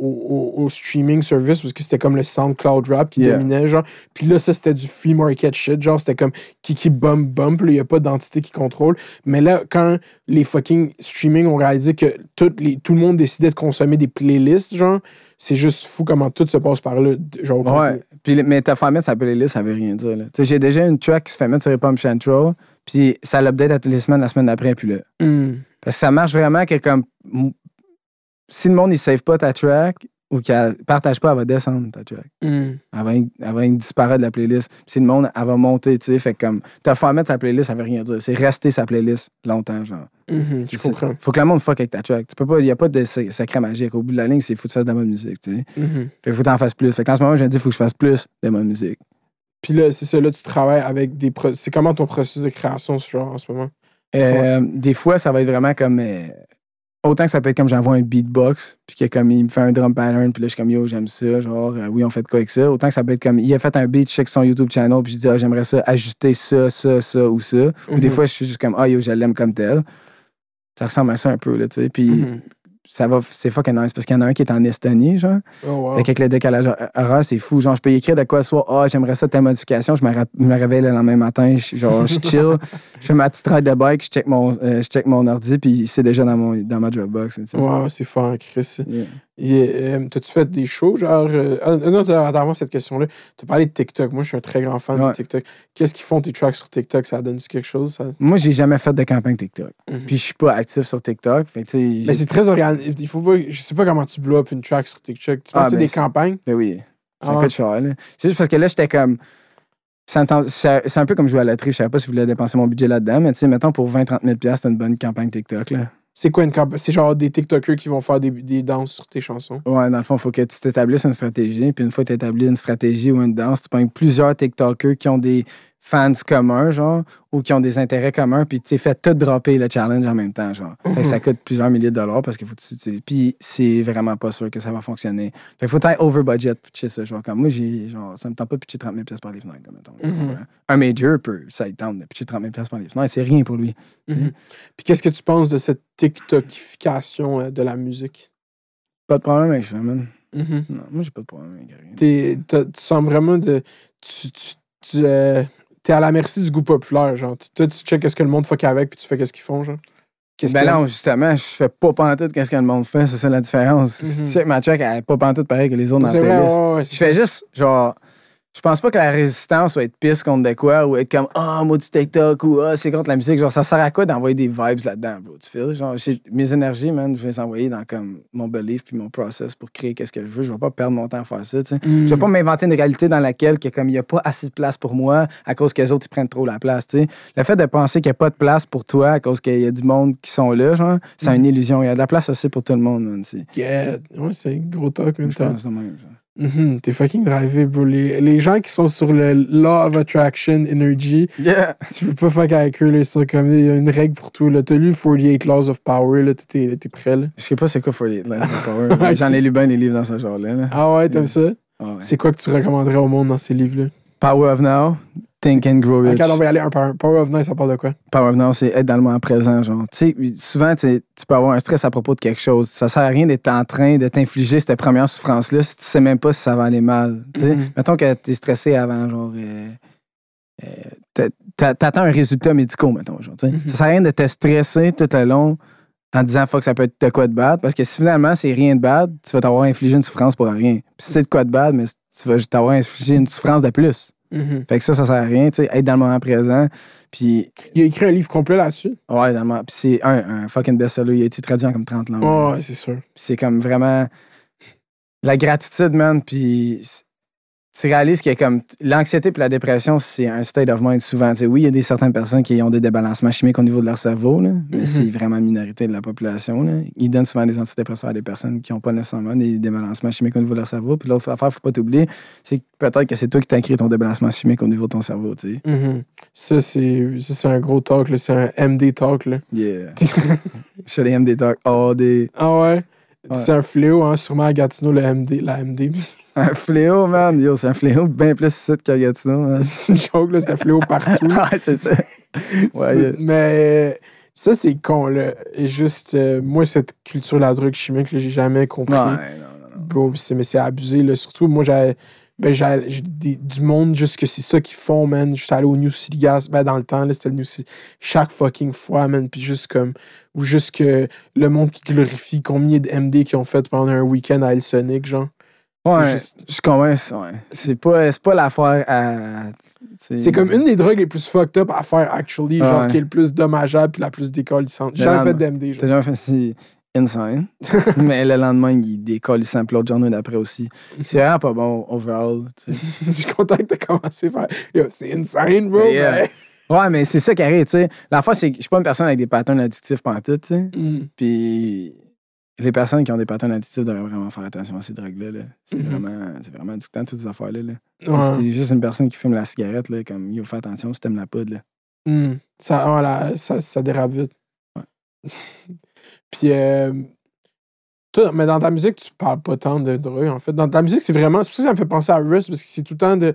au- au streaming service, parce que c'était comme le SoundCloud rap qui Yeah. dominait, genre. Puis là, ça, c'était du free market shit, genre, c'était comme Kiki Bump Bump, là, il n'y a pas d'entité qui contrôle. Mais là, quand les fucking streaming ont réalisé que tout, les, tout le monde décidait de consommer des playlists, genre, c'est juste fou comment tout se passe par là, genre. Ouais. Puis, mais faire mettre sa playlist, ça veut rien dire. là. Tu sais, J'ai déjà une track qui se fait mettre sur Hip Hop Central, puis ça l'update à toutes les semaines, la semaine d'après, puis là. Hmm. Parce que ça marche vraiment que comme si le monde ne save pas ta track ou qu'elle partage pas, elle va descendre ta track. Hmm. Elle va, elle va disparaître de la playlist. Puis si le monde, elle va monter, tu sais. Fait comme te faire mettre sa playlist, ça veut rien dire. C'est rester sa playlist longtemps, genre. Je C'est- comprends. Faut que le monde fuck avec ta track. Tu peux pas, il n'y a pas de se- secret magique. Au bout de la ligne, c'est faut que tu fasses de la bonne musique, tu sais. Fait que faut que t'en fasses plus. Fait qu'en ce moment, je me dis, faut que je fasse plus de bonne musique. Puis là, c'est ça, là, tu travailles avec des. pro- C'est comment ton processus de création, ce genre, en ce moment? Euh, des fois, ça va être vraiment comme. euh, autant que ça peut être comme j'envoie un beatbox, puis que comme il me fait un drum pattern, puis là, je suis comme yo, j'aime ça, genre, euh, oui, on fait de quoi avec ça. Autant que ça peut être comme il a fait un beat, je check son YouTube channel, puis je dis, ah, j'aimerais ça, ajuster ça, ça, ça ou ça. Ou des Mhm. fois, je suis juste comme, ah, yo, je l'aime comme tel. Ça ressemble à ça un peu, là, tu sais. Puis Mhm. Ça va, c'est fucking nice, parce qu'il y en a un qui est en Estonie, genre. Oh, wow. Fait qu'avec le décalage horaire, c'est fou. Genre, je peux y écrire de quoi soit, ah, j'aimerais ça, telle modification. Je me, me réveille le lendemain matin, je, genre, je chill, (laughs) je fais ma petite ride de bike, je check mon, euh, je check mon ordi, puis c'est déjà dans, mon, dans ma Dropbox. Wow, c'est fort, Chris. Yeah. Euh, T'as-tu fait des shows, genre. euh, non, cette question-là, tu parlé de TikTok. Moi, je suis un très grand fan Ouais. de TikTok. Qu'est-ce qu'ils font tes tracks sur TikTok? Ça donne quelque chose? Ça... Moi, j'ai jamais fait de campagne TikTok. Mhm. Puis je suis pas actif sur TikTok. Fait Mais c'est très organisé. Il faut pas. Je sais pas comment tu blow up une track sur TikTok. Tu Ah, ben, des campagnes? Ben oui, ça Ah. coûte cher. là. C'est juste parce que là, j'étais comme. C'est un peu comme jouer à la loterie. Je savais pas si je voulais dépenser mon budget là-dedans, mais tu sais, mettons pour 20-30 000 c'est une bonne campagne TikTok. Là. C'est quoi une campagne? C'est genre des TikTokers qui vont faire des, danses sur tes chansons. Ouais, dans le fond, il faut que tu t'établisses une stratégie. Puis une fois que tu établis une stratégie ou une danse, tu prends plusieurs TikTokers qui ont des fans communs, genre, ou qui ont des intérêts communs, puis tu fais tout dropper le challenge en même temps, genre. Fait que ça coûte plusieurs milliers de dollars parce faut que tu. tu- Puis c'est vraiment pas sûr que ça va fonctionner. Fait faut être over budget pour pitcher ça. Genre, comme moi, j'ai, genre, ça me tente pas de pitcher 30 000 par les fenêtres, là, mettons. Mhm. Un major peut, ça il tente de pitcher 30 000 par les fenêtres. C'est rien pour lui. Mhm. Puis qu'est-ce que tu penses de cette TikTokification euh, de la musique? Pas de problème avec ça, man. Mhm. Non, moi, j'ai pas de problème avec rien. Tu sens vraiment de. Tu, tu, tu, euh, t'es à la merci du goût populaire, genre. Tu- Toi, tu checkes ce que le monde fuck avec, puis tu fais qu'est-ce qu'ils font, genre. Qu'est-ce Ben que- non, justement, je fais pas pantoute qu'est-ce que le monde fait, c'est ça la différence. Mhm. Si tu check ma track, elle est pas pantoute pareil que les autres dans la playlist. ouais, ouais, Je fais juste, genre, je pense pas que la résistance soit être pisse contre de quoi ou être comme, ah, maudit TikTok ou ah, c'est contre la musique. Genre, ça sert à quoi d'envoyer des vibes là-dedans, bro? Tu fais, genre, mes énergies, man, je vais les envoyer dans comme mon belief puis mon process pour créer qu'est-ce que je veux. Je vais pas perdre mon temps à faire ça, tu sais. Mm. Je vais pas m'inventer une réalité dans laquelle, que, comme il n'y a pas assez de place pour moi à cause que les autres ils prennent trop la place. tu sais. Le fait de penser qu'il n'y a pas de place pour toi à cause qu'il y a du monde qui sont là, genre, c'est Mhm. une illusion. Il y a de la place aussi pour tout le monde. man, Yeah. Ouais, c'est un gros talk, man. Je pense de même. genre. Mhm, T'es fucking drivé, bro. Les, les gens qui sont sur le Law of Attraction Energy, Yeah. tu peux pas fuck avec eux, là. Ils sont comme, il y a une règle pour tout. T'as lu 48 Laws of Power, là. T'es prêt, là. Je sais pas c'est quoi 48 Lines of Power. (laughs) J'en ai lu bien des livres dans ce genre-là. là. Ah ouais, t'aimes Yeah. ça? Ah ouais. C'est quoi que tu recommanderais au monde dans ces livres-là? Power of Now, Think and Grow Rich. On va y aller un par un. Power of ça parle de quoi? Power of Now, c'est être dans le moment présent. Genre. Tu sais, souvent, tu peux avoir un stress à propos de quelque chose. Ça sert à rien d'être en train de t'infliger cette première souffrance-là si tu sais même pas si ça va aller mal. Tu sais, Mhm. Mettons que tu es stressé avant, genre. euh, euh, t'a- t'a- T'attends un résultat médical, mettons. Genre. Mhm. Ça sert à rien de te stresser tout le long en disant fuck, ça peut être de quoi de bad. Parce que si finalement c'est rien de bad, tu vas t'avoir infligé une souffrance pour rien. Puis si c'est de quoi de bad, mais tu vas t'avoir infligé une souffrance de plus. Mhm. Fait que ça, ça sert à rien, tu sais, être dans le moment présent. Puis, Il a écrit un livre complet là-dessus. ouais, dans le moment. Puis c'est un, un fucking best-seller. Il a été traduit en comme 30 langues. Oh, ouais, c'est sûr. Puis c'est comme vraiment la gratitude, man. Puis tu réalises que comme l'anxiété et la dépression, c'est un state of mind souvent. Tu sais, oui, il y a des certaines personnes qui ont des débalancements chimiques au niveau de leur cerveau, là, mais Mhm. c'est vraiment une minorité de la population. Là. Ils donnent souvent des antidépresseurs à des personnes qui n'ont pas nécessairement des débalancements chimiques au niveau de leur cerveau. Puis l'autre affaire, faut pas t'oublier, c'est que peut-être que c'est toi qui t'as créé ton débalancement chimique au niveau de ton cerveau, tu sais. Mhm. Ça, c'est ça, c'est un gros talk, c'est un MD talk. Là. Yeah. (laughs) Je fais des MD Talk all day. Ah ouais? Ouais. C'est un fléau, hein, sûrement à Gatineau, le MD, la MD. (laughs) Un fléau, man. Yo, c'est un fléau bien plus ici qu'à Gatineau, (laughs) c'est une joke, là, c'est un fléau partout. (laughs) ouais, c'est ça. Ouais. Mais ça, c'est con, là. Et juste, euh, moi, cette culture de la drogue chimique, j'ai jamais compris. Ouais, non, non, mais c'est abusé, là. Surtout, moi, j'ai ben, des- du monde, juste que c'est ça qu'ils font, man. J'étais allé au New City Gas, ben, dans le temps, là, c'était le New City. Chaque fucking fois, man. Puis juste comme, ou juste que le monde qui glorifie combien de MD qu'ils ont fait pendant un week-end à Sonic, genre. Ouais, juste- je comprends. c'est- Ouais. C'est pas, c'est pas l'affaire à. C'est comme une des drogues les plus fucked up à faire, actually, genre, qui est le plus dommageable puis la plus décollissante. J'ai Mais jamais fait d'MD, T'as genre. jamais fait c'est insane. (laughs) mais le lendemain, il décolle puis l'autre journée d'après aussi. C'est vraiment pas bon overall. tu sais. (laughs) Je suis content que t'aies commencé à faire. Yo, c'est insane, bro. Yeah. mais- Ouais, mais c'est ça qui arrive, tu sais. L'affaire, c'est que je suis pas une personne avec des patterns addictifs pendant tout, tu sais. Mm. Puis les personnes qui ont des patterns addictifs devraient vraiment faire attention à ces drogues-là. là. C'est Mhm. vraiment, c'est vraiment addictant, toutes ces affaires-là. Là. Ouais. Si t'es juste une personne qui fume la cigarette, là, comme, yo, fais attention si t'aimes la poudre, là. Mm. Ça, voilà, ça, ça dérape vite. Ouais. (laughs) Puis, euh, toi, mais dans ta musique, tu parles pas tant de drogue, en fait. Dans ta musique, c'est vraiment. C'est pour ça que ça me fait penser à Russ, parce que c'est tout le temps de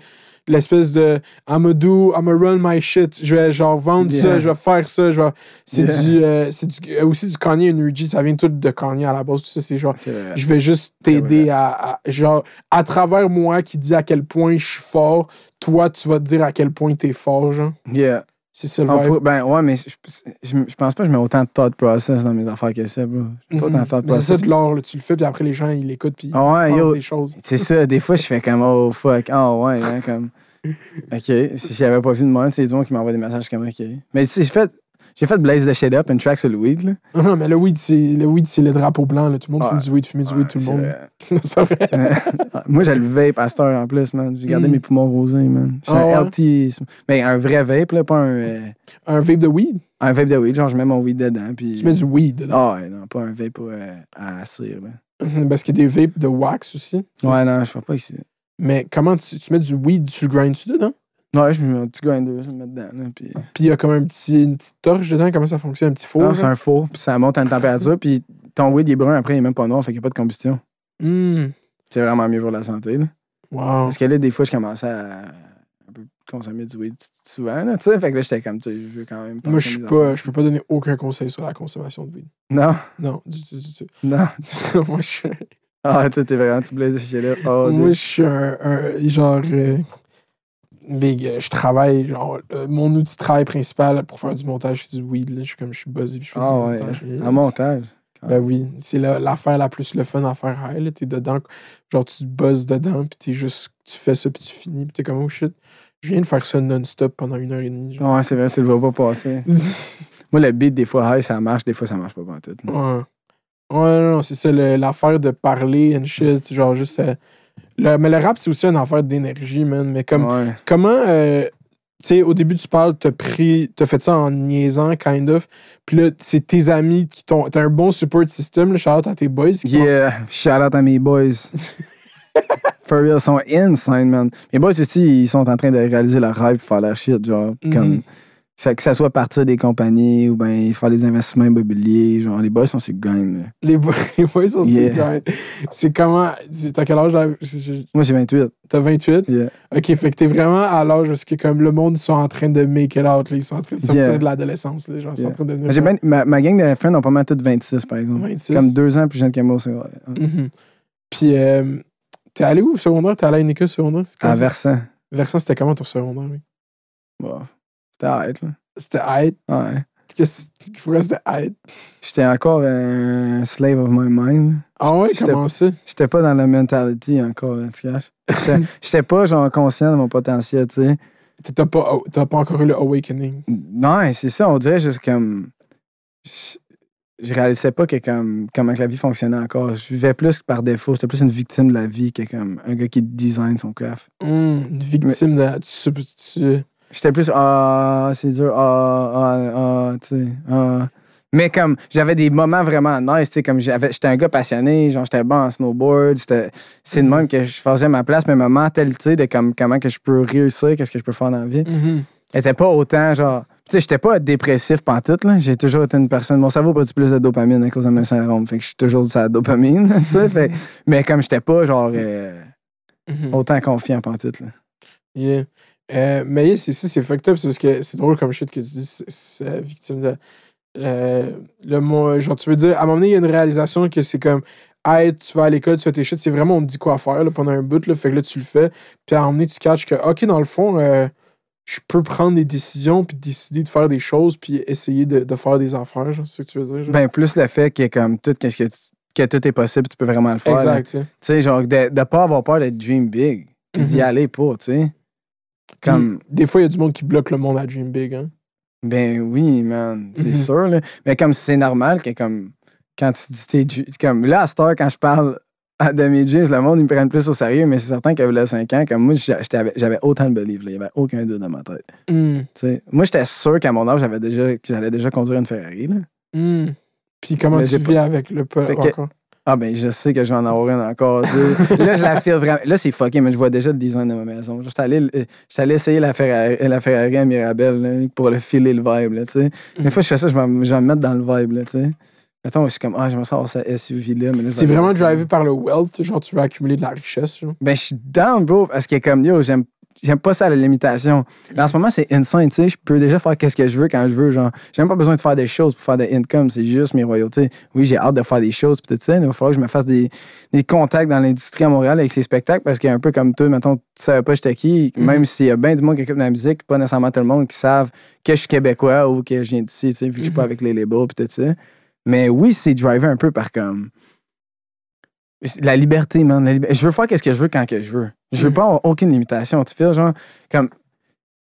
l'espèce de I'ma do, I'ma run my shit. Je vais genre vendre ça, je vais faire ça. Je vais... C'est Yeah. du, euh, c'est du- euh, aussi du Kanye Energy. Ça vient tout de Kanye à la base. Tout ça, c'est genre. Je vais juste t'aider à, à- Genre, à travers moi qui dis à quel point je suis fort, toi, tu vas te dire à quel point t'es fort, genre. Yeah. C'est ça le vibe? ben ouais, mais je, je, je pense pas que je mets autant de thought process dans mes affaires que ça, bro. J'ai pas autant de thought Mais C'est ça process. de là, tu le fais, puis après les gens, ils l'écoutent, puis ils Ah ouais, pensent yo. des choses. C'est ça, des fois, je fais comme, oh fuck, oh ouais, hein, comme. (laughs) Ok, si j'avais pas vu de moi, c'est du monde qui m'envoie des messages comme, ok. Mais tu sais, j'ai fait, j'ai fait Blaze the Shit Up, une track sur le weed, là. Non, mais le weed, c'est le, weed, c'est le drapeau blanc. Là. Tout le monde fume du weed, fumer du weed, tout le monde. c'est (laughs) pas vrai. Moi, j'ai le vape à heure en plus, man. J'ai gardé Mm. mes poumons rosés, man. J'ai Ah un ouais? LT. Mais un vrai vape, là, pas un, euh, Un vape de weed, un vape de weed. Genre, je mets mon weed dedans. Puis... tu mets du weed dedans? Ah ouais, non, pas un vape euh, à cire, là. (laughs) Parce qu'il y a des vapes de wax aussi. Ouais, non, je fais pas ici. Mais comment tu, tu mets du weed, tu le grindes-tu dedans? Ouais, je mets un petit grinder, je le mets dedans, là. Puis... Puis il y a comme un petit, une petite torche dedans. Comment ça fonctionne? Un petit four? Non, c'est genre? un four, puis ça monte à une température, puis ton weed il est brun, après, il est même pas noir, fait qu'il n'y a pas de combustion. Hmm. C'est vraiment mieux pour la santé, là. Wow. Parce que là, des fois, je commençais à un peu consommer du weed souvent, là, tu sais. Fait que là, j'étais comme, tu sais, je veux quand même. Moi, je suis pas, je peux pas donner aucun conseil sur la consommation de weed. Non, Non, du tout, du tout. non? (laughs) Moi, je suis, Ah, toi, t'es vraiment, tu blazes ce shit-là. Oh, moi, je suis un, un- genre, euh, big, euh, je travaille, genre, euh, mon outil de travail principal pour faire du montage, c'est du weed, là. Je suis comme, je suis buzzé, puis je fais Ah du ouais, montage. En montage. Ben oui, c'est la- l'affaire la plus le fun à faire là. T'es dedans, genre, tu buzzes dedans, puis t'es juste, tu fais ça, puis tu finis, puis t'es comme, oh shit, je viens de faire ça non-stop pendant une heure et demie, genre. Ouais, c'est vrai, tu le vois pas passer. (laughs) Moi, le beat, des fois, high, ça marche, des fois, ça marche pas pas tout. là. Ouais. Ouais, non, non, c'est ça, l'affaire de parler and shit, genre juste. euh, le- mais le rap, c'est aussi une affaire d'énergie, man. Mais comme, Ouais. comment, euh, tu sais, au début, tu parles, t'as pris, t'as fait ça en niaisant, kind of. Puis là, c'est tes amis qui t'ont. T'as un bon support system, là, shout out à tes boys. Qui Yeah, shout out à mes boys. (laughs) For real, ils sont insane, man. Mes boys aussi, ils sont en train de réaliser leur rêve, faire leur shit, genre, Mhm. comme. Ça- que ça soit partir des compagnies ou ben faire des investissements immobiliers. Genre, les boys sont sur là. Les boys, (laughs) les boys sont Yeah. super. C'est comment. T'as quel âge? là? Je- je- Moi, j'ai 28. T'as 28? Yeah. Ok, fait que t'es vraiment à l'âge où que comme le monde, ils sont en train de make it out. là. Ils sont en train de sortir Yeah. de l'adolescence. Les gens ils sont en train de devenir. Ben- ma, ma gang de friends ont pas mal toutes 26, par exemple. 26. Comme deux ans plus jeune que moi. c'est vrai. Mhm. Puis, euh, t'es allé où au secondaire? T'es allé à une école secondaire? À? Versant. Versant, c'était comment ton secondaire? Oui? Bon, C'était là. C'était hype. Ouais. Qu'est-ce qu'il faut que c'était hype? J'étais encore un slave of my mind. Ah ouais, J'étais- comment ça? J'étais pas dans la mentality encore, là, tu caches. J'étais- (laughs) pas, genre, conscient de mon potentiel, tu sais. T'as pas, t'as pas encore eu le awakening. Non, c'est ça, on dirait juste comme. Je, je réalisais pas que comme, comment que la vie fonctionnait encore. Je vivais plus par défaut. J'étais plus une victime de la vie que comme un gars qui design son craft. Hum, une victime de. Tu, tu- J'étais plus ah c'est dur ah ah ah tu sais ah. Mais comme j'avais des moments vraiment nice, tu sais comme j'avais j'étais un gars passionné, genre j'étais bon en snowboard, c'est de même que je faisais ma place mais ma mentalité de comme comment que je peux réussir, qu'est-ce que je peux faire dans la vie, Mhm. était pas autant genre tu sais j'étais pas dépressif pantoute là, j'ai toujours été une personne mon cerveau produit plus de dopamine à cause de mes syndromes, fait que je suis toujours sur la dopamine, (laughs) tu sais, fait- mais comme j'étais pas genre euh, Mhm. autant confiant pantoute là. Yeah. Euh, mais yeah, c'est fucked up. C'est parce que c'est drôle comme shit que tu dis, c'est- victime de. euh, le mot, genre, tu veux dire, à un moment donné, il y a une réalisation que c'est comme, hey, tu vas à l'école, tu fais tes shit, c'est vraiment, on te dit quoi faire là, pendant un bout, là, fait que là, tu le fais. Puis à un moment donné, tu catches que, ok, dans le fond, euh, je peux prendre des décisions, puis décider de faire des choses, puis essayer de, de faire des affaires, genre, c'est ce que tu veux dire. genre? Ben plus le fait que comme tout qu'est-ce que tout est possible, tu peux vraiment le faire. exact, tu sais. Genre, de ne pas avoir peur d'être dream big. Puis d'y Mhm. aller pas, tu sais. Puis, Comme, des fois, il y a du monde qui bloque le monde à Dream Big, hein. ben oui, man, c'est Mhm. sûr, là. Mais comme c'est normal que, comme, quand tu dis t'es comme, là, à cette heure, quand je parle (laughs) à de mes jeans, le monde, ils me prennent plus au sérieux, mais c'est certain a 5 ans, comme moi, j'avais autant de believe, là. Il y avait aucun doute dans ma tête. Hmm. Moi, j'étais sûr qu'à mon âge, j'avais déjà, que j'allais déjà conduire une Ferrari, là. Hmm. Puis comment Mais tu vis pas- avec le peu Fait que- encore? Ah ben je sais que je vais en avoir une encore deux. (laughs) là je la file vraiment. Là c'est fucké, mais je vois déjà le design de ma maison. J'étais allé, allé essayer la Ferrari, la Ferrari à Mirabel là, pour le filer le vibe. Là, tu sais. Des Mhm. fois je fais ça, je vais, me- mettre dans le vibe. Là, tu sais. Mettons, je suis comme, ah, je me sens cette SUV là. Mais C'est vraiment ça. drivé par le wealth, genre tu veux accumuler de la richesse. Genre. Ben je suis down, bro, parce que comme, yo, j'aime, j'aime pas ça la limitation. Là, en ce moment, c'est insane, tu sais. Je peux déjà faire qu'est-ce que je veux quand je veux. Genre, j'ai même pas besoin de faire des choses pour faire des income. C'est juste mes royautés. Oui, j'ai hâte de faire des choses, ça. Il va falloir que je me fasse des, des contacts dans l'industrie à Montréal avec les spectacles, parce qu'il y a un peu comme toi, mettons, tu savais pas j'étais qui, même s'il y a bien du monde qui écoute la musique, pas nécessairement tout le monde qui savent que je suis québécois ou que je viens d'ici, tu sais, vu que je suis pas Mhm. avec les labels, ça. Mais oui, c'est drivé un peu par comme. La liberté, man. la lib- Je veux faire qu'est-ce que je veux quand que je veux. Je veux pas avoir aucune limitation. Tu fais genre, comme.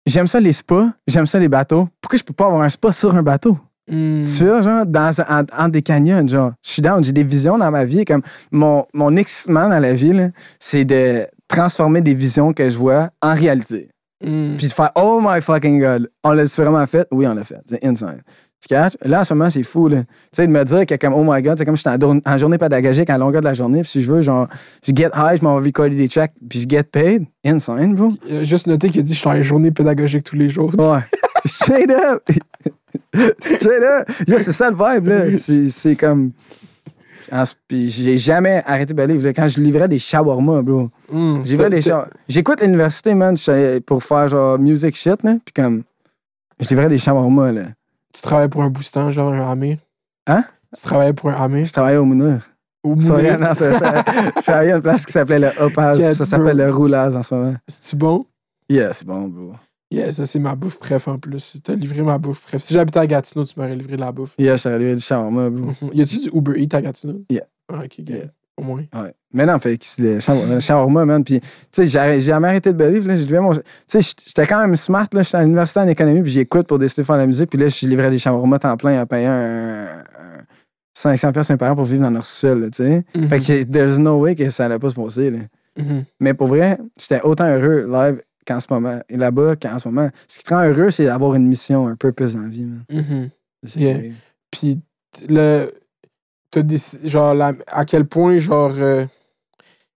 J'aime ça les spas, j'aime ça les bateaux. Pourquoi je peux pas avoir un spa sur un bateau? Hmm. Tu vois, genre, dans, en, en des canyons, genre. Je suis down, j'ai des visions dans ma vie. Comme mon, mon excitement dans la vie, c'est de transformer des visions que je vois en réalité. Hmm. Puis de faire Oh my fucking god, on l'a vraiment fait? Oui, on l'a fait. C'est insane. Tu catches? Là, en ce moment, c'est fou, là. Tu sais, de me dire que comme Oh my god, c'est comme je suis en, journée pédagogique à la longueur de la journée, puis si je veux, genre, je get high, je m'en vais recorder des tracks, puis je get paid. Insane, bro. Il a juste noté qu'il a dit Je suis en journée pédagogique tous les jours. Ouais. (laughs) Straight up! (laughs) Straight up! Yo, c'est ça le vibe, là. C'est, comme. Puis j'ai jamais arrêté de livre. Quand je livrais des shawarma, bro. Hmm. Des shawarma. J'écoute l'université, man, pour faire genre music shit, là. Puis comme. Je livrais des shawarma, là. Tu travailles pour un boostant, genre un Amir. Hein? Tu travaillais pour un Amir. Je travaillais au Mounir. Au Moulin. non, c'est ça. Je travaillais à une place qui s'appelait le Hopaz. Quel Ça s'appelle le Roulage en ce moment. C'est-tu bon? Yeah, c'est bon, bro. Yeah, ça c'est ma bouffe préf en plus. T'as livré ma bouffe préf. Si j'habitais à Gatineau, tu m'aurais livré de la bouffe. Yeah, je livré du shawarma, bro. (laughs) Y a-tu du Uber Eats à Gatineau? Yeah. Ah, ok. Yeah. Au moins. Ouais. Mais non, fait le shawarma, man. Puis, tu sais, j'ai jamais arrêté de believe, là. Mon. Tu sais, j'étais quand même smart, là. J'étais à l'université en économie, puis j'écoute pour décider de faire de la musique. Puis là, je livrais des shawarma temps plein en payant un, un 500 pièces par an pour vivre dans leur sous-sol, tu sais. Mhm. Fait que there's no way que ça allait pas se passer, là. Mhm. Mais pour vrai, j'étais autant heureux live qu'en ce moment. Et là-bas qu'en ce moment. Ce qui te rend heureux, c'est d'avoir une mission, un purpose dans la vie, man. Mhm. Yeah. vrai. Puis le. T'as genre, la- à quel point, genre. euh,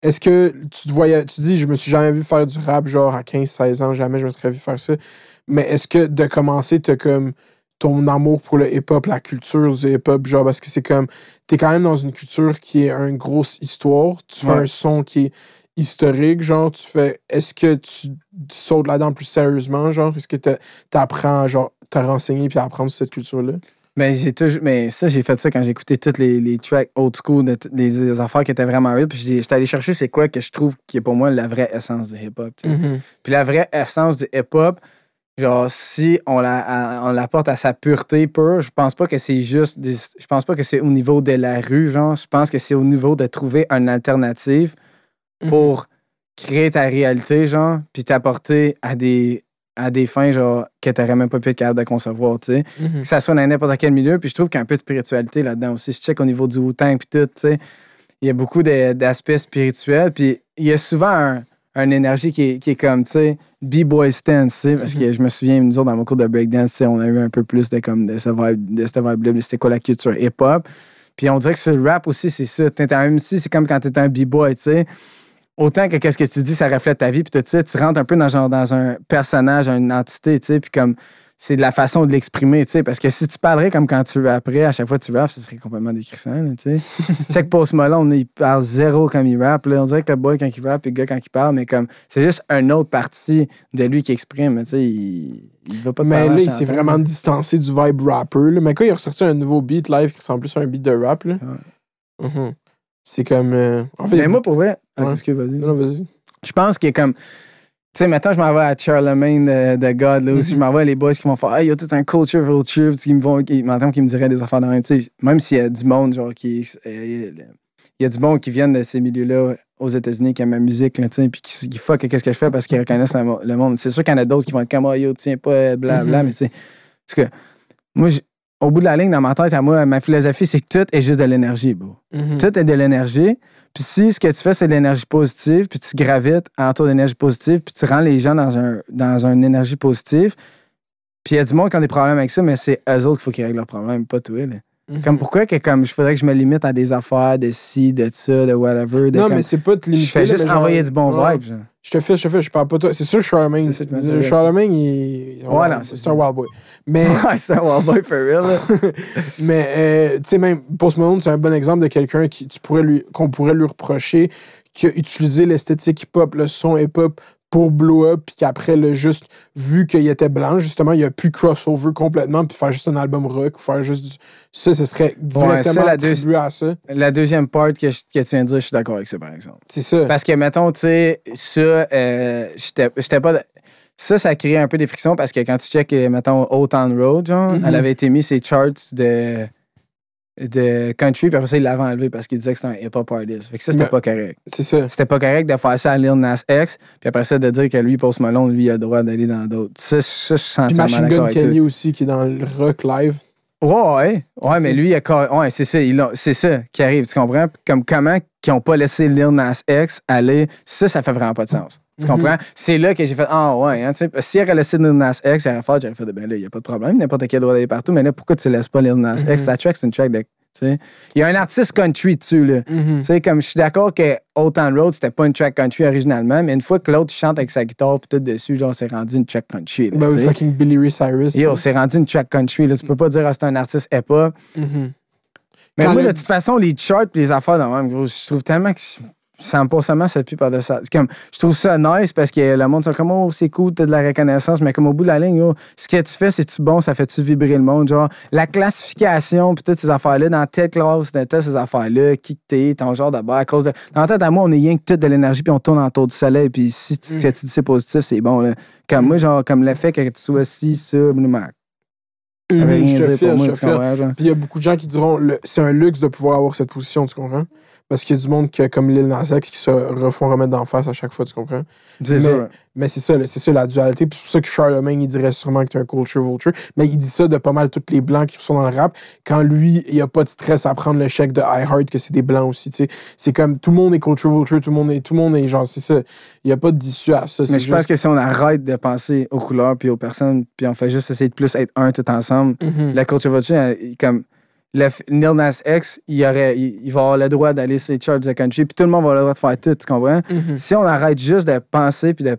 Est-ce que tu te voyais. Tu dis, je me suis jamais vu faire du rap, genre, à 15-16 ans, jamais je me serais vu faire ça. Mais est-ce que de commencer, t'as comme ton amour pour le hip-hop, la culture du hip-hop, genre, parce que c'est comme, t'es quand même dans une culture qui est une grosse histoire, tu fais Ouais. un son qui est historique, genre, tu fais, est-ce que tu, tu sautes là-dedans plus sérieusement, genre, est-ce que t'a- t'apprends, genre, te renseigner puis apprendre sur cette culture-là? Mais j'ai toujours. Mais ça, j'ai fait ça quand j'ai écouté toutes les, les tracks old school, de t- les, les affaires qui étaient vraiment real. Puis j'étais allé chercher c'est quoi que je trouve qui est pour moi la vraie essence du hip-hop. sais. Puis la vraie essence du hip-hop, genre, si on la, à- on l'apporte à sa pureté pure, je pense pas que c'est juste. des- je pense pas que c'est au niveau de la rue, genre. Je pense que c'est au niveau de trouver une alternative pour créer ta réalité, genre, puis t'apporter à des, à des fins, genre, que t'aurais même pas pu être capable de concevoir, tu sais. Mhm. Que ça soit dans n'importe quel milieu, puis je trouve qu'il y a un peu de spiritualité là-dedans aussi. Je check au niveau du Wu-Tang, puis tout, tu sais. Il y a beaucoup d'aspects spirituels, puis il y a souvent un, une énergie qui est, qui est comme, tu sais, B-boy stance, tu sais, parce que je me souviens, nous autres, dans mon cours de breakdance, tu sais, on a eu un peu plus de, comme, de ce vibe, de cette vibe-là, mais c'était quoi la culture hip-hop. Puis on dirait que sur le rap aussi, c'est ça. T'es un MC, c'est comme quand t'es un B-boy, tu sais. Autant que qu'est-ce que tu dis, ça reflète ta vie, puis tout ça, tu rentres un peu dans, genre, dans un personnage, une entité, tu sais, puis comme c'est de la façon de l'exprimer, tu sais, parce que si tu parlerais comme quand tu après, à chaque fois que tu rappes, ce serait complètement décrissant, tu sais. tu sais que Post Malone, il parle zéro comme il rappe, là. On dirait que le boy quand il rappe, et le gars quand il parle, mais comme, c'est juste une autre partie de lui qui exprime, tu sais, il, il va pas te Mais là, il s'est vraiment distancé du vibe rapper. là. Mais quand il a ressorti un nouveau beat live qui ressemble plus à un beat de rap, là. Mhm. C'est comme. euh, En fait, Mais moi, pour vrai, ah, Ouais. excuse, vas-y. Non, vas-y. Je pense qu'il est comme. Tu sais, maintenant, je m'en vais à Charlemagne de, de God, là, aussi. Je m'en vais à les boys qui vont faire, hey, il y a tout un culture vulture, qui me vont, qui m'entendent, qui me diraient des affaires dans même. Tu sais, même s'il y a du monde, genre, qui. euh, Il y a du monde qui viennent de ces milieux-là aux États-Unis qui aiment ma musique, là, tu sais, puis qui, qui fuck qu'est-ce que je fais parce qu'ils reconnaissent le, mo- le monde. C'est sûr qu'il y en a d'autres qui vont être comme, oh, yo, tiens pas, blablabla, Mhm. mais tu sais. Parce que, moi, au bout de la ligne, dans ma tête, à moi, ma philosophie, c'est que tout est juste de l'énergie, bro. Mhm. Tout est de l'énergie. Puis si ce que tu fais, c'est de l'énergie positive, puis tu gravites autour d'énergie positive, puis tu rends les gens dans, un, dans une énergie positive, puis il y a du monde qui a des problèmes avec ça, mais c'est eux autres qu'il faut qu'ils règlent leurs problèmes, pas toi. Là. Mhm. Comme pourquoi que comme je faudrait que je me limite à des affaires de ci, de ça, de whatever. De Non, comme- mais c'est pas te limiter. je fais juste envoyer du bon Ouais. vibe. genre. Je te fais, je te fais, je parle pas toi. C'est sûr, Charlemagne. Charlemagne, il. Ouais, non, c'est un wild boy. Mais. (laughs) Ouais, c'est un wild boy for real. (laughs) Mais, euh, tu sais, même Post Malone, c'est un bon exemple de quelqu'un lui, qu'on pourrait lui reprocher qui a utilisé l'esthétique hip-hop, le son hip-hop pour blow up, puis qu'après, le juste, vu qu'il était blanc, justement, il a pu crossover complètement, puis faire juste un album rock, ou faire juste du... Ça, ce serait directement ça, la attribué à ça. La deuxième part que, je- que tu viens de dire, je suis d'accord avec ça, par exemple. C'est ça. Parce que, mettons, tu sais, ça, euh, j'étais j'étais pas. Ça, ça crée un peu des frictions parce que quand tu check, euh, mettons, Old Town Road, genre, Mhm. elle avait été mise ses charts de, de country, puis après ça, il l'avait enlevé parce qu'il disait que c'était un hip-hop artist. Fait que ça, c'était pas correct. C'est ça. C'était pas correct de faire ça à Lil Nas X, puis après ça, de dire que lui, Post Malone, lui, il a le droit d'aller dans d'autres. Ça, ça, je Puis entièrement Machine Gun Kelly aussi, qui est dans le rock live. Ouais, ouais. Ouais, mais ça. lui, il a Ouais, c'est ça. C'est ça qui arrive. Tu comprends? Comme comment qu'ils ont pas laissé Lil Nas X aller. Ça, ça fait vraiment pas de sens. Tu Mhm. comprends? C'est là que j'ai fait Ah, ouais. Hein, tu sais, S'il aurait laissé Lil Nas X, j'aurais fait, j'aurais fait Ben là, il n'y a pas de problème. N'importe quel droit d'aller partout. Mais là, pourquoi tu laisses pas Lil Nas Mhm. X? Ta track, c'est une track de. tu sais. Il y a un artiste country dessus, là. Mhm. Tu sais, comme je suis d'accord que Old Town Road, c'était pas une track country originalement, mais une fois que l'autre chante avec sa guitare, puis tout dessus, genre, c'est rendu une track country. là, Ben oui, fucking Billy Ray Cyrus. Yo, c'est rendu une track country. Là. Tu peux pas dire que c'est un artiste hip-hop. Mhm. Mais Quand moi, le- de toute façon, les charts et les affaires, dans même, gros, je trouve tellement que ça me passe seulement cette plus par de ça. Comme, je trouve ça nice parce que le monde, c'est comme, oh, c'est cool, t'as de la reconnaissance, mais comme au bout de la ligne, oh, ce que tu fais, c'est-tu bon, ça fait-tu vibrer le monde? Genre, la classification, puis toutes ces affaires-là, dans telle classe, dans toutes ces affaires-là, qui t'es, ton genre de bar, à cause de. Dans la tête à moi, on est rien que tout de l'énergie, puis on tourne autour du soleil, puis si tu, Mm. ce que tu dis c'est positif, c'est bon, là. Comme moi, genre, comme l'effet que tu sois ça. Ça veut Mhm, rien Je te file, je te. Puis il y a beaucoup de gens qui diront c'est un luxe de pouvoir avoir cette position, tu comprends? Parce qu'il y a du monde qui, comme Lil Nas qui se refont remettre d'en face à chaque fois, tu comprends? C'est Mais- ça. Mais c'est ça, c'est ça la dualité. Puis c'est pour ça que Charlemagne, il dirait sûrement que tu es un culture vulture. Mais il dit ça de pas mal tous les blancs qui sont dans le rap. Quand lui, il a pas de stress à prendre le chèque de iHeart, que c'est des blancs aussi. tu sais. C'est comme tout le monde est culture vulture, tout le monde est, tout le monde est genre, c'est ça. Il n'y a pas d'issue à ça. Mais je pense que si on arrête de penser aux couleurs puis aux personnes, puis on fait juste essayer de plus être un tout ensemble, Mhm. la culture vulture, elle, comme le Lil Nas X, il, aurait, il, il va avoir le droit d'aller sur les charts de country, puis tout le monde va avoir le droit de faire tout, tu comprends? Mhm. Si on arrête juste de penser puis de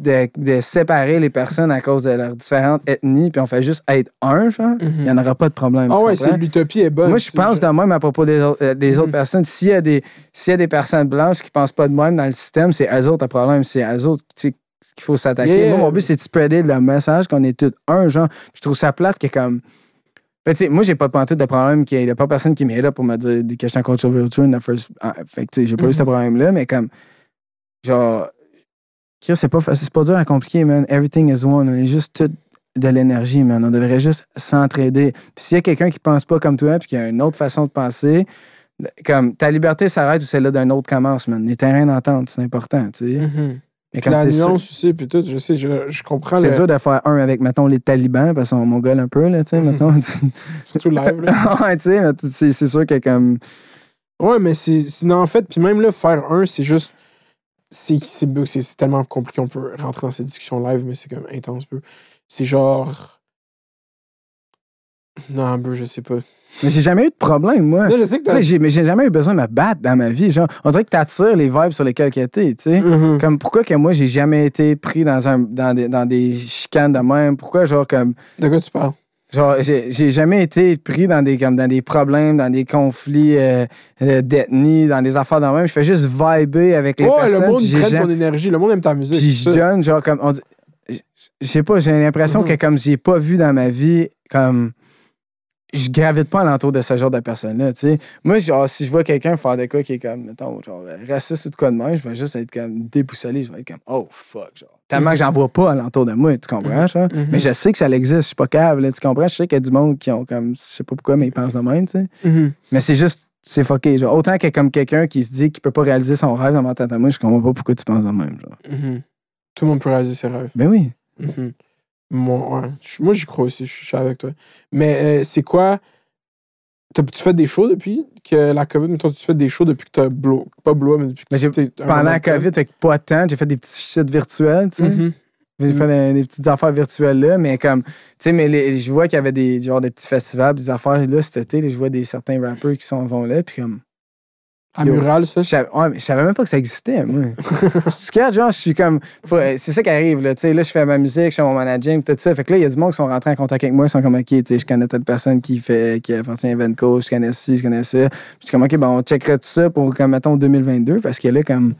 de, de séparer les personnes à cause de leurs différentes ethnies, puis on fait juste être un, genre, il n'y en aura pas de problème. Ah ouais, c'est l'utopie est bonne. Moi, je pense de même à propos des, autres, euh, des autres personnes. S'il y, a des- y a des personnes blanches qui pensent pas de même dans le système, c'est eux autres le problème. C'est eux autres qu'il faut s'attaquer. Yeah. Moi, mon but, c'est de spreader le message qu'on est tous un, genre. Je trouve ça plate que comme. Ben, moi, j'ai pas pantoute de problème qu'il y ait pas personne qui m'est là pour me dire des questions controversial in the first. ah, Fait que, j'ai pas eu ce Mhm. problème-là, mais comme. Genre. C'est pas, c'est pas dur à compliquer, man. Everything is one. On est juste tout de l'énergie, man. On devrait juste s'entraider. Puis s'il y a quelqu'un qui pense pas comme toi, puis qui a une autre façon de penser, comme ta liberté s'arrête ou celle-là d'un autre commence, man. Les terrains d'entente, c'est important, tu sais. Mhm. Mais La nuance aussi, puis tout, je sais, je, je comprends. c'est le- dur de faire un avec, mettons, les talibans, parce qu'on m'ongole un peu, là, tu sais, (laughs) mettons. Surtout live, là. (laughs) ouais, tu sais, c'est sûr que comme. Ouais, mais c'est. Non, en fait, puis même là, faire un, c'est juste. C'est tellement compliqué, on peut rentrer dans cette discussion live, mais c'est comme intense, peu. C'est genre. Non, bro, je sais pas. Mais j'ai jamais eu de problème, moi. Je sais que t'as. j'ai- mais j'ai jamais eu besoin de me battre dans ma vie. Genre, on dirait que t'attires les vibes sur lesquelles que t'es, tu sais. Mhm. Comme pourquoi que moi, j'ai jamais été pris dans, un, dans, des, dans des chicanes de même? Pourquoi, genre, comme. De quoi tu parles? Genre, j'ai j'ai jamais été pris dans des, comme, dans des problèmes, dans des conflits euh, euh, d'ethnie, dans des affaires de même. Je fais juste vibrer avec les Ouais, personnes. le monde puis j'ai prenne jamais- ton énergie, le monde aime ta musique. Puis c'est je ça. donne, genre, comme. on dit- Je je sais pas, j'ai l'impression Mhm. que comme j'ai pas vu dans ma vie, comme. Je gravite pas alentour de ce genre de personnes-là. Moi, genre, si je vois quelqu'un faire des cas qui est comme, mettons, genre, euh, raciste ou de quoi de même, je vais juste être comme déboussolé, je vais être comme, oh fuck, genre. Tellement que j'en vois pas alentour de moi, tu comprends, genre? Mhm. Mais je sais que ça existe, je suis pas câble, là, tu comprends? Je sais qu'il y a du monde qui ont comme, je sais pas pourquoi, mais ils pensent de même, tu sais. Mhm. Mais c'est juste, c'est fucké, genre. Autant que comme quelqu'un qui se dit qu'il peut pas réaliser son rêve dans ma tête à moi, je comprends pas pourquoi tu penses de même, genre. Mhm. Tout le monde peut réaliser ses rêves. Ben oui. Moi, ouais. Moi, j'y crois aussi, je suis avec toi. Mais euh, c'est quoi? T'as- Tu fais des shows depuis que la COVID, mettons, tu fais des shows depuis que t'as blow. Pas blow, mais depuis que un Pendant la. COVID, fait que pas temps, j'ai fait des petits shit virtuels, tu sais. Mhm. J'ai fait des, des petites affaires virtuelles là, mais comme, tu sais, mais les- je vois qu'il y avait des, genre, des petits festivals, des affaires là cet été, là, je vois des certains rappeurs qui sont, vont là, puis comme, À. Mural, ça? je savais, ouais, mais je savais même pas que ça existait, moi. (laughs) Que, genre, je suis comme, euh, c'est ça qui arrive, là, tu sais, là, je fais ma musique, je fais mon managing, tout ça, fait que là, il y a du monde qui sont rentrés en contact avec moi, ils sont comme, OK, tu sais, je connais telle personne qui fait, qui appartient à Evenco, je connais ci, je connais ça, puis je suis comme, OK, ben, on checkerait tout ça pour, comme, mettons, 2022, parce que là, comme,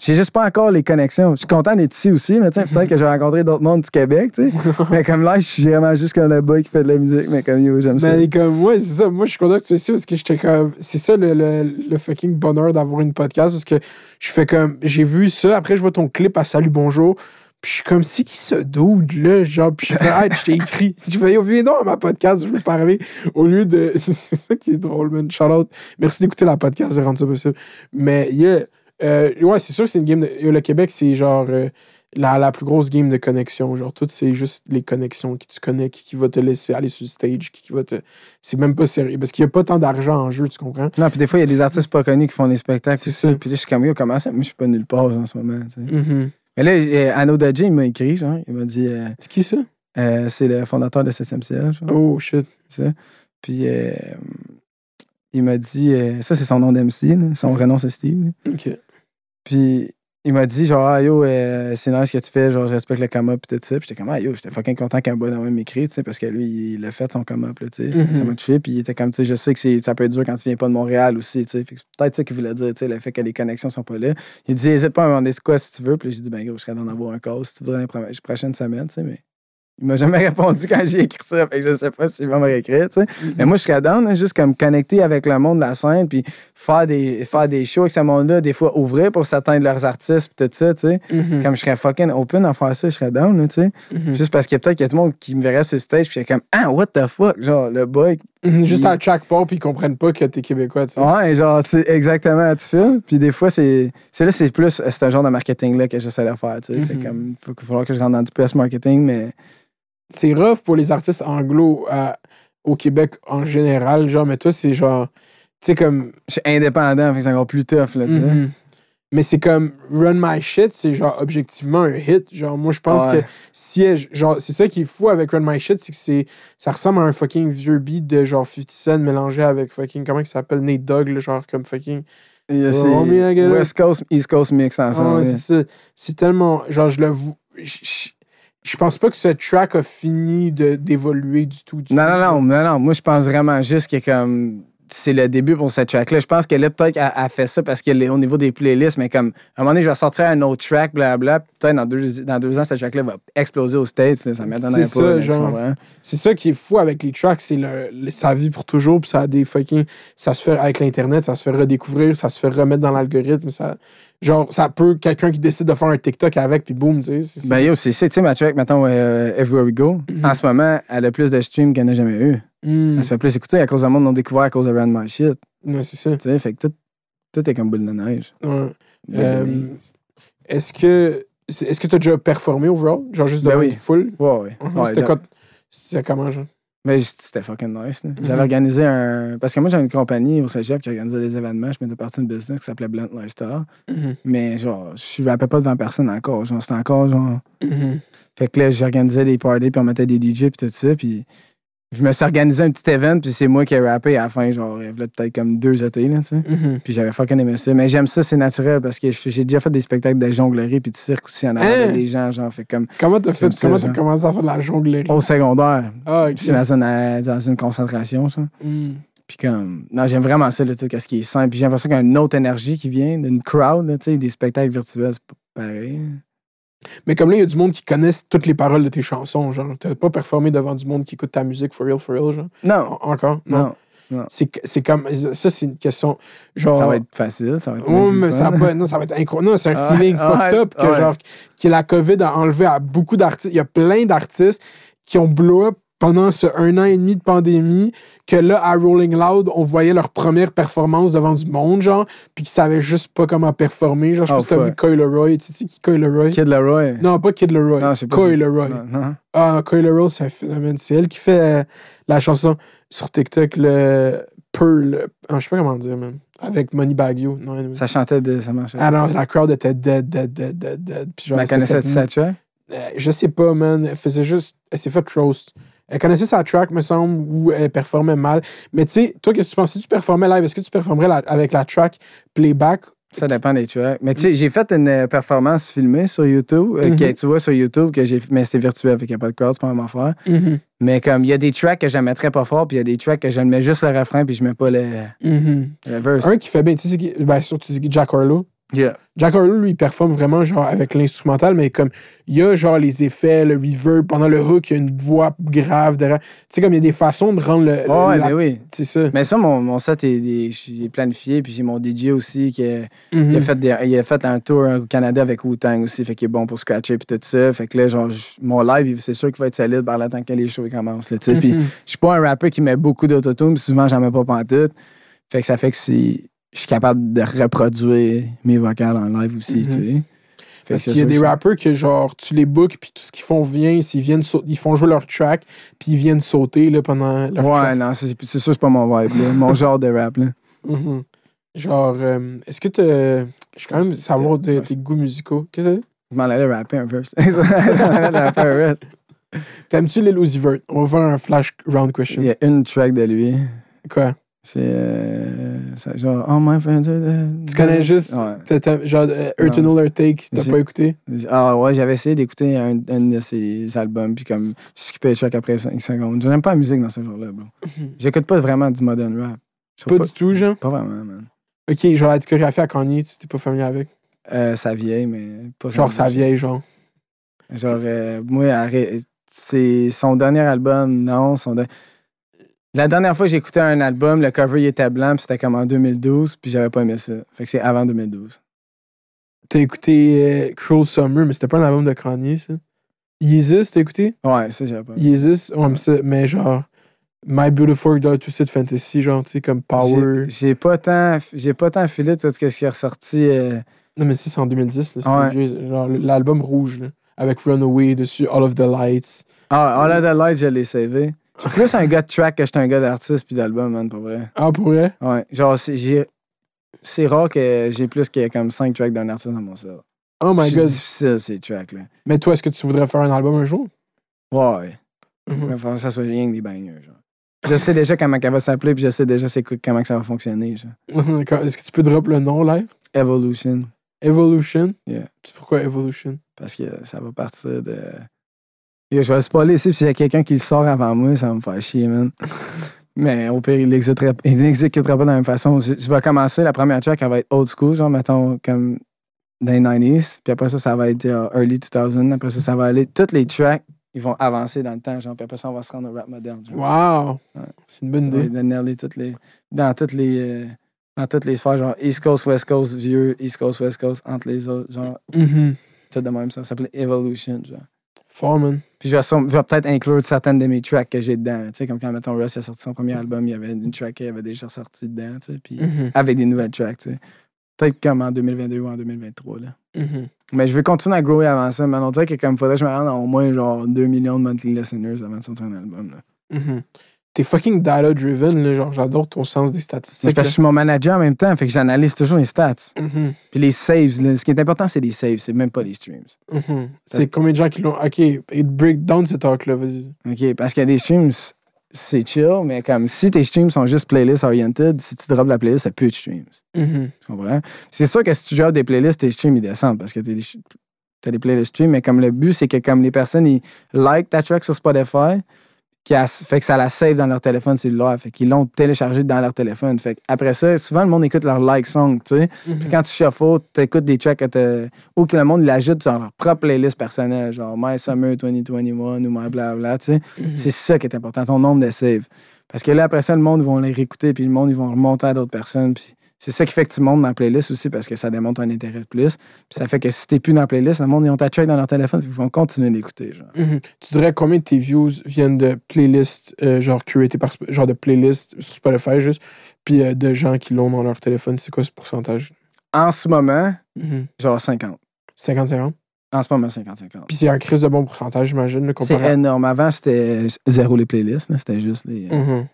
j'ai juste pas encore les connexions. Je suis content d'être ici aussi, mais peut-être que je vais rencontrer d'autres mondes du Québec, tu sais. (laughs) mais comme là, je suis vraiment juste comme le boy qui fait de la musique, mais comme yo, j'aime ça. Mais comme, ouais, c'est ça. Moi, je suis content que tu sois ici parce que j'étais comme. C'est ça le, le, le fucking bonheur d'avoir une podcast parce que je fais comme. J'ai vu ça. Après, je vois ton clip à Salut Bonjour. Puis je suis comme, c'est qui ce dude là? Genre, puis je fais, ah, je t'ai écrit. (laughs) Je fais, yo, viens donc à ma podcast, je veux parler. Au lieu de. (laughs) c'est ça qui est drôle, man. Shout out. Merci d'écouter la podcast, de rendre ça possible. Mais, yeah. Euh, ouais, c'est sûr que c'est une game. De, le Québec, c'est genre. euh, la, la plus grosse game de connexion. Genre, tout, c'est juste les connexions qui tu connais, qui, qui va te laisser aller sur le stage, qui, qui va te. C'est même pas sérieux. Parce qu'il n'y a pas tant d'argent en jeu, tu comprends? Non, puis des fois, il y a des artistes pas connus qui font des spectacles. C'est ça. Puis là, je suis comme, yo, comment ça? Moi, je suis pas nulle part en ce moment, tu sais. Mm-hmm. Mais là, euh, Anno Dadji, il m'a écrit, genre, il m'a dit, euh, C'est qui ça? c'est le fondateur de 7e CL, genre. Oh shit. ça. Puis il m'a dit, ça c'est son nom d'MC, son vrai nom c'est Steve. là. Ok. Puis il m'a dit, genre, ah, yo, euh, c'est nice ce que tu fais, genre, je respecte le come-up, puis tout ça. Puis j'étais comme, ah, yo, j'étais fucking content qu'un bon homme m'écrit, tu sais, parce que lui, il a fait son come-up, là, tu sais. Ça- Ça Mhm. m'a touché, puis il était comme, tu sais, je sais que c'est- ça peut être dur quand tu viens pas de Montréal aussi, tu sais. Peut-être ça qu'il voulait dire, tu sais, le fait que les connexions sont pas là. Il dit, hésite pas à me demander quoi si tu veux. Puis j'ai dit, ben, gros, je serais d'en avoir un call si tu voudrais la prochaine semaine, tu sais, mais. Il m'a jamais (laughs) répondu quand j'ai écrit ça, fait que je sais pas s'il va me réécrire, tu sais. Mais moi, je serais down, hein, juste comme connecter avec le monde de la scène, puis faire des, faire des shows avec ce monde-là, des fois ouvrir pour certains de leurs artistes, puis tout ça, tu sais. Mhm. Comme je serais fucking open à faire ça, je serais down, tu sais. Mhm. Juste parce que peut-être qu'il y a du monde qui me verrait sur stage, puis j'étais comme, ah, what the fuck, genre, le boy. Mhm. Juste à chaque part, puis ils comprennent pas que t'es québécois, tu sais. Ouais, genre, tu sais, exactement, tu fais. Puis des fois, c'est. C'est là, c'est plus. C'est un genre de marketing-là que j'essaie de faire, tu sais. Fait comme, il faut, falloir que je rentre dans du plus marketing, mais. C'est rough pour les artistes anglo à- au Québec en général, genre, mais toi, c'est genre. Tu sais, comme. Je suis indépendant, c'est encore plus tough, là, tu sais. Mhm. Mais c'est comme Run My Shit, c'est genre objectivement un hit. Genre, moi, je pense Ouais. que si elle- genre, c'est ça qui est fou avec Run My Shit, c'est que c'est, ça ressemble à un fucking vieux beat de genre 50 Cent mélangé avec fucking, comment il s'appelle, Nate Dogg, là, genre comme fucking. Oh. West Coast, East Coast mix Ah ensemble. ouais, ouais. c'est ça. C'est tellement, genre, je le, je pense pas que ce track a fini de- d'évoluer du tout. du Non, tout, non, non, non, non. Moi, je pense vraiment juste que comme c'est le début pour cette track-là. Je pense qu'elle a peut-être a fait ça parce qu'elle est au niveau des playlists, mais comme à un moment donné, je vais sortir un autre track, blablabla. Peut-être dans deux, dans deux ans, cette track-là va exploser aux States. là, ça pas. C'est ça, là, tu genre. C'est ça qui est fou avec les tracks, c'est le, ça vit pour toujours, puis ça a des fucking. Ça se fait avec l'Internet, ça se fait redécouvrir, ça se fait remettre dans l'algorithme. Ça, genre, ça peut. Quelqu'un qui décide de faire un TikTok avec, puis boum, tu sais. Ben yo, c'est ça. Tu sais, ma track, mettons, euh, Everywhere We Go, en ce moment, elle a plus de streams qu'elle n'a jamais eu. Mm. Elle se fait plus écouter à cause du monde non découvert à cause de My Shit. Ouais, c'est ça. Tu sais, fait que tout, tout est comme boule de neige. Ouais. Euh, est-ce que. Est-ce que tu as déjà performé overall? Genre juste Ben devant oui. une foule? Ouais, ouais. Mhm. Ouais, C'était quoi? C'était comment, genre? Mais j- c'était fucking nice. J'avais Mhm. organisé un. Parce que moi, j'avais une compagnie au cégep qui organisait des événements. Je m'étais parti d'une business qui s'appelait Blunt Lifestyle. Mhm. Mais genre, je rappelle pas devant personne encore. Genre, c'était encore genre. Mhm. Fait que là, j'organisais des parties, puis on mettait des DJ, puis tout ça. Puis je me suis organisé un petit event, puis c'est moi qui ai rappé à la fin, genre, il y avait peut-être comme deux étés, là, tu sais. Mhm. Puis j'avais fucking aimé ça. Mais j'aime ça, c'est naturel, parce que j'ai déjà fait des spectacles de jonglerie, puis de cirque aussi en avant Hein? des gens, genre, fait comme Comment t'as fait? Comment t'as commencé à faire de la jonglerie? au secondaire. Ah. C'est dans une, euh, dans une concentration, ça. Mm. Puis comme, non, j'aime vraiment ça, tu sais, qu'est-ce qui est simple. Puis j'ai l'impression qu'il y a une autre énergie qui vient d'une crowd, tu sais, des spectacles virtuels, c'est pas pareil. Mais comme là, il y a du monde qui connaissent toutes les paroles de tes chansons, genre. T'as pas performé devant du monde qui écoute ta musique for real, for real, genre? Non, En- Encore? non, C'est c'est comme. Ça, c'est une question. Genre. ça va être facile, ça va être. Plus mais ça, va non, ça va être incroyable. Non, c'est un Ah, feeling ah, fucked up que, genre, que la COVID a enlevé à beaucoup d'artistes. Il y a plein d'artistes qui ont blow up pendant ce un an et demi de pandémie, que là, à Rolling Loud, on voyait leur première performance devant du monde, genre, puis qu'ils savaient juste pas comment performer. Genre, je sais Oh, si t'as vu fuck. Coy Leroy. Tu sais qui? Kid Leroy. Non, pas Kid Leroy. Non, je sais pas Coy si- Leroy. Non, non. Ah, Coy Leroy, c'est un phénomène. C'est elle qui fait euh, la chanson sur TikTok, le Pearl. Ah, je sais pas comment dire, même. Avec Money Baggio. Non, anyway. Ça chantait de. Ça marchait. Ah non, la crowd était dead, dead, dead, dead, dead. Puis genre, Mais elle connaissais-tu fait- sa track? Euh, Je sais pas, man. Elle faisait juste. Elle s'est fait roast. Elle connaissait sa track, me semble, où elle performait mal. Mais tu sais, toi, qu'est-ce que tu penses? Si tu performais live, est-ce que tu performerais la- avec la track playback? Ça dépend des tracks. Mais tu sais, j'ai fait une euh, performance filmée sur YouTube, euh, Mhm. que tu vois sur YouTube, que j'ai mais c'était virtuel, fait qu'il n'y a pas de c'est pas vraiment. Mhm. Mais comme il y a des tracks que je mettrais pas fort, puis il y a des tracks que je mets juste le refrain, puis je mets pas le, Mhm. le verse. Un qui fait bien, tu sais, ben, surtout, tu sais qui, Jack Harlow? Yeah. Jack Harlow, lui, il performe vraiment genre avec l'instrumental, mais comme il y a genre les effets, le reverb, pendant le hook, il y a une voix grave derrière. Tu sais, comme il y a des façons de rendre le. le- Oh, ouais, la- ben oui. C'est ça. Mais ça, mon, mon set est, planifié, puis j'ai mon DJ aussi qui est- il, a fait des- il a fait un tour au Canada avec Wu-Tang aussi, fait qu'il est bon pour scratcher puis tout ça. Fait que là, genre, mon live, c'est sûr qu'il va être solide par le temps que les shows commencent. Là, tu sais. Puis Mhm. je suis pas un rappeur qui met beaucoup d'autotune, puis souvent j'en mets pas pantoute. Fait que ça fait que si je suis capable de reproduire mes vocales en live aussi, Mhm. tu sais. Fait Parce qu'il y a des rappers que, genre, tu les bookes, puis tout ce qu'ils font vient, s'ils viennent ils font jouer leur track, puis ils viennent sauter là, pendant leur Ouais, track. non, c'est sûr, c'est pas mon vibe, là. mon (laughs) genre de rap. Là. Mhm. Genre, euh, est-ce que tu. Je suis quand même savoir de, tes goûts musicaux. Qu'est-ce que c'est? Je m'en allais rapper un peu. (laughs) Je m'en allais rapper un verse. T'aimes-tu Lil Uzi Vert? On va faire un flash round question. Il y a une track de lui. Quoi? C'est euh, genre Oh my friends are dead. Tu connais juste. Ouais. genre, euh, Earth Take, t'as pas écouté? Ah ouais, j'avais essayé d'écouter un, un de ses albums, puis comme je skippais le track après 5 secondes. J'aime pas la musique dans ce genre-là, bro. (laughs) J'écoute pas vraiment du modern rap. Pas, du tout, genre? Pas vraiment, man. Ok, genre la discographie à Kanye, tu t'es pas familier avec? Euh, sa vieille, mais pas Genre sa vieille, genre. Genre, euh, moi, arrête- c'est son dernier album, non. Son de- La dernière fois que j'ai écouté un album, le cover il était blanc, puis c'était comme en 2012, puis j'avais pas aimé ça. Fait que c'est avant 2012. T'as écouté euh, Cruel Summer, mais c'était pas un album de Kanye, ça? Yeezus, t'as écouté? Ouais, ça, j'avais pas aimé. Yeezus, ouais, mais, ça, mais genre. My Beautiful Dark Twisted Fantasy, genre, tu sais, comme Power. J'ai- pas tant, j'ai pas tant filé de tout ce qui est ressorti. euh, Non, mais ça, c'est en 2010, là. C'est Ouais. vieux, genre l'album rouge, là. Avec Runaway dessus, All of the Lights. Ah, All of the Light, je l'ai savé. Je suis plus un gars de track que je suis un gars d'artiste puis d'album, man, pour vrai. Ah, pour vrai? Ouais. Genre, c'est, j'ai- c'est rare que j'ai plus que comme 5 tracks d'un artiste dans mon cerveau. Oh my c'est god. difficile, ces tracks-là. Mais toi, est-ce que tu voudrais faire un album un jour? Ouais. Il faut que ça soit rien que des bangers, genre. Je sais déjà comment elle va s'appeler, puis je sais déjà c'est quoi- comment ça va fonctionner, genre. (laughs) est-ce que tu peux drop le nom live? Evolution. Evolution? Yeah. Pourquoi Evolution? Parce que ça va partir de. Yo, je vais spoiler ici, puis s'il y a quelqu'un qui le sort avant moi, ça va me faire chier, man. Mais au pire, il l'exécutera pas de la même façon. Je, je vais commencer, la première track, elle va être old school, genre, mettons, comme dans les 90s. Puis après ça, ça va être euh, early 2000. Après ça, ça va aller. Toutes les tracks, ils vont avancer dans le temps, genre. Puis après ça, on va se rendre au rap moderne. genre. Wow! Ouais. C'est une bonne idée. nailer toutes les, dans toutes les. euh, dans toutes les sphères, genre East Coast, West Coast, vieux, East Coast, West Coast, entre les autres, genre, Mhm. tout de même, ça, ça s'appelait Evolution, genre. Fort, man. Puis je vais, peut-être inclure certaines de mes tracks que j'ai dedans. Tu sais, comme quand, mettons, Russ a sorti son premier album, il y avait une track qui avait déjà sorti dedans, tu sais, puis Mhm. avec des nouvelles tracks, tu sais. Peut-être comme en 2022 ou en 2023, là. Mhm. Mais je vais continuer à grower avant ça, mais on dirait que comme faudrait que je me rende au moins genre 2 millions de monthly listeners avant de sortir un album, là. Mhm. T'es fucking data-driven, là. Genre, j'adore ton sens des C'est statistiques. parce que je suis mon manager en même temps, fait que j'analyse toujours les stats. là. Mhm. Puis les saves, là, ce qui est important, c'est les saves, c'est même pas les streams. Mhm. C'est combien de gens qui l'ont. Ok, it break down ce talk-là, vas-y. OK, parce qu'il y a des streams, c'est chill, mais comme si tes streams sont juste playlist oriented, si tu drops la playlist, c'est plus de streams. Mhm. Tu comprends? C'est sûr que si tu joues des playlists, tes streams, ils descendent parce que t'as des, t'as des playlists streams, mais comme le but, c'est que comme les personnes, ils like ta track sur Spotify, qui a- fait que ça la save dans leur téléphone cellulaire, fait qu'ils l'ont téléchargé dans leur téléphone. Fait après ça, souvent, le monde écoute leur like song, tu sais. Puis quand tu shuffles, tu écoutes des tracks ou que le monde l'ajoute sur leur propre playlist personnelle, genre My Summer 2021 ou My Blabla, tu sais. Mhm. C'est ça qui est important, ton nombre de saves. Parce que là, après ça, le monde, ils vont les réécouter, puis le monde, ils vont remonter à d'autres personnes. Puis c'est ça qui fait que tu montes dans la playlist aussi, parce que ça démontre un intérêt de plus. Puis ça fait que si t'es plus dans la playlist, le monde, ils ont ta track dans leur téléphone, puis ils vont continuer d'écouter, genre. Mhm. Tu dirais combien de tes views viennent de playlists, euh, genre curatées par genre de playlists sur Spotify juste, puis euh, de gens qui l'ont dans leur téléphone, c'est quoi ce pourcentage? En ce moment, Mhm. genre 50. 50-50. En ce moment, 50-50. Puis c'est un crise de bon pourcentage, j'imagine, le C'est comparé. énorme. Avant, c'était zéro les playlists, c'était juste les. euh, Mhm.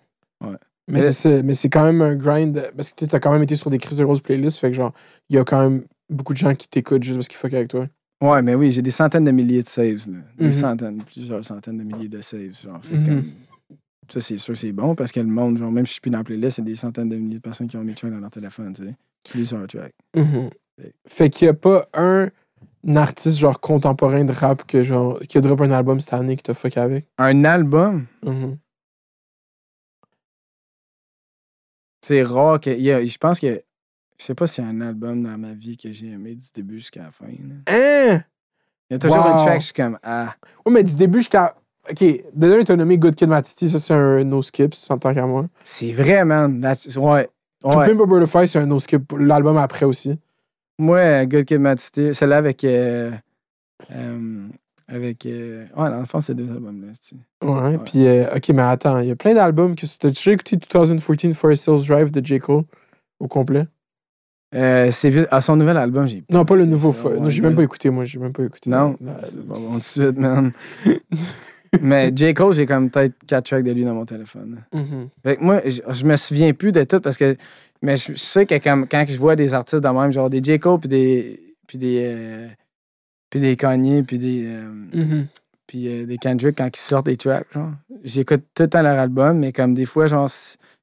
Ouais. Mais Mais- c'est mais c'est quand même un grind, parce que tu as quand même été sur des crises de playlists, fait que genre, il y a quand même beaucoup de gens qui t'écoutent juste parce qu'ils fuck avec toi. Ouais, mais oui, j'ai des centaines de milliers de saves. Là. Des Mhm. centaines, plusieurs centaines de milliers de saves. Genre. Fait Mhm. comme- Ça, c'est sûr, c'est bon parce que le monde, genre, même si je suis plus dans la playlist, il y a des centaines de milliers de personnes qui ont mis tracks dans leur téléphone, tu sais. Plusieurs tracks. Mhm. Fait- Fait qu'il n'y a pas un artiste genre contemporain de rap que genre qui a drop un album cette année qui t'a fuck avec? Un album, c'est rare que. il y a- je pense que. Je sais pas s'il y a un album dans ma vie que j'ai aimé du début jusqu'à la fin. là. Hein? Il y a toujours Wow. une track, je suis comme, ah. Ouais, mais du début jusqu'à. Ok, déjà, t'as nommé Good Kid Matiti, ça c'est un no skip, en tant qu'à moi. C'est vrai, man. That's- ouais. Ouais. Pimp a Butterfly, c'est un no skip. L'album après aussi. Moi, Good Kid Mad City, celle-là avec. euh, euh, avec. euh, ouais, dans le fond, c'est deux albums-là. Ouais, puis euh, ok, mais attends, il y a plein d'albums que t'as déjà écouté 2014 Forest Hills Drive de J. Cole au complet? Euh, c'est vu- à son nouvel album, j'ai. Non, pas le nouveau. ça, fo- ouais, non, j'ai même pas écouté, moi, j'ai même pas écouté. Non, c'est pas bon de suite, man. (laughs) Mais J. Cole, j'ai comme peut-être quatre tracks de lui dans mon téléphone. mhm. Fait que moi, je, me souviens plus de tout parce que. Mais je, sais que quand je vois des artistes de même, genre des J. Cole, puis des. Puis des. euh, puis des Kanye, puis des. euh, Mhm. puis euh, des Kendrick quand ils sortent des tracks, genre. J'écoute tout le temps leur album, mais comme des fois, genre.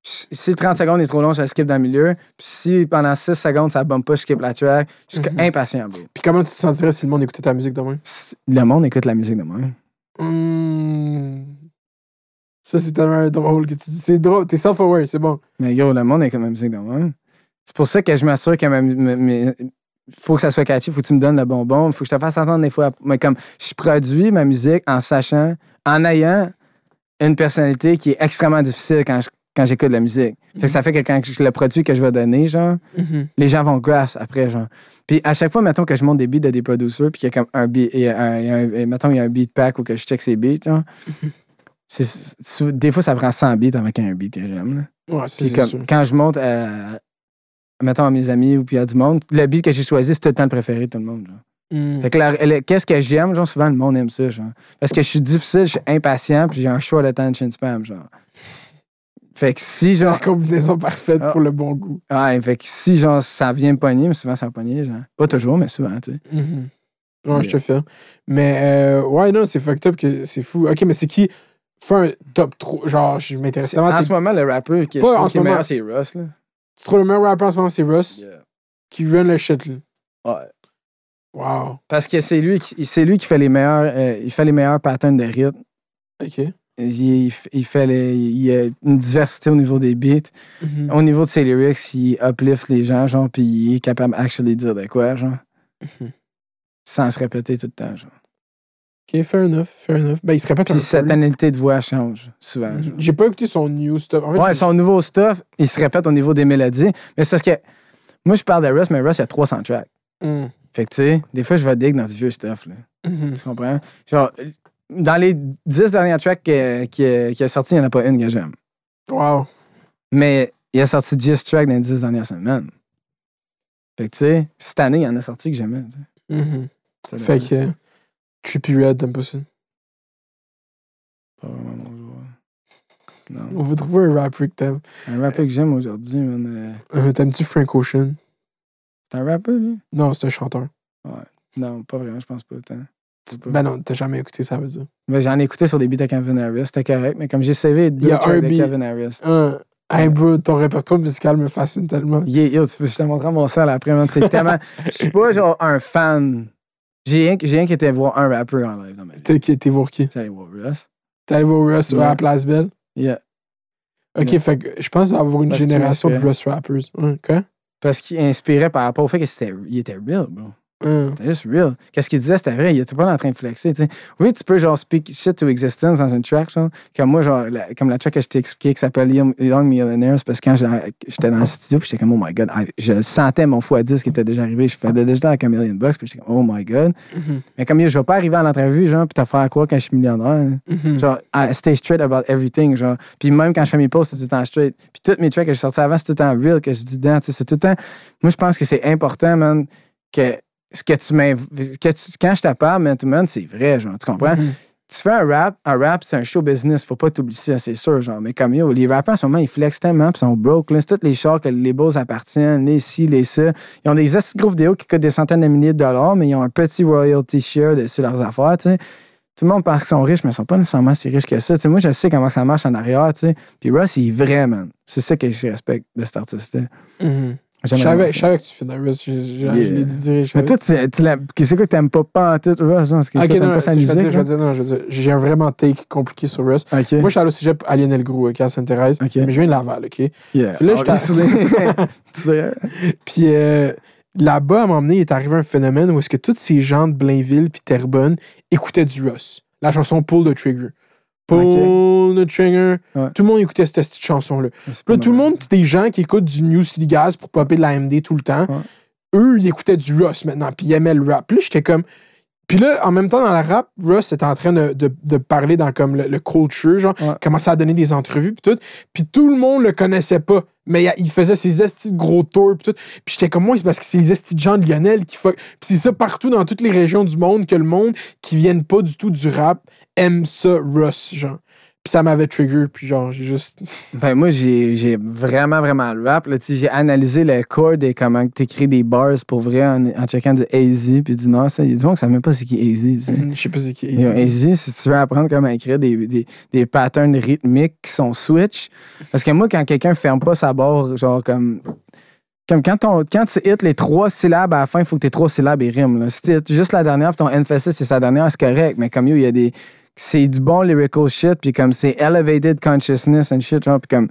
Si, si 30 secondes est trop long, je la skip dans le milieu. Puis si pendant 6 secondes, ça bombe pas, je skip la track. Je suis Mhm. impatient, bro. Puis comment tu te sentirais si le monde écoutait ta musique demain? Le monde écoute la musique de moi. Hmm. Ça, c'est tellement drôle que tu dis. C'est drôle, t'es self-aware, c'est bon. Mais gros, le monde écoute ma musique de moi. C'est pour ça que je m'assure que ma, ma- ma- faut que ça soit catchy, faut que tu me donnes le bonbon, faut que je te fasse entendre des fois. Mais comme je produis ma musique en sachant, en ayant une personnalité qui est extrêmement difficile quand je- quand j'écoute de la musique. Fait que ça fait que quand je le produis que je vais donner, genre, les gens vont grasp après, genre. Puis à chaque fois, mettons que je monte des beats de des producers, puis qu'il y a comme un beat, il y a un, mettons, il y a un beat pack ou que je check ses beats, genre. (laughs) des fois, ça prend 100 beats avant qu'il y ait un beat que j'aime. Ouais, c'est Puis c'est comme, sûr. quand je monte à, mettons, à mes amis ou puis à du monde, le beat que j'ai choisi, c'est tout le temps le préféré de tout le monde. Genre. Hmm. Fait que qu'est-ce que j'aime, genre, souvent, le monde aime ça, genre. Parce que je suis difficile, je suis impatient, puis j'ai un short attention spam, genre. Fait que si, C'est la genre. combinaison parfaite Ah. pour le bon goût. Ouais, fait que si, genre, ça vient me pogner, mais souvent, ça va pogner, genre. Pas toujours, mais souvent, tu sais. Mhm. Ouais, je te fais. Mais euh, ouais, non, c'est fucked up que c'est fou. Ok, mais c'est qui fait un top 3 Genre, je m'intéresse. En ce moment, le rappeur qui est, en ce qui est moment. meilleur, c'est Russ, là. Tu trouves le meilleur rapper en ce moment, c'est Russ, Yeah. qui run le shit, là. Ouais. Wow. Parce que c'est lui, qui- c'est lui qui fait les meilleurs, euh, il fait les meilleurs patterns de rythme. OK. Il, il fait les, il y a une diversité au niveau des beats. Mhm. Au niveau de ses lyrics, il uplift les gens, genre, puis il est capable actually de dire de quoi, genre. Mhm. Sans se répéter tout le temps, genre. OK, fair enough, fair enough. Ben, il se répète un Puis peu. sa tonalité de voix change souvent. genre. J'ai pas écouté son new stuff. En fait, Ouais, j'ai- son nouveau stuff, il se répète au niveau des mélodies. Mais c'est parce que moi, je parle de Russ, mais Russ, il y a 300 tracks. Mhm. Fait que, tu sais, des fois, je vais dig dans du vieux stuff, là. Mhm. Tu comprends? Genre, dans les 10 derniers tracks qui qui qui a sorti, il n'y en a pas une que j'aime. Wow. Mais il a sorti 10 tracks dans les 10 dernières semaines. Fait que, tu sais, cette année, il y en a sorti que j'aimais. tu sais. Mhm. Ça Fait que Trippy Red, t'aimes pas ça? Pas vraiment mon joueur. Non. On va trouver un rapper que t'aimes. Un rappeur que j'aime aujourd'hui, man. euh, Euh, T'aimes-tu Frank Ocean? C'est un rappeur, lui? Non, c'est un chanteur. Non, pas vraiment, je pense pas autant. Ben non, t'as jamais écouté ça, veut dire. Mais j'en ai écouté sur des beats de Kevin Harris, c'était correct, mais comme j'ai sauvé deux Il y a tracks un de beat. Kevin Harris. Hein, hey bro, ton répertoire musical me fascine tellement. Yeah, yo, tu peux, je te montrerai mon sel après, man. C'est tellement. (laughs) Je suis pas genre un fan. J'ai rien, rien qui était voir un rappeur en live dans ma vie. T'es qui- t'es voir qui? Tu allé voir Russ. T'es allé voir Russ Ouais. à la Place Belle? Yeah. Ok, fait que je pense qu'il va y avoir une Parce génération de. Russ rappers. Quoi? Parce qu'il inspirait par rapport au fait qu'il était real, bro. C'était juste real. Qu'est-ce qu'il disait, c'était vrai. Il était pas en train de flexer. Oui, tu peux, genre, speak shit to existence dans une track, genre. Comme moi, genre, la- comme la track que je t'ai expliqué qui s'appelle Young, Millionaires, parce que quand j'étais dans le studio, j'étais comme, oh my god, je sentais mon x10 qui était déjà arrivé. Je faisais déjà avec un million bucks, puis j'étais comme, oh my god. Mhm. Mais comme, je vais pas arriver à l'entrevue, genre, puis te faire quoi quand je suis millionnaire. Mhm. Genre, I stay straight about everything, genre. Puis même quand je fais mes posts, c'est tout le temps straight. Puis toutes mes tracks que j'ai sortis avant, c'est tout le temps real, que je dis dedans, tu sais, c'est tout le temps... Moi, je pense que c'est important, man, que ce que tu m'inv... que tu- Quand je te parle, man to man, c'est vrai, genre, tu comprends? Mhm. Tu fais un rap, un rap, c'est un show business, faut pas t'oublier ça, c'est sûr, genre. Mais comme yo, les rappeurs en ce moment, ils flexent tellement, puis ils sont broke, là. C'est tous les chars que les beaux appartiennent, les ci, les ça. Ils ont des gros vidéos qui coûtent des centaines de milliers de dollars, mais ils ont un petit royalty share de- sur leurs affaires, tu sais. Tout le monde pense qu'ils sont riches, mais ils sont pas nécessairement si riches que ça. Tu sais, moi, je sais comment ça marche en arrière, tu sais. Puis Russ, il est vrai, man. C'est ça que je respecte de cet artiste-là. Mhm. Vraiment je savais que tu fais de Russ. Je, je- je l'ai dit direct. je Mais toi, c'est quoi que t'aimes pas pas en tête, Russ? Ok, non, pas je vais dire, je non, je vais dire, j'ai un vraiment take compliqué sur Russ. Moi, je suis allé au cégep à Lionel Gros, ok, à Sainte-Thérèse. Mais je viens de Laval, OK? Yeah. Puis là. (laughs) (laughs) Tu sais, Puis euh, là-bas, à un moment donné, il est arrivé un phénomène où est-ce que tous ces gens de Blainville puis Terrebonne écoutaient du Russ. La chanson Pull the Trigger. Pull the Trigger. Ouais. Tout le monde écoutait cette, petite chanson-là. là, tout le monde, des gens qui écoutent du New City Gas pour popper de la MD tout le temps. Ouais. Eux, ils écoutaient du Russ maintenant, puis ils aimaient le rap. Puis là, j'étais comme. Puis là, en même temps, dans la rap, Russ était en train de, de- de parler dans comme le, le culture, genre, Ouais. commençait à donner des entrevues, puis tout. Puis tout le monde le connaissait pas. Mais il- il faisait ses estis de gros tours, puis tout. Puis j'étais comme moi, c'est parce que c'est les estis de gens de Lionel qui fuck. Puis c'est ça partout dans toutes les régions du monde que le monde qui viennent pas du tout du rap aime ça, Russ, genre. Puis ça m'avait trigger, puis genre, j'ai juste. (laughs) Ben moi, j'ai j'ai vraiment, vraiment le rap. là, tu sais, J'ai analysé le chord et comment t'écris des bars pour vrai en, en checkant du AZ puis du non, ça, il y a du monde qui savent même pas c'est qui AZ. tu sais. Je sais pas c'est qui. Yo, AZ, si tu veux apprendre comment écrire des, des, des patterns rythmiques qui sont switch. Parce que moi, quand quelqu'un ferme pas sa barre, genre comme. Comme quand, ton, quand tu hits les trois syllabes à la fin, il faut que tes trois syllabes ils riment. Là. Si tu juste la dernière puis ton emphasis c'est sa dernière, c'est correct. Mais comme yo, il y a des. C'est du bon lyrical shit, puis comme c'est elevated consciousness and shit, genre, puis comme.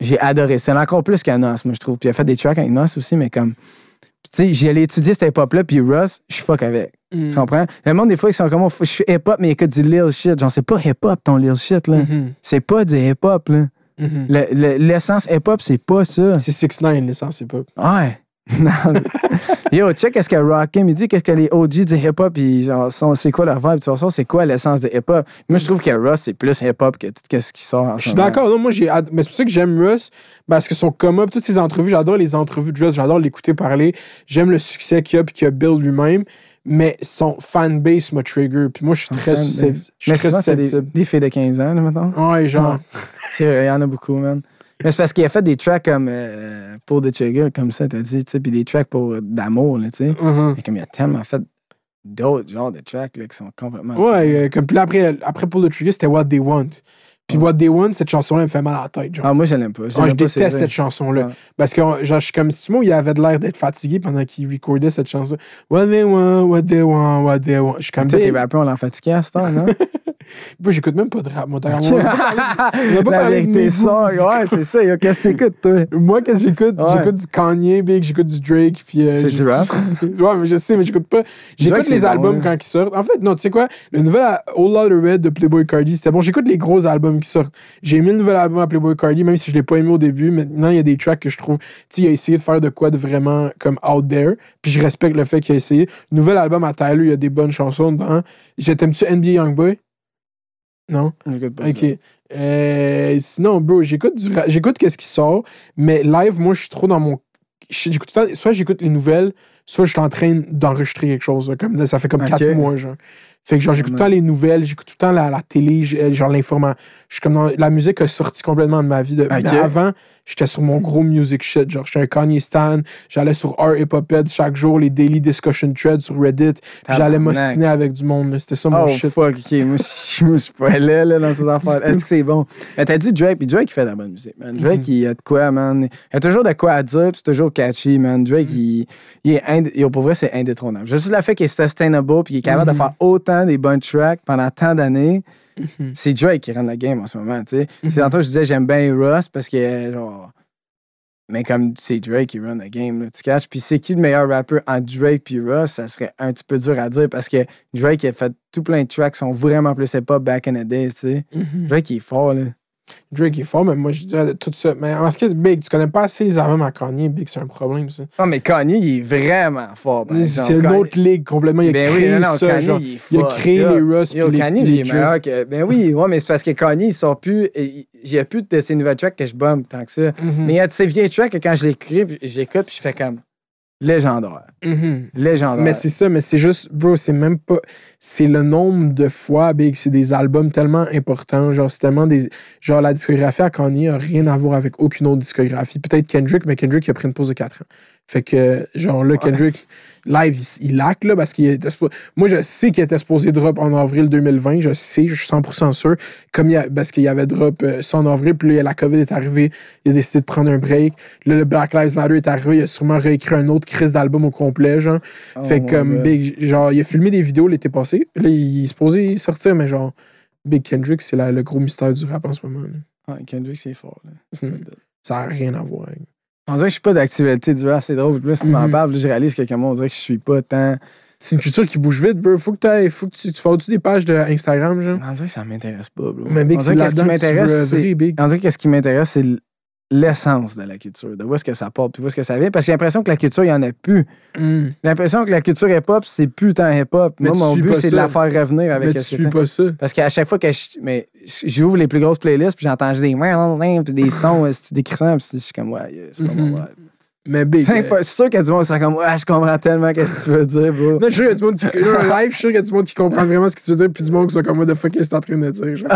J'ai adoré. C'est encore plus qu'un Nas, moi, je trouve. Puis il a fait des tracks avec Nas aussi, mais comme. Tu sais, j'ai allé étudier cette hip-hop-là, puis Russ, je fuck avec. Mm. Tu comprends? Le monde, des fois, ils sont comme, oh, je suis hip-hop, mais il écoute du lil shit. Genre, c'est pas hip-hop, ton lil shit, là. Mhm. C'est pas du hip-hop, là. Mhm. Le- le- L'essence hip-hop, c'est pas ça. C'est 6 9 l'essence, pas. Ouais. Non. Yo, check qu'est-ce que Rakim, il dit qu'est-ce que les OG du hip-hop, genre, sont- c'est quoi leur vibe, tu vois ça, c'est quoi l'essence de hip-hop? Moi, je trouve que Russ, c'est plus hip-hop que tout ce qui sort Je suis d'accord. Non, moi, j'ai. ad- Mais c'est pour ça que j'aime Russ, parce que son come-up, toutes ses entrevues, j'adore les entrevues de Russ, j'adore l'écouter parler. J'aime le succès qu'il a puis qu'il a build lui-même. Mais son fanbase m'a trigger. Puis moi, je suis Son très susceptible. Je Mais suis très souvent, c'est des, des filles de 15 ans, là, maintenant. Ouais, genre. Il y en a beaucoup, man. Mais c'est parce qu'il a fait des tracks comme euh, pour The Trigger, comme ça, t'as dit, tu sais, puis des tracks pour euh, d'amour, tu sais. Mhm. Mais comme il a tellement fait d'autres genres de tracks là, qui sont complètement Ouais, euh, comme puis là, après, après Pull the Trigger, c'était What They Want. Puis What Day One, cette chanson-là, elle me fait mal à la tête. Genre. Ah, moi, je l'aime pas. Ah, je déteste cette chanson-là. Parce que genre, je suis comme Simon, il avait l'air d'être fatigué pendant qu'il recordait cette chanson. What they want, what they want, what they want. Je suis comme Toi, tes Big. rappeurs, on l'a fatigué à ce temps, non? (laughs) Moi, j'écoute même pas de rap. Moi, d'ailleurs, on va pas de (laughs) mes sort, goûts ouais, c'est ça. Qu'est-ce que t'écoutes, toi? (laughs) Moi, qu'est-ce que j'écoute? Ouais. J'écoute du Kanye, Big, j'écoute du Drake, puis... euh, C'est du rap? ouais, mais je sais, mais j'écoute pas... J'écoute les albums bon, quand ils sortent. En fait, non, tu sais quoi? Le nouvel a- Old Loud Red de Playboy Cardi, c'était bon. J'écoute les gros albums qui sortent. J'ai aimé le nouvel album à Playboy Cardi, même si je l'ai pas aimé au début. Maintenant, il y a des tracks que je trouve... Tu sais, il a essayé de faire de quoi de vraiment comme out there, puis je respecte le fait qu'il a essayé. Nouvel album à Tyler, il y a des bonnes chansons dedans. T'aimes-tu NBA Youngboy? Non? Ça. Ok. Euh, sinon, bro, j'écoute du ra- j'écoute qu'est-ce qui sort, mais live, moi, je suis trop dans mon. J'écoute tout le temps- soit j'écoute les nouvelles, soit je suis en train d'enregistrer quelque chose. là, Comme, ça fait comme Ok. quatre mois, genre. Fait que genre, j'écoute tout le temps les nouvelles, j'écoute tout le temps la, la télé, j'ai- genre l'information. Je suis comme dans- la musique a sorti complètement de ma vie. De, avant, j'étais sur mon gros music shit. Genre, j'étais un Kanye Stan, j'allais sur R Hip Hop Head chaque jour, les daily discussion threads sur Reddit, puis j'allais m'ostiner avec du monde. C'était ça mon Oh shit. fuck, ok, moi je suis pas là, là dans ces affaires. Est-ce que c'est bon? Mais t'as dit Drake, puis Drake il fait de la bonne musique, man. Drake Mhm. il a de quoi, man. Il a toujours de quoi à dire, puis c'est toujours catchy, man. Drake Mhm. il, il est ind... yo, pour vrai c'est indétrônable. Juste le fait qu'il est sustainable, puis qu'il est capable Mhm. de faire autant des bonnes tracks pendant tant d'années. Mhm. C'est Drake qui rend la game en ce moment, tu sais. C'est Mhm. tantôt je disais j'aime bien Russ parce que genre. Mais comme c'est Drake qui run la game, là, tu catches. Puis c'est qui le meilleur rappeur entre Drake puis Russ? Ça serait un petit peu dur à dire parce que Drake a fait tout plein de tracks qui sont vraiment plus hip-hop back in the days, tu sais. Mhm. Drake il est fort, là. Drake est fort, mais moi, je dirais tout ça. Mais en ce qui est Big, tu connais pas assez les albums à Kanye, Big, c'est un problème, ça. Non, mais Kanye, il est vraiment fort. C'est une Kanye- autre ligue complètement. Il a Ben créé oui, non, non, ça. Kanye, genre, il est il a créé Yo, les Russ. Yo, les- Kanye, les il est Drake. meilleur que. Ben oui, ouais, mais c'est parce que Kanye, il sort plus. J'ai plus de ses nouvelles tracks que je bombe tant que ça. Mhm. Mais il y a de ces vieilles tracks que quand je l'écris, j'écoute, puis je fais comme. Légendaire. Légendaire. Mais c'est ça, mais c'est juste, bro, c'est même pas. C'est le nombre de fois, Big, c'est des albums tellement importants. Genre, c'est tellement des. Genre, la discographie à Kanye a rien à voir avec aucune autre discographie. Peut-être Kendrick, mais Kendrick, il a pris une pause de 4 ans. Fait que, genre, là, Kendrick, live, il, il laque, là, parce qu'il était Moi, je sais qu'il était supposé drop en avril 2020. Je sais, je suis 100% sûr. Comme il y a- parce qu'il y avait drop euh, ça en avril, puis là, la COVID est arrivée. Il a décidé de prendre un break. Là, le Black Lives Matter est arrivé. Il a sûrement réécrit un autre crise d'album au complet, genre. Oh fait comme. Big, genre, il a filmé des vidéos l'été passé. Là, il est supposé sortir, mais genre, Big Kendrick, c'est le gros mystère du rap en ce moment. là. Ouais, Kendrick, c'est fort. Là. Hmm. Ça n'a rien à voir. avec- On dirait que je suis pas d'actualité du c'est drôle. Plus tu m'en Mhm. parles, je réalise que quelqu'un on dirait que je suis pas tant. C'est une culture qui bouge vite, bro. Faut que, faut que tu, tu fasses des pages de Instagram, genre? On dirait que ça m'intéresse pas, bro. Mais Big, c'est ce qui m'intéresse. On dirait que ce qui m'intéresse, c'est l'essence de la culture, de où est-ce que ça porte, puis où est-ce que ça vient. Parce que j'ai l'impression que la culture, il y en a plus. Hmm. J'ai l'impression que la culture hip-hop, c'est plus tant hip-hop. Moi, mon but, c'est de la faire revenir avec Mais tu suis pas ça. Parce qu'à chaque fois que je. Mais j'ouvre les plus grosses playlists, puis j'entends des. (laughs) puis des sons, euh, des crissants, puis je suis comme, ouais, yeah, c'est pas mon Mhm. Mais Big. C'est euh, sûr qu'il y a du monde qui sont comme, ouais, je comprends tellement qu'est-ce que tu veux dire, bro. Non, je suis sûr qu'il y a du monde qui. (laughs) Un live, je suis sûr qu'il y a du monde qui comprend vraiment ce que tu veux dire, puis du monde qui sont comme, what the fuck, qu'est-ce que t'es en train de dire, genre?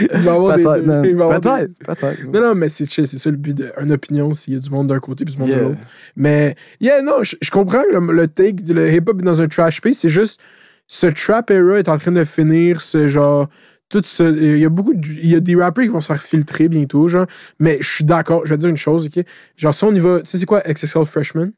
Il va avoir des. (laughs) Peut-être, non. il va y avoir des- Peut-être, peut-être. Non, non, mais c'est ça le but d'une opinion, s'il y a du monde d'un côté puis du monde Yeah. de l'autre. Mais, yeah, non, je, je comprends que le, le take, le hip-hop dans un trash space, c'est juste, ce trap era est en train de finir, ce genre, tout il y a beaucoup de, il y a des rappers qui vont se faire filtrer bientôt, genre, mais je suis d'accord, je vais te dire une chose, ok? Genre, si on y va, tu sais, c'est quoi XXL Freshman?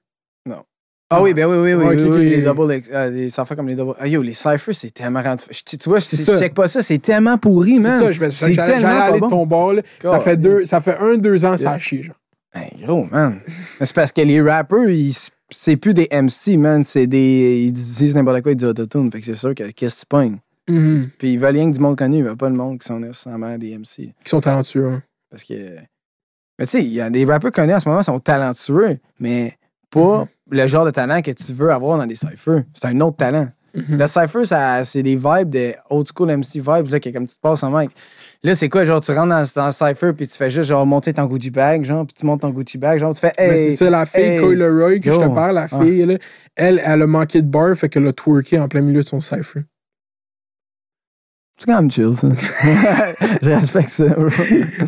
Ah oui, ben oui, oui, oui, Ouais, oui, ok, oui, ok. les double, euh, les affaires comme les double. Ah yo, les cyphers, c'est tellement rendu. Tu vois, je, C'est je ça. check pas ça, c'est tellement pourri, C'est man. ça, je vais, C'est j'allais aller bon. de ton bord, là. Ça fait deux, ça fait un, deux ans, ça a Yeah. chié, genre. Ben, gros, man. C'est parce que les rappers, ils- c'est plus des MC, man. C'est des. Ils disent n'importe quoi, ils disent autotune. Fait que c'est sûr que qu'est-ce que tu pognes? Mhm. Puis ils veulent rien que du monde connu, ils veulent pas le monde qui sont nécessairement des MC. Qui sont talentueux, hein. Parce que. Mais tu sais, il y a des rappeurs connus en ce moment qui sont talentueux, mais pas le genre de talent que tu veux avoir dans des cyphers. C'est un autre talent. Mhm. Le cypher, c'est des vibes de old school MC vibes, là, que comme tu te passes en mic. Là, c'est quoi, genre, tu rentres dans, dans le cypher, puis tu fais juste, genre, monter ton Gucci bag, genre, puis tu montes ton Gucci bag, genre, tu fais, Mais hey. c'est ça, la fille hey, Coy Leroy que je te parle, la Ah. fille, là, elle, elle a manqué de bar, fait qu'elle a twerké en plein milieu de son cypher. C'est quand même chill, ça. (laughs) je respecte ça, bro.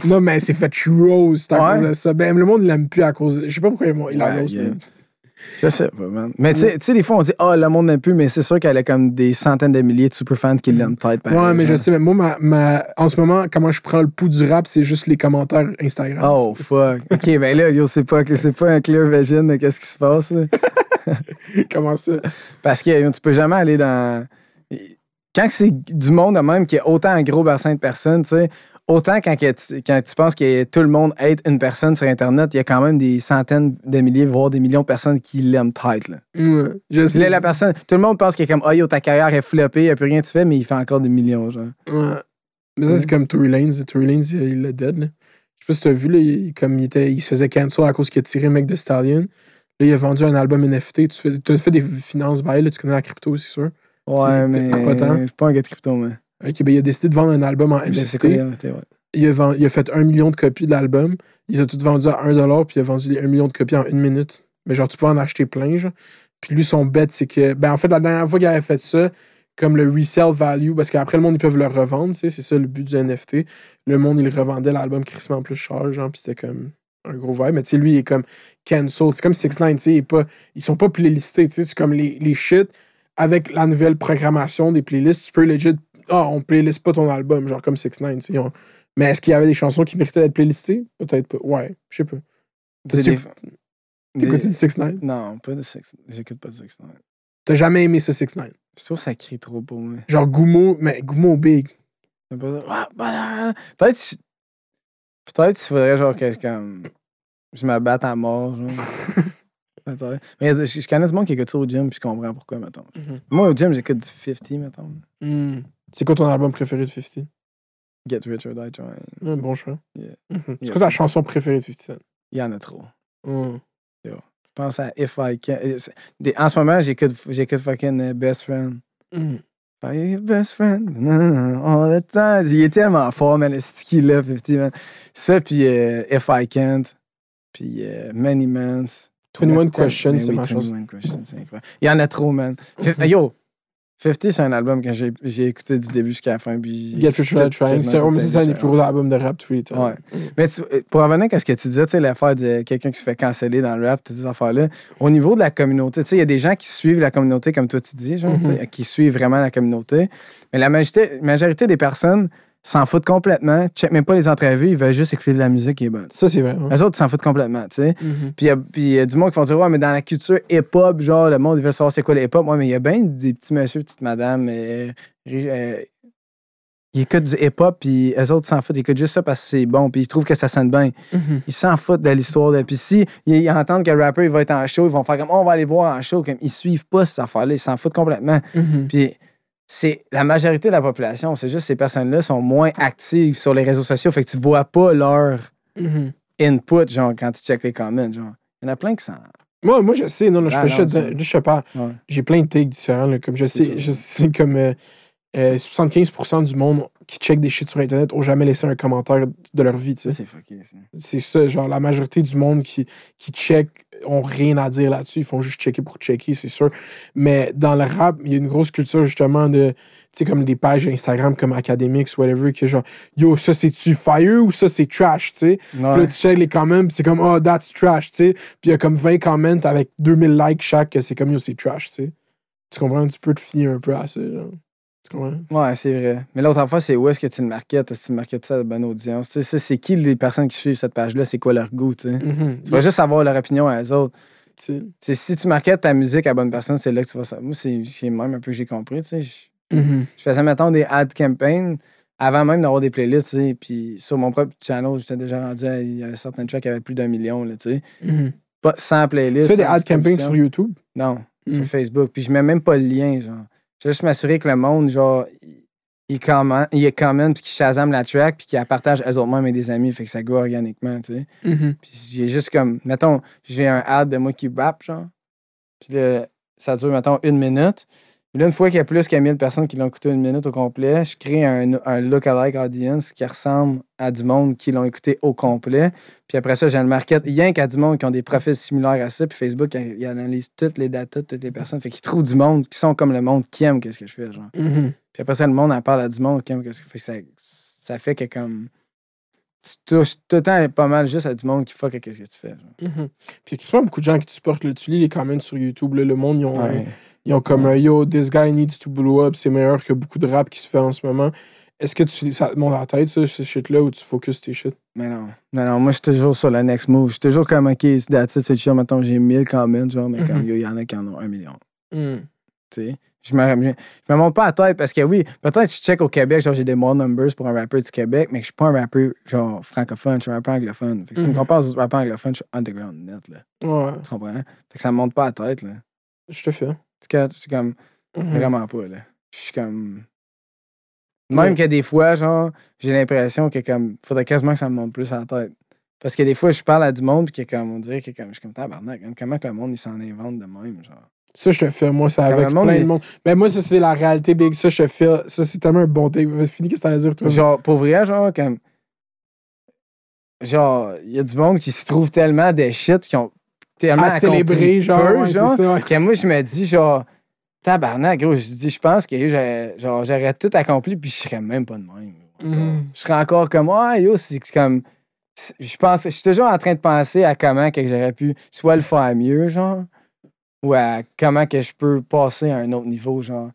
non, mais s'est fait rose à Ouais. cause de ça. Ben, le monde, il l'aime plus à cause de... Je sais pas pourquoi il la rose. yeah. mais- Je sais pas, man. Mais tu sais- des fois, on dit, oh, le monde n'aime plus, mais c'est sûr qu'elle a comme des centaines de milliers de superfans qui l'aiment peut-être. Ouais, mais je sais, mais moi, ma, ma- en ce moment, comment je prends le pouls du rap, c'est juste les commentaires Instagram. Oh, fuck. OK, ben là, yo, c'est pas, c'est pas un clear vision de qu'est-ce qui se passe, là. (laughs) comment ça? Parce que yo, tu peux jamais aller dans. Quand c'est du monde de même qui a autant un gros bassin de personnes, tu sais, autant quand, que tu, quand tu penses que tout le monde est une personne sur Internet, il y a quand même des centaines de milliers, voire des millions de personnes qui l'aiment tight. Là. Ouais, je sais. la personne, tout le monde pense que comme, oh yo, ta carrière est floppée, il n'y a plus rien que tu fais, mais il fait encore des millions, genre. Ouais. Mais ça, c'est comme Tory Lanez. Tory Lanez, il est dead, là. Je sais pas si t'as vu, là, il, comme il, était, il se faisait cancel à cause qu'il a tiré Mec de Stallion. Là, il a vendu un album NFT. Tu fais, as fait des finances bail, là, tu connais la crypto, c'est sûr. Ouais, mais je suis pas un gars de crypto, mais. Ok, ben, il a décidé de vendre un album en NFT. quoi, ouais. il, a vend- il a fait un million de copies de l'album. Ils ont tout vendu à 1$, puis il a vendu les 1 million de copies en une minute. Mais genre, tu peux en acheter plein, genre. Puis lui, son bet, c'est que. Ben, en fait, la dernière fois qu'il avait fait ça, comme le resale value, parce qu'après, le monde, ils peuvent le revendre, tu sais, c'est ça le but du NFT. Le monde, il revendait l'album crissement plus cher, genre, puis c'était comme un gros vibe. Mais tu sais, lui, il est comme cancel. C'est comme 6 9 tu sais, il pas- ils sont pas playlistés, tu sais, c'est comme les, les shit. Avec la nouvelle programmation des playlists, tu peux legit. Ah, on playlist pas ton album, genre comme 6 9 tu sais. ils ont- mais est-ce qu'il y avait des chansons qui méritaient d'être playlistées? Peut-être pas. Ouais, je sais pas. Des- T'as-tu- des- T'écoutes du 6 9 Non, pas de sexe. J'écoute pas de sexe. non. T'as jamais aimé ce 6 9 Je trouve que ça crie trop pour moi. Genre Goumo, mais Goumo Big. Ah. Peut-être. Peut-être qu'il faudrait genre que comme. Je me batte à mort, genre. (laughs) Mais je, je connais du monde qui écoute ça au gym, puis je comprends pourquoi, mettons. Mhm. Moi, au gym, j'écoute du 50, mettons. Hmm. C'est quoi ton album préféré de 50? Get Rich or Die Trying. Un bon choix. Yeah. Mhm. C'est quoi ta chanson préférée de 50 Cent? Il y en a trop. Hmm. Je pense à If I Can. euh, En ce moment, j'écoute fucking euh, Best Friend. Hmm. Your best friend? All the time. Il est tellement fort, man, le sticky là, 50, man. Ça, puis euh, If I Can't, puis euh, Many Mans. 21 Ouais, Questions, c'est oui, ma chose. 21 Questions, c'est incroyable. Il y en a trop, man. (laughs) Yo, 50, c'est un album que j'ai écouté du début jusqu'à la fin. Puis Get Rich Trying. C'est un des plus gros albums de rap temps. Ouais. Mais tu- pour revenir à ce que tu disais, tu sais, l'affaire de quelqu'un qui se fait canceller dans le rap, toutes ces affaires-là, au niveau de la communauté, tu sais, il y a des gens qui suivent la communauté, comme toi tu dis, genre, sais, qui suivent vraiment la communauté. Mais la majorité, majorité des personnes s'en foutent complètement, check même pas les entrevues, ils veulent juste écouter de la musique qui est bonne. Ça, c'est vrai. Les autres s'en foutent complètement, tu sais. Mhm. Puis il y a- y, du monde qui vont dire, ouais, mais dans la culture hip-hop, genre, le monde, il veut savoir c'est quoi le hip-hop. Ouais, mais il y a bien des petits messieurs, petites madames, euh, euh, ils écoutent du hip-hop, puis eux autres s'en foutent. Ils écoutent juste ça parce que c'est bon, puis ils trouvent que ça sonne bien. Mhm. Ils s'en foutent de l'histoire. De... Puis si ils, ils entendent que le rapper il va être en show, ils vont faire comme, oh, on va aller voir en show. Comme, ils suivent pas cette affaire-là, ils s'en foutent complètement. Mhm. Puis c'est la majorité de la population, c'est juste ces personnes-là sont moins actives sur les réseaux sociaux, fait que tu vois pas leur Mhm. input, genre, quand tu checkes les comments, genre. Il y en a plein qui s'en... Moi, moi, je sais, non, non, je Ah, fais non, je sais pas. Ouais. J'ai plein de takes différents. là, comme je sais, je sais comme euh, euh, 75% du monde qui check des shit sur Internet ont jamais laissé un commentaire de leur vie. tu sais. C'est fucké, ça. C'est ça, genre la majorité du monde qui, qui check ont rien à dire là-dessus. Ils font juste checker pour checker, c'est sûr. Mais dans le rap, il y a une grosse culture justement de, tu sais, comme des pages Instagram comme Academics, whatever, que genre, yo, ça c'est-tu fire ou ça c'est trash, tu sais? Puis là, tu check les comments, puis c'est comme, oh, that's trash, tu sais. Puis il y a comme 20 comments avec 2000 likes chaque, que c'est comme, yo, c'est trash, tu sais. Tu comprends? Tu peux te finir un peu à ça, genre. Ouais, c'est vrai. Mais l'autre affaire, c'est où est-ce que tu le marketes? Est-ce que tu marketes ça à la bonne audience? Tu sais, ça, c'est qui les personnes qui suivent cette page-là? C'est quoi leur goût, tu sais? Mhm. Tu vas juste avoir leur opinion à eux autres. Tu sais. Si tu marketes ta musique à la bonne personne, c'est là que tu vas savoir. Moi, c'est même un peu que j'ai compris, tu sais. Je, je faisais, mettons, des ad campaigns avant même d'avoir des playlists, tu sais. Puis sur mon propre channel, j'étais déjà rendu à... Il y avait certains tracks qui avaient plus d'un million, là, tu sais. Mhm. Pas sans playlist. Tu fais des ad campaigns sur YouTube? Non, sur Mm. Facebook. Puis je mets même pas le lien, genre. Je veux juste m'assurer que le monde, genre, il- commente, il commente puis qu'il shazam la track puis qu'il la partage eux autres mêmes et des amis. Fait que ça go organiquement, tu sais. Mhm. Puis j'ai juste comme, mettons, j'ai un ad de moi qui rap, genre. Puis ça dure, mettons, une minute. Puis là, une fois qu'il y a plus que 1000 personnes qui l'ont écouté une minute au complet, je crée un, un lookalike audience qui ressemble à du monde qui l'ont écouté au complet. Puis après ça, j'ai le market rien qu'à du monde qui ont des profils similaires à ça. Puis Facebook, il il analyse toutes les datas de toutes les personnes. Fait qu'il trouve du monde qui sont comme le monde qui aime qu'est-ce que je fais, genre. Mhm. Puis après ça, le monde en parle à du monde qui aime qu'est-ce que je fais. Ça, ça fait que comme tu touches tout le temps pas mal juste à du monde qui fuck avec ce que tu fais. genre. Mhm. Puis il y a beaucoup de gens qui te supportent. là. Tu lis les comments sur YouTube. là, le monde, ils ont, Ouais. Ils ont comme un Yo, this guy needs to blow up. C'est meilleur que beaucoup de rap qui se fait en ce moment. Est-ce que tu, ça te monte à la tête, ça, ce shit-là, ou tu focuses tes shit? Mais non. Non, non, moi, je suis toujours sur le next move. Je suis toujours comme, OK, that's it, c'est chill. Mettons, j'ai 1000 comments, genre, mais comme, Mhm. yo, il y en a qui en ont un million. Hmm. Tu sais. Je me, je, je me monte pas à la tête parce que oui, peut-être que je check au Québec, genre j'ai des more numbers pour un rappeur du Québec, mais je suis pas un rappeur genre francophone, je suis un rappeur anglophone. Fait que si tu me Mhm. compares aux autres rappeurs anglophones, je suis underground net, là. Ouais, Tu comprends? Fait que ça me monte pas à la tête, là. je te fais. Tu catches? Je suis comme, Mhm. vraiment pas, là. Je suis comme. Même que des fois, genre, j'ai l'impression que comme, faudrait quasiment que ça me monte plus à la tête. Parce que des fois, je parle à du monde, puis que comme, on dirait que comme, je suis comme tabarnak, hein, comment que le monde, il s'en invente de même, genre? Ça, je te fais. Moi, ça avec plein est- de monde. Mais moi, ça, c'est la réalité, Big. Ça, je te fais. Ça, c'est tellement un bon take. Qu'est-ce que t'allais dire, toi? Genre, pour vrai, genre, comme. Genre, il y a du monde qui se trouve tellement des shit qui ont tellement à célébrer, genre. peu, ouais, genre, c'est ça, ouais. que moi, je me dis, genre, tabarnak, gros, je dis, je pense que j'aurais genre, j'aurais tout accompli, puis je serais même pas de même. Mhm. Je serais encore comme, ah, yo, c'est comme. Je pense, je suis toujours en train de penser à comment que j'aurais pu soit le faire mieux, genre, ou à comment que je peux passer à un autre niveau, genre.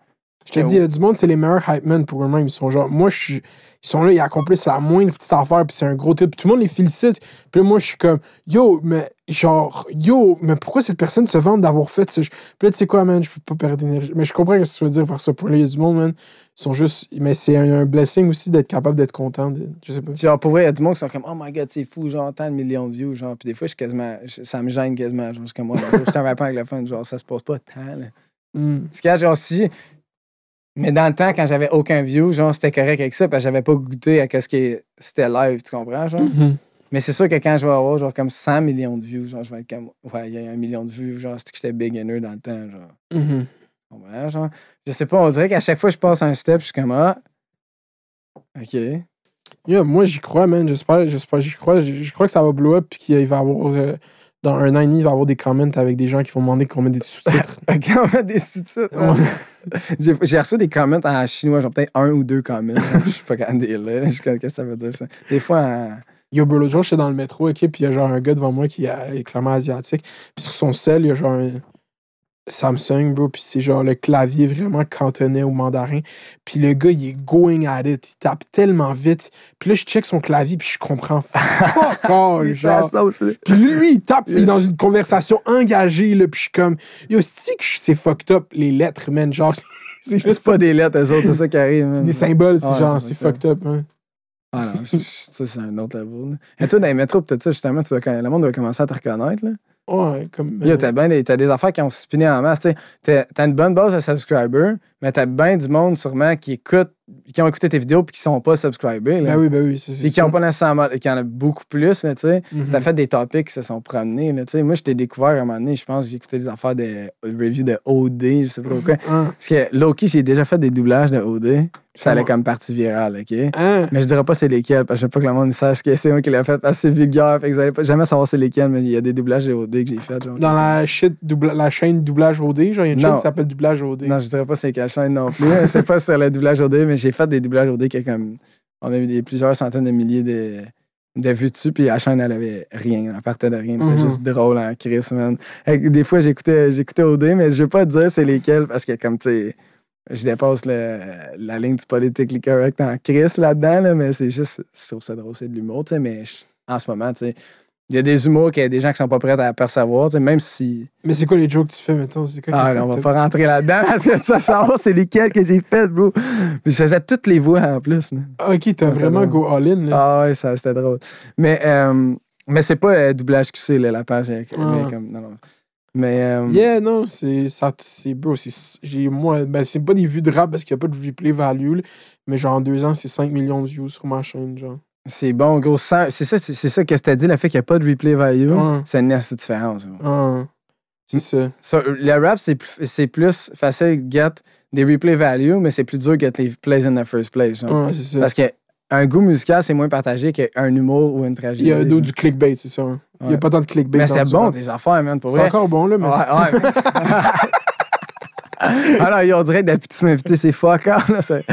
Je te dis, il y a du monde, c'est les meilleurs hype men pour eux-mêmes. Ils sont genre, moi, je suis- ils sont là, ils accomplissent la moindre petite affaire, puis c'est un gros type. Tout le monde les félicite. Puis là, moi, je suis comme, yo, mais genre, yo, mais pourquoi cette personne se vante d'avoir fait ça? Puis là, tu sais quoi, man, je peux pas perdre d'énergie. Mais je comprends ce que tu veux dire par ça. Pour a du monde, man. Ils sont juste, mais c'est un, un blessing aussi d'être capable d'être content. de- je sais pas. Genre, pour vrai, il y a du monde qui sont comme, oh my god, c'est fou, genre, tant de millions de views, genre. Puis des fois, je suis quasiment, je- ça me gêne quasiment. Genre, je suis comme, moi, je suis un rappeur anglophone, genre, ça se passe pas tant, là. (laughs) Hmm. Genre, si. Mais dans le temps, quand j'avais aucun view, genre, c'était correct avec ça, parce que j'avais pas goûté à ce que c'était live, tu comprends, genre? Mhm. Mais c'est sûr que quand je vais avoir, genre, comme 100 millions de views, genre, je vais être comme, ouais, il y a un million de views, genre, c'était que j'étais beginner dans le temps, genre. Mhm. Tu comprends, genre? Je sais pas, on dirait qu'à chaque fois que je passe un step, je suis comme, ah. OK. Yeah, moi, j'y crois, man. J'espère, j'espère, j'y crois. J'y- Je crois que ça va blow up, puis qu'il va y avoir, euh, dans un an et demi, il va y avoir des comments avec des gens qui vont demander qu'on mette des sous-titres. (laughs) Ok, on met des sous-titres. hein? (laughs) J'ai reçu des comments en chinois, genre peut-être un ou deux comments. Je suis pas capable lire. Je connais qu'est-ce que ça veut dire, ça. Des fois, en- Yo, bro, l'autre jour, j'étais dans le métro, ok, puis il y a genre un gars devant moi qui est est clairement asiatique. Puis sur son sel, il y a genre un Samsung, bro, puis c'est genre le clavier vraiment cantonné au mandarin. Puis le gars, il est going at it. Il tape tellement vite. Puis là, je check son clavier, puis je comprends fuck (laughs) all, genre. Puis lui, il tape, il est dans une conversation engagée, là, puis je suis comme, yo, c'est que c'est fucked up, les lettres, man, genre, (laughs) c'est juste C'est pas des lettres, autres, c'est ça qui arrive. c'est des symboles, c'est Ouais, genre, c'est fucked up, hein. Ah non, ça, c'est un autre level. là. Et toi, dans les métros, peut-être ça, justement, tu conna- le monde doit commencer à te reconnaître. Là. Ouais, comme. Yo, t'as, ben des, t'as des affaires qui ont spiné en masse. T'as, t'as une bonne base de subscribers, mais t'as bien du monde, sûrement, qui écoute, qui ont écouté tes vidéos puis qui sont pas subscribers. Là. Ben oui, ben oui, c'est Puis qui ça. ont pas nécessairement. qui en a beaucoup plus, tu sais. Mhm. T'as fait des topics qui se sont promenés, tu sais. Moi, je t'ai découvert à un moment donné, je pense, j'ai écouté des affaires de review de OD, je sais pas pourquoi. Hein, (laughs) Parce que Loki, j'ai déjà fait des doublages de OD, ça allait Ouais. comme partie virale, OK? hein. Mais je dirais pas c'est lesquels, parce que je veux pas que le monde sache que c'est moi qui l'ai fait, parce que c'est vulgaire, fait que vous allez pas jamais savoir c'est lesquels, mais il y a des doublages de OD que j'ai fait. Genre, Dans la, shit, doubla- la chaîne doublage OD, genre, il y a une chaîne qui s'appelle doublage OD. Non, je dirais pas c'est chaîne non plus. (laughs) c'est pas sur le doublage OD, mais j'ai fait des doublages OD qui comme. On a eu des, plusieurs centaines de milliers de, de vues dessus, puis la chaîne, elle avait rien. Elle partait de rien. C'était Mhm. juste drôle en Chris, man. Des fois, j'écoutais, j'écoutais OD, mais je vais pas te dire c'est lesquels parce que, comme tu sais, je dépasse le- la ligne du politically correct en Chris là-dedans, là, mais c'est juste, je trouve ça drôle, c'est de l'humour, tu sais, mais je- en ce moment, tu sais, il y a des humours qu'il y a des gens qui sont pas prêts à sais, même si. Mais c'est quoi les jokes que tu fais, mettons? C'est quoi Ah, on va pas rentrer là-dedans parce que ça savoir c'est lesquels que j'ai fait, bro? Puis je faisais toutes les voix en plus. là. Ah, ok, t'as vraiment go all-in, là. Ah ouais, ça c'était drôle. Mais, euh, mais c'est pas euh, doublage QC, là, la page. Ah. Mais comme, non, non. Mais. euh, Yeah, non, c'est. ça- C'est bro, c'est. J'ai. Moi, ben, c'est pas des vues de rap parce qu'il y a pas de replay value, là, mais genre en deux ans, c'est 5 millions de views sur ma chaîne, genre. C'est bon, gros. C'est ça, c'est ça que t'as dit, le fait qu'il n'y a pas de replay value. Ouais. C'est une nette différence. gros. Ah, c'est ça. Ça, le rap, c'est plus, facile de get des replay value, mais c'est plus dur de get les plays in the first place. c'est ça. Parce que un goût musical, c'est moins partagé qu'un humour ou une tragédie. Il y a du clickbait, c'est ça. hein. Il y a Ouais. pas tant de clickbait. Mais c'était bon, tes affaires, man, pour C'est encore bon, là, mais. (laughs) (laughs) Ouais, c'est- ouais, mais- Alors, ils ont dirait que tu m'as invité, c'est fuck c'est-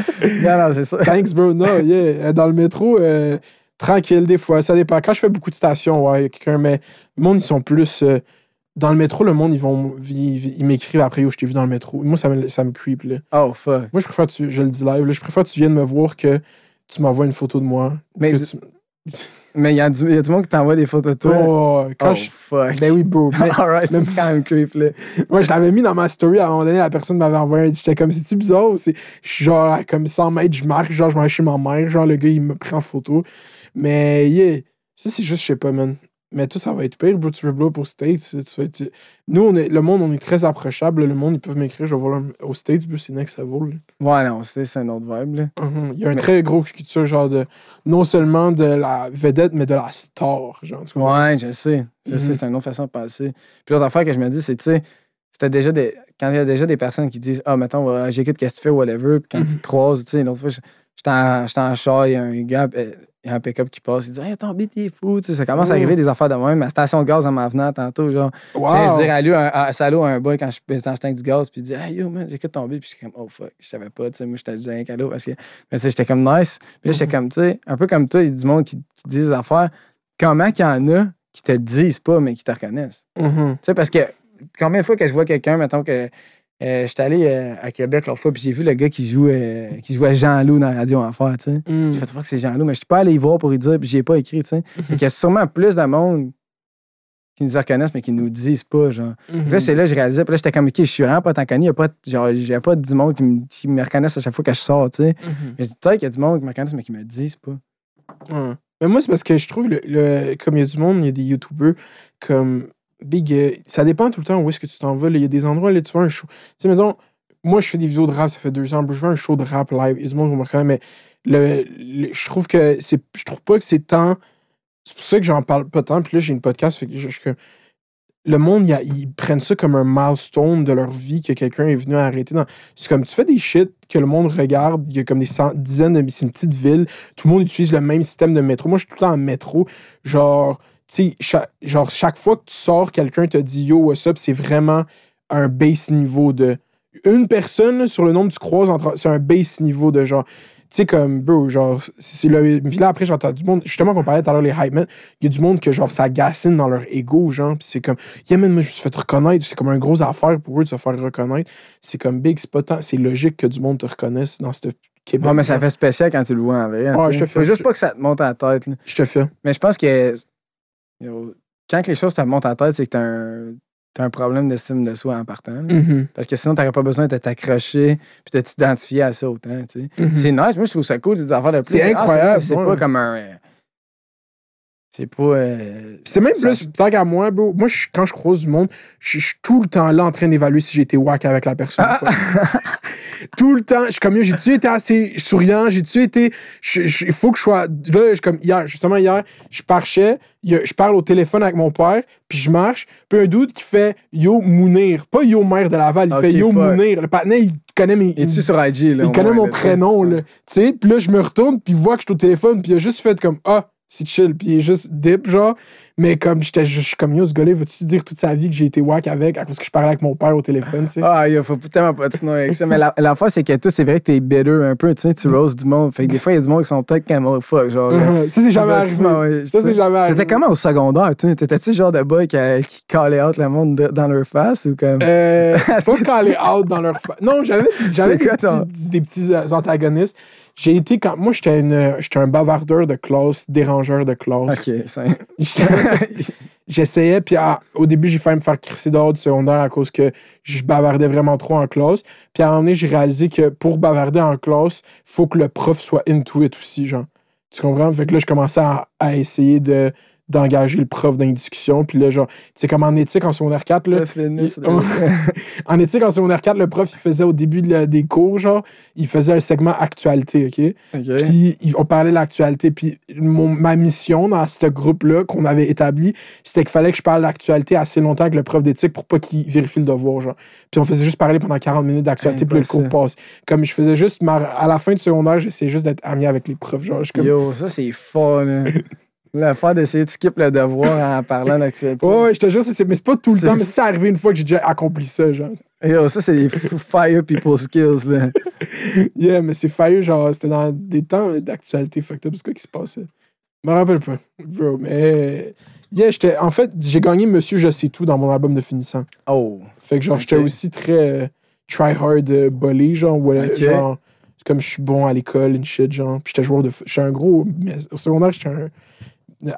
Non, non, c'est ça. Thanks, bro. Non, yeah. Dans le métro, euh, Tranquille, des fois, ça dépend. Quand je fais beaucoup de stations, ouais, quelqu'un, mais le monde, ils sont plus. euh, dans le métro, le monde, ils vont. Ils, ils m'écrivent après, où je t'ai vu dans le métro. Moi, ça me, ça me creep, là. Oh, fuck. Moi, je préfère, que tu, je le dis live, là, je préfère que tu viennes me voir que tu m'envoies une photo de moi. Mais Mais il y, a du y a du monde qui t'envoie des photos de toi. Oh, quand oh, je- fuck. Ben oui, bro. (laughs) Mais- Alright, c'est quand même creep, là. Moi, je l'avais mis dans ma story. À un moment donné, la personne m'avait envoyé un. J'étais comme, c'est-tu bizarre? ou c'est- Je suis genre, à comme 100 mètres, je marche, genre, je vais chez ma mère. Genre, le gars, il me prend en photo. Mais, yeah. Ça, c'est juste, je sais pas, man. Mais tout, ça va être pire, bro. Tu veux blow pour States. Tu être- Nous, on est... le monde, on est très approchable. Le monde, ils peuvent m'écrire. Je vais voir aux States, bro. C'est next level. Ouais, non, c'est c'est un autre vibe, là. Mhm. Il y a un très gros culture, genre, de. Non seulement de la vedette, mais de la star. Genre, tu? Ouais, je sais. Je sais, c'est une autre façon de passer. Puis l'autre affaire que je me dis, c'est, tu sais, c'était déjà des. Quand il y a déjà des personnes qui disent, ah, mettons, j'écoute qu'est-ce que tu fais, whatever. Puis quand Mhm. tu te croises, tu sais, l'autre fois, j'étais en, en char, il y a un gars, euh, il y a un pick-up qui passe, il dit, hey, ton il est fou. Tu sais, ça commence à arriver des affaires de même. Ma station de gaz en m'en venant tantôt, genre. Tu sais, je dirais à lui, un, à, salaud à un boy quand je suis dans tank du gaz, puis il dit, hey yo, man, j'écoute ton beat, puis je suis comme, oh fuck, je savais pas, tu sais, moi, je te disais un cadeau parce que. Mais tu sais, j'étais comme nice. Puis là, j'étais Mhm. comme, tu sais, un peu comme toi, il y a du monde qui, qui dit des affaires. Comment qu'il y en a qui te le disent pas, mais qui te reconnaissent? Mhm. Tu sais, parce que combien de fois que je vois quelqu'un, mettons que. Euh, j'étais allé euh, à Québec l'autre fois, puis j'ai vu le gars qui joue, euh, qui jouait Jean-Loup dans la radio Enfer, tu sais. Mhm. J'ai fait voir que c'est Jean-Loup, mais je suis pas allé y voir pour y dire, puis j'ai pas écrit, tu sais. (laughs) Qu'il y a sûrement plus de monde qui nous reconnaissent, mais qui nous disent pas, genre. Mhm. Là, c'est là que je réalisais, puis là, j'étais comme, OK, je suis vraiment pas tant connu, il y a pas, genre, j'ai pas du monde qui me, qui me reconnaissent à chaque fois que je sors, tu sais. Mhm. Mais je dis, peut-être qu'il y a du monde qui me reconnaissent, mais qui me disent pas. Mais moi, c'est parce que je trouve, le, le- comme il y a du monde, il y a des YouTubers comme Big. euh, ça dépend tout le temps où est-ce que tu t'en vas. Il y a des endroits, là, tu vas un show. Tu sais, mettons, moi, je fais des vidéos de rap, ça fait deux ans. Je fais un show de rap live. A du monde me reconnaît, mais le, je trouve que c'est. Je trouve pas que c'est tant. C'est pour ça que j'en parle pas tant. Puis là, j'ai une podcast. Fait que le monde, ils prennent ça comme un milestone de leur vie que quelqu'un est venu arrêter. C'est comme tu fais des shit que le monde regarde. Il y a comme des cent- dizaines de. C'est une petite ville. Tout le monde utilise le même système de métro. Moi, je suis tout le temps en métro. Genre, tu sais, cha- genre, chaque fois que tu sors, quelqu'un te dit Yo, what's up, c'est vraiment un base niveau de. Une personne sur le nombre que tu croises, entre... c'est un base niveau de genre. Tu sais, comme, bro, genre, c'est le. Puis là, après, j'entends du monde, justement, qu'on parlait tout à l'heure, les hype men, il y a du monde que, genre, ça gacine dans leur ego, genre, puis c'est comme, yeah, man, moi, je me suis fait reconnaître, c'est comme un gros affaire pour eux de se faire reconnaître. C'est comme big, c'est pas tant, c'est logique que du monde te reconnaisse dans ce Québec. Ouais, mais ça fait spécial quand tu le vois en vrai. Ouais, tu sais. je te Faut fais- juste je- pas que ça te monte à la tête, là. Je te fais. Mais je pense que quand les choses te montent à la tête, c'est que t'as un, t'as un problème d'estime de soi en partant. Mhm. Parce que sinon, t'aurais pas besoin de t'accrocher puis de t'identifier à ça autant. tu. Mhm. C'est nice. Moi, je trouve ça cool, des affaires de plus. C'est Ah, incroyable, C'est pas comme un. C'est pas. euh, C'est même plus, tant qu'à moi, bro, moi, je- quand je croise du monde, je je suis tout le temps là en train d'évaluer si été whack avec la personne. pas. tout le temps, je suis comme, j'ai-tu été assez souriant, j'ai-tu été. Il faut que je sois. Là, je- comme hier, justement, hier, je il a- je parle au téléphone avec mon père, puis je marche, puis un doute qui fait Yo Mounir, pas Yo Mère de Laval, il fait Yo fuck. Mounir. Le patinet, il connaît mes. Es-tu il- sur IG, là? il connaît moins, mon prénom, là. Tu sais, puis là, je me retourne, puis il voit que je suis au téléphone, puis il a juste fait comme Ah, c'est chill, puis il est juste dip, genre. Mais comme j'étais je suis comme yo, ce gars-là, veux-tu dire toute sa vie que j'ai été whack avec à cause que je parlais avec mon père au téléphone, tu sais? Ah, il faut tellement pas sinon avec ça. Mais la- l'affaire, c'est que toi, c'est vrai que t'es bitter un peu, tu sais, tu roses du monde. Fait que des fois, il y a du monde qui sont peut-être comme fuck, genre. là. Mhm. Ça, c'est jamais arrivé. ouais, Ça, c'est jamais arrivé. T'étais comment au secondaire, toi? T'étais-tu genre de boy qui, qui calait out le monde de- dans leur face ou comme? Euh, (laughs) pas les out dans leur fa- Non, j'avais j'avais C'est des, quoi, ton- petits, des petits euh, antagonistes. J'ai été quand. Moi, j'étais une- j'étais un bavardeur de classe, dérangeur de classe. Ok. (laughs) J'étais- J'essayais, puis à- au début, j'ai failli me faire crisser dehors du secondaire à cause que je bavardais vraiment trop en classe. Puis à un moment donné, j'ai réalisé que pour bavarder en classe, faut que le prof soit into it aussi, genre. Tu comprends? Fait que là, je commençais à, à essayer de d'engager le prof dans une discussion. Puis là, genre, tu sais, comme en éthique, en secondaire 4, là, (laughs) en éthique, en secondaire 4, le prof, il faisait au début de la- des cours, genre, il faisait un segment actualité, OK? Ok. Puis il- on parlait de l'actualité. Puis mon- ma mission dans ce groupe-là qu'on avait établi, c'était qu'il fallait que je parle d'actualité assez longtemps avec le prof d'éthique pour pas qu'il vérifie le devoir. Genre. Puis on faisait juste parler pendant 40 minutes d'actualité, puis le cours passe. Comme je faisais juste, ma- à la fin du secondaire, j'essayais juste d'être ami avec les profs. Genre, comme, Yo, ça, c'est fun, là. (laughs) L'affaire d'essayer de skip le devoir en (laughs) parlant d'actualité. Ouais, ouais, je te jure, c'est- mais c'est pas tout le temps, mais c'est arrivé une fois que j'ai déjà accompli ça, genre. Yo, ça, c'est des fire people skills, là. (laughs) Yeah, mais c'est faillu, genre, c'était dans des temps d'actualité fucked up. C'est quoi qui se passait? Je me rappelle pas. Bro, mais. Yeah, j'étais. En fait, j'ai gagné Monsieur Je sais tout dans mon album de finissant. Oh. Fait que genre, j'étais Ok. aussi très euh, try-hard euh, bully, genre, ouais, Ok. genre, comme je suis bon à l'école, une shit, genre. Puis j'étais joueur de. J'étais un gros. mais au secondaire, j'étais un.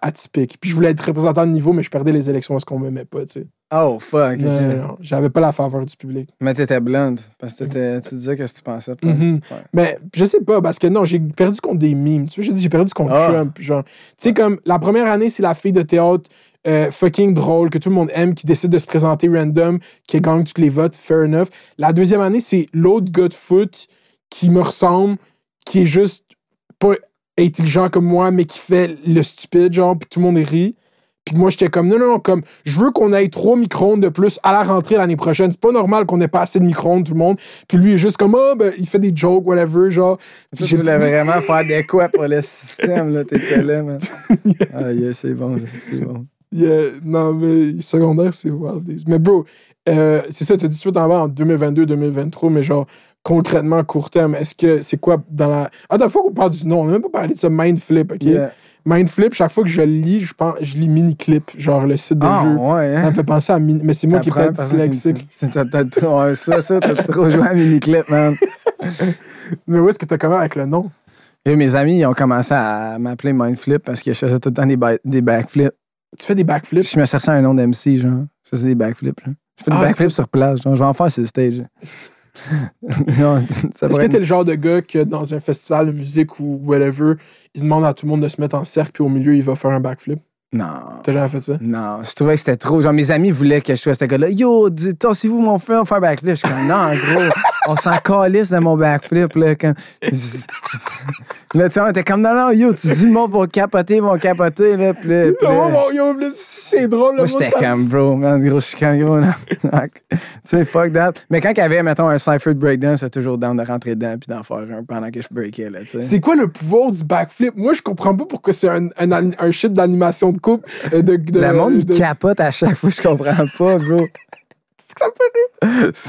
Atypique. Puis je voulais être représentant de niveau, mais je perdais les élections parce qu'on m'aimait pas, tu sais. Oh, fuck. Non, non, non. J'avais pas la faveur du public. Mais t'étais blonde. Parce que t'étais- tu disais qu'est-ce que tu pensais. Mhm. Ouais. Mais je sais pas, parce que non, j'ai perdu contre des memes. Tu vois, j'ai dit, j'ai perdu contre Ah. Trump. Genre, tu sais, comme la première année, c'est la fille de théâtre euh, fucking drôle, que tout le monde aime, qui décide de se présenter random, qui gagne tous les votes, fair enough. La deuxième année, c'est l'autre gars de foot qui me ressemble, qui est juste pas intelligent comme moi, mais qui fait le stupide, genre, puis tout le monde rit. Puis moi, j'étais comme, non, non, non, comme, je veux qu'on ait trois micro-ondes de plus à la rentrée l'année prochaine. C'est pas normal qu'on ait pas assez de micro-ondes, tout le monde. Puis lui, il est juste comme, ah, ben, il fait des jokes, whatever, genre. Ça, tu voulais vraiment faire des quoi pour le système, là. T'étais là, man. (laughs) Ah, yeah, c'est bon, c'est bon. Yeah, non, mais secondaire, c'est Wild. Mais bro, euh, c'est ça, tu as dit tout en bas en 2022-2023, mais genre, concrètement, à court terme, est-ce que c'est quoi dans la. Ah, la fois qu'on parle du nom, on n'a même pas parlé de ça, Mindflip, ok? Yeah. Mindflip, chaque fois que je lis, je pense, je lis Miniclip, genre le site de Ah, jeu. ouais, Ça hein. me fait penser à Mini. Mais c'est moi qui une- dyslexique. C'est ouais, ça, ça, t'as trop joué à Miniclip, man. (laughs) Mais où est-ce que t'as comment avec le nom? Et mes amis, ils ont commencé à m'appeler Mindflip parce que je faisais tout le temps des, ba- des backflips. Tu fais des backflips? Je me cherchais un nom d'MC, genre. Je faisais des backflips, là. Je fais des Ah, backflips sur place, genre. Je vais en faire sur le stage. (laughs) (laughs) Est-ce pourrait que t'es le genre de gars que dans un festival de musique ou whatever, il demande à tout le monde de se mettre en cercle, puis au milieu, il va faire un backflip? Non. T'as jamais fait ça? Non, je trouvais que c'était trop. Genre, mes amis voulaient que je sois ce gars-là. Yo, tassez-vous mon frère, on va faire un backflip. Je suis comme, non, gros, on s'en calisse de mon backflip, là. Quand... là, tu sais, on était comme, non, non, yo, tu dis le monde va capoter, ils vont capoter, là. Puis là, puis là- mon yo, c'est drôle, le Moi, j'étais comme, bro, man, gros, je suis comme, gros, non. tu sais, fuck that. Mais quand il y avait, mettons, un cypher de breakdown, c'était toujours down de rentrer dedans puis d'en faire un pendant que je breakais, là, tu sais. C'est quoi le pouvoir du backflip? Moi, je comprends pas pourquoi c'est un, un, shit d'animation de couple. euh, De, de, Le monde, de- capote à chaque fois, je comprends pas, bro. (laughs) Ça me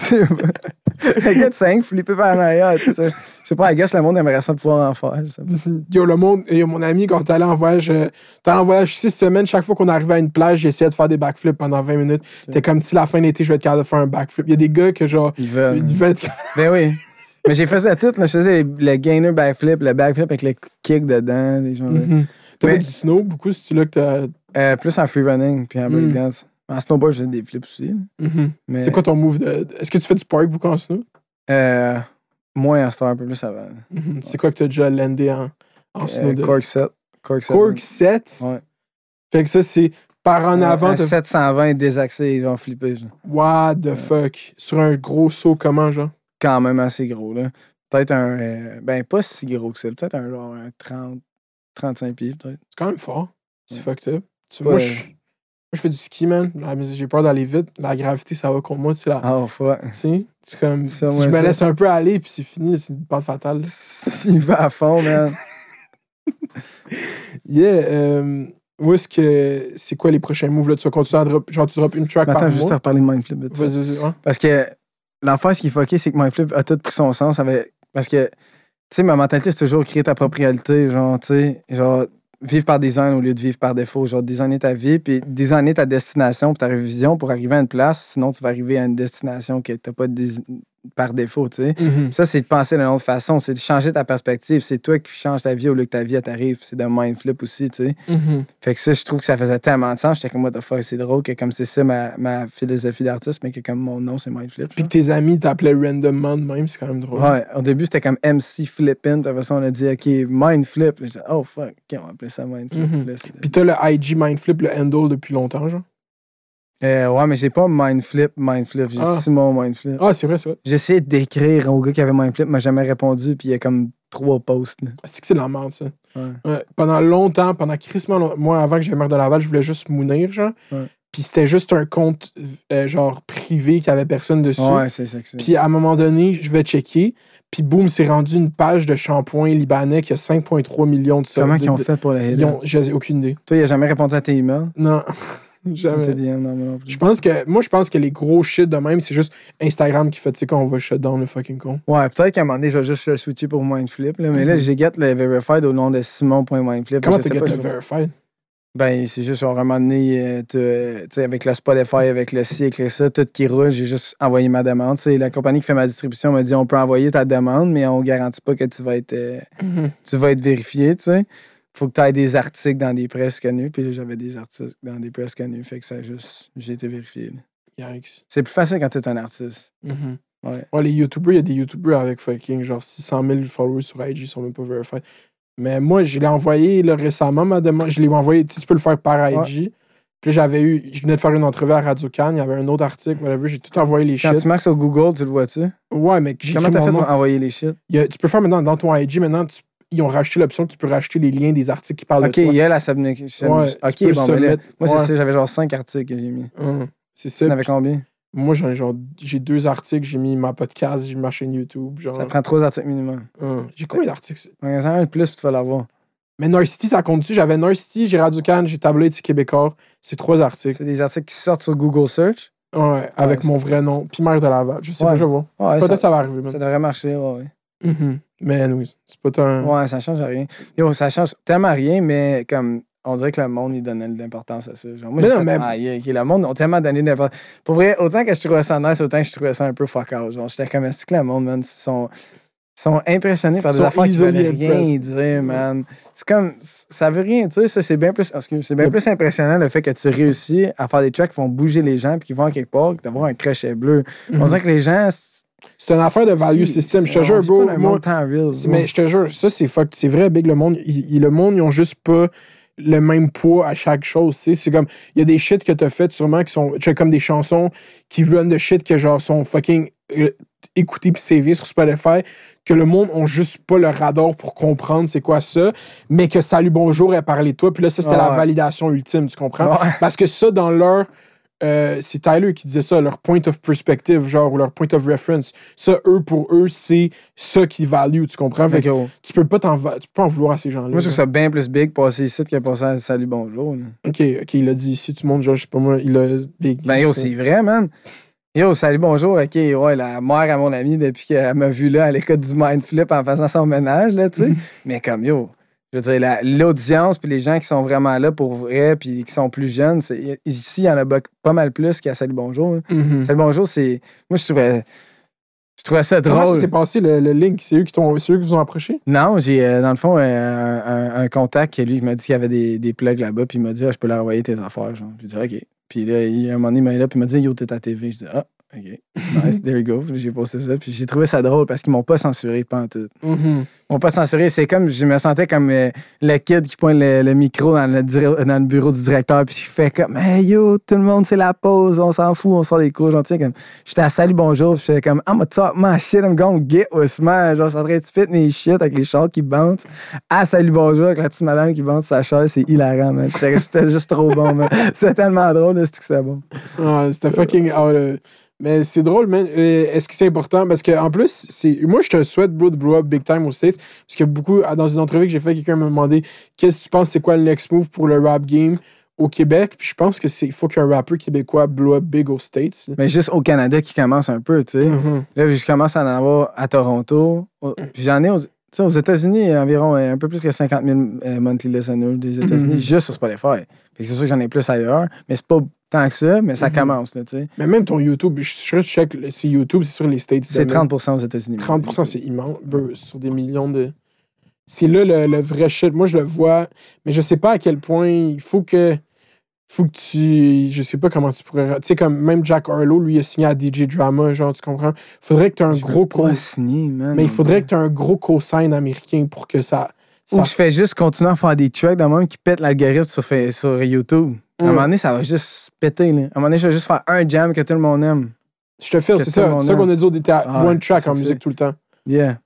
fait rire. (laughs) C'est- (laughs) Le gars de 5 flippé par en arrière, tu sais. Je sais pas, I guess le monde aimerait ça pouvoir en faire. je sais pas. (laughs) Yo, le monde, yo, mon ami, quand t'allais en voyage, euh, t'allais en voyage six semaines, chaque fois qu'on arrivait à une plage, j'essayais de faire des backflips pendant 20 minutes. T'es comme si la fin d'été, je vais être capable de faire un backflip. Il y a des gars que, genre, Ils veulent. ils veulent être Ben oui. Mais j'ai fait ça tout, là. Je faisais le gainer backflip, le backflip avec le kick dedans, des gens. T'as Mais- fait du snow, beaucoup, c'est là que t'as. Euh, plus en free running, puis en Mm. En snowboard, je faisais des flips aussi. Mhm. Mais, C'est quoi ton move de. Est-ce que tu fais du park beaucoup en snow? Euh, moins en star, un peu plus avant. Mhm. C'est quoi que t'as déjà landé en, en snow? Euh, de... Cork 7. Cork 7. Cork 7? Ouais. Fait que ça, c'est par en avant. T'as- 720 désaxé, genre flippé. genre. What the fuck? Sur un gros saut, comment, genre? Quand même assez gros, là. Peut-être un. euh, ben, pas si gros que ça. Peut-être un genre un 30, 35 pieds, peut-être. C'est quand même fort. C'est fucked up. Tu vois, je, je fais du ski, man. J'ai peur d'aller vite. La gravité, ça va contre moi. Tu sais, la- Oh, fuck. tu sais, comme. Si je me laisse un peu aller, puis c'est fini, c'est une pente fatale. (laughs) Il va à fond, man. (laughs) Yeah. Euh, où est-ce que. C'est quoi les prochains moves, là? Tu vas continuer à drop. Genre, tu drops une track Mais par Attends, juste à reparler de Mindflip. Vas-y, vas-y. Parce que l'affaire, ce qui est fucké, c'est que Mindflip a tout pris son sens. Avec... Parce que, tu sais, ma mentalité, c'est toujours créer ta propre réalité. Genre, tu sais, genre, vivre par design au lieu de vivre par défaut. Genre, designer ta vie, puis designer ta destination, puis ta révision pour arriver à une place. Sinon, tu vas arriver à une destination que t'as pas dés- par défaut, tu sais. Mhm. Ça, c'est de penser d'une autre façon. C'est de changer ta perspective. C'est toi qui changes ta vie au lieu que ta vie t'arrive. C'est d'un mindflip aussi, tu sais. Mhm. Fait que ça, je trouve que ça faisait tellement de sens. J'étais comme, what the fuck, c'est drôle que comme c'est ça ma, ma philosophie d'artiste, mais que comme mon nom, c'est mindflip. Puis que tes amis t'appelaient randomment de même, c'est quand même drôle. Ouais, au début, c'était comme MC Flippin. Puis après ça, on a dit, OK, Mindflip. Puis j'ai dit, oh fuck, OK, on va appeler ça Mindflip. Mhm. Là, c'est- Puis t'as le IG Mindflip, le handle depuis longtemps, genre? Euh, ouais, mais j'ai pas Mindflip, Mindflip. J'ai Ah. Simon Mindflip. Ah, c'est vrai, c'est vrai. J'ai essayé d'écrire au gars qui avait Mindflip, m'a jamais répondu. Puis il y a comme trois posts. là. C'est que c'est de la merde, ça. Ouais. Ouais, pendant longtemps, pendant crissement longtemps, moi, avant que j'aie mère de Laval, je voulais juste mounir, genre. Ouais. Puis c'était juste un compte, euh, genre, privé qui avait personne dessus. Ouais, c'est ça que c'est. Puis à un moment donné, je vais checker. Puis boum, c'est rendu une page de shampoing libanais qui a 5,3 millions de Comment de- ils ont fait pour la ont- J'ai aucune idée. Toi, il a jamais répondu à tes emails? Non. (laughs) Jamais. non, plus. Je pense que, moi, je pense que les gros shit de même, c'est juste Instagram qui fait, tu sais, quand on va shut down le fucking con. Ouais, peut-être qu'à un moment donné, je vais juste le switcher pour Mindflip. Là, mais là, Mhm. j'ai get le verified au nom de Simon.mindflip. Comment sais get le verified? Ben, c'est juste, genre, à un moment donné, euh, tu sais, avec le Spotify, avec le cycle et ça, tout qui roule, j'ai juste envoyé ma demande. Tu sais, la compagnie qui fait ma distribution m'a dit on peut envoyer ta demande, mais on garantit pas que tu vas être, euh, tu vas être vérifié, tu sais. Faut que tu aies des articles dans des presses connues. Puis là, j'avais des articles dans des presses connues. Fait que ça a juste, j'ai été vérifié. C'est plus facile quand t'es un artiste. Mhm. Ouais. Ouais, les YouTubers, il y a des YouTubers avec fucking genre 600 000 followers sur IG, ils sont même pas verified. Mais moi, je l'ai envoyé là, récemment, ma demande. Je l'ai envoyé, tu peux le faire par IG. Puis j'avais eu, je venais de faire une entrevue à Radio Cannes, il y avait un autre article, whatever, j'ai tout envoyé les Quand shit. tu marques sur Google, tu le vois-tu? Ouais, mais j'ai Comment t'as fait nom. pour envoyer les shit? A- tu peux faire maintenant dans ton IG, maintenant, tu- ils ont racheté l'option que tu peux racheter les liens des articles qui parlent Ok, de toi. il y a la submit. Ouais, tu ok, bon, ben là, moi, c'est Ouais. ça, j'avais genre 5 articles que j'ai mis. Hum, C'est Tu ça. en avais combien? Moi, j'en ai genre, j'ai deux articles, j'ai mis ma podcast, j'ai mis ma chaîne YouTube. Genre, Ça prend 3 articles minimum. hum. J'ai combien d'articles? En un de plus, puis tu vas l'avoir. Mais North City, ça compte-tu? J'avais North City, j'ai Radio Cannes, j'ai Tabloïd, c'est Québécois. C'est trois articles. C'est des articles qui sortent sur Google Search. Ouais, avec mon vrai nom. Puis maire de Laval. Je sais Ouais. pas, je vois. Ouais, Peut-être ça, ça va arriver. ça devrait marcher, ouais. Mhm. Mais oui, c'est pas tant. Ouais, ça change rien. Yo, ça change tellement rien, mais comme on dirait que le monde, il donnait de l'importance à ça. Genre, moi, Mais non, fait, mais- ah, yeah, le monde, ont tellement donné de l'importance. Pour vrai, autant que je trouvais ça nice, autant que je trouvais ça un peu fuck out. Genre, j'étais comme, est-ce que le monde, man, ils sont, ils sont impressionnés par des affaires qui veulent rien dire, man? C'est comme, ça veut rien, tu sais, ça, c'est bien plus, excuse, c'est bien plus impressionnant le fait que tu réussis à faire des tracks qui font bouger les gens puis qui vont à quelque part, que d'avoir un crochet bleu. On Mhm. dirait que les gens. C'est une affaire de value system. Je te jure, bro. moi- real, mais je te jure, ça, c'est fuck. C'est vrai, Big. Le monde, le monde, ils ont juste pas le même poids à chaque chose. C'est comme, il y a des shit que t'as fait sûrement qui sont, tu sais, comme des chansons qui run de shit que genre sont fucking euh, écoutées puis savées sur Spotify, que le monde ont juste pas le radar pour comprendre c'est quoi ça, mais que Salut Bonjour a parlé de toi. Puis là, ça, c'était Ah la ouais. validation ultime, tu comprends? Ouais. Parce que ça, dans leur. Euh, c'est Tyler qui disait ça, leur point of perspective, genre, ou leur point of reference. Ça, eux, pour eux, c'est ça qui value, tu comprends? Fait que tu peux pas t'en va- tu peux pas en vouloir à ces gens-là. Moi, je trouve ça bien plus big passer ici que passer à Salut Bonjour. là. Ok, ok, il a dit ici, tout le monde, genre, je sais pas moi, il a. Big. Ben yo, c'est vrai, man. Yo, salut, bonjour. OK, ouais, la mère à mon ami, depuis qu'elle m'a vu là à l'école du Mindflip en faisant son ménage, là, tu sais. (laughs) Mais comme, yo, je veux dire, la- l'audience puis les gens qui sont vraiment là pour vrai puis qui sont plus jeunes, ici, il y en a pas mal plus qu'à Salut, bonjour. hein. Mhm. Salut, bonjour, c'est... Moi, je trouvais... Je trouvais ça Comment drôle. ça s'est passé, le, le link? C'est eux, qui t'ont- qui vous ont approché? Non, j'ai, euh, dans le fond, euh, un, un- contact qui, lui, m'a dit qu'il y avait des, des plugs là-bas, puis il m'a dit, ah, je peux leur envoyer tes affaires. Genre. J'ai dit, OK. Puis là, il, un moment donné, il m'a là, puis il m'a dit, yo, t'es à TV. Je dis, ah, OK. (laughs) Nice, there you go. J'ai posté ça, puis j'ai trouvé ça drôle parce qu'ils m'ont pas censuré, pas en tout. Mhm. Ils m'ont pas censuré. C'est comme, je me sentais comme euh, le kid qui pointe le, le micro dans le, dir- dans le bureau du directeur, puis je fais comme, hey yo, tout le monde, c'est la pause, on s'en fout, on sort des cours. Genre, comme, j'étais à salut, bonjour, puis j'étais comme, I'm gonna talk my shit, I'm gonna get with man. Genre, c'est en train de fit mes shit avec les chars qui bounce. À salut, bonjour, avec la petite madame qui bounce sa chaise, c'est hilarant, man. C'était juste trop bon, man. (laughs) C'était tellement drôle, c'était que c'était bon. Ouais, c'était fucking. ah, le- Mais c'est drôle, man. Euh, Est-ce que c'est important? Parce que en plus, c'est moi, je te souhaite, bro, de blow up big time aux States. Parce que beaucoup, dans une entrevue que j'ai fait, quelqu'un m'a demandé qu'est-ce que tu penses, c'est quoi le next move pour le rap game au Québec? Puis je pense que c'est faut qu'un rappeur québécois blow up big aux States. Mais juste au Canada qui commence un peu, tu sais. Mhm. Là, je commence à en avoir à Toronto. Au- Puis j'en ai aux, tu sais, aux États-Unis environ euh, un peu plus que 50 000 euh, monthly listeners des États-Unis Mhm. juste sur Spotify. C'est sûr que j'en ai plus ailleurs, mais c'est pas tant que ça, mais ça Mhm. commence, là. Mais même ton YouTube, je suis sûr check, c'est YouTube, c'est sur les States. C'est de même. 30 aux États-Unis. 30 c'est immense. bro, sur des millions de. C'est là le, le vrai shit. Moi, je le vois, mais je sais pas à quel point il faut que. Faut que tu. Je sais pas comment tu pourrais. Tu sais, comme même Jack Harlow, lui, il a signé à DJ Drama, genre, tu comprends? Faudrait que tu aies un Je gros co. pas signer, man. Mais il faudrait que tu aies un gros co-sign américain pour que ça. Ou je fais juste continuer à faire des tracks de même qui pètent l'algorithme sur, sur YouTube. À un moment donné, ça va juste péter, là. À un moment donné, je vais juste faire un jam que tout le monde aime. Je te file, c'est ça. C'est ça qu'on a dit au à Ah, one track en musique tout le temps. Yeah.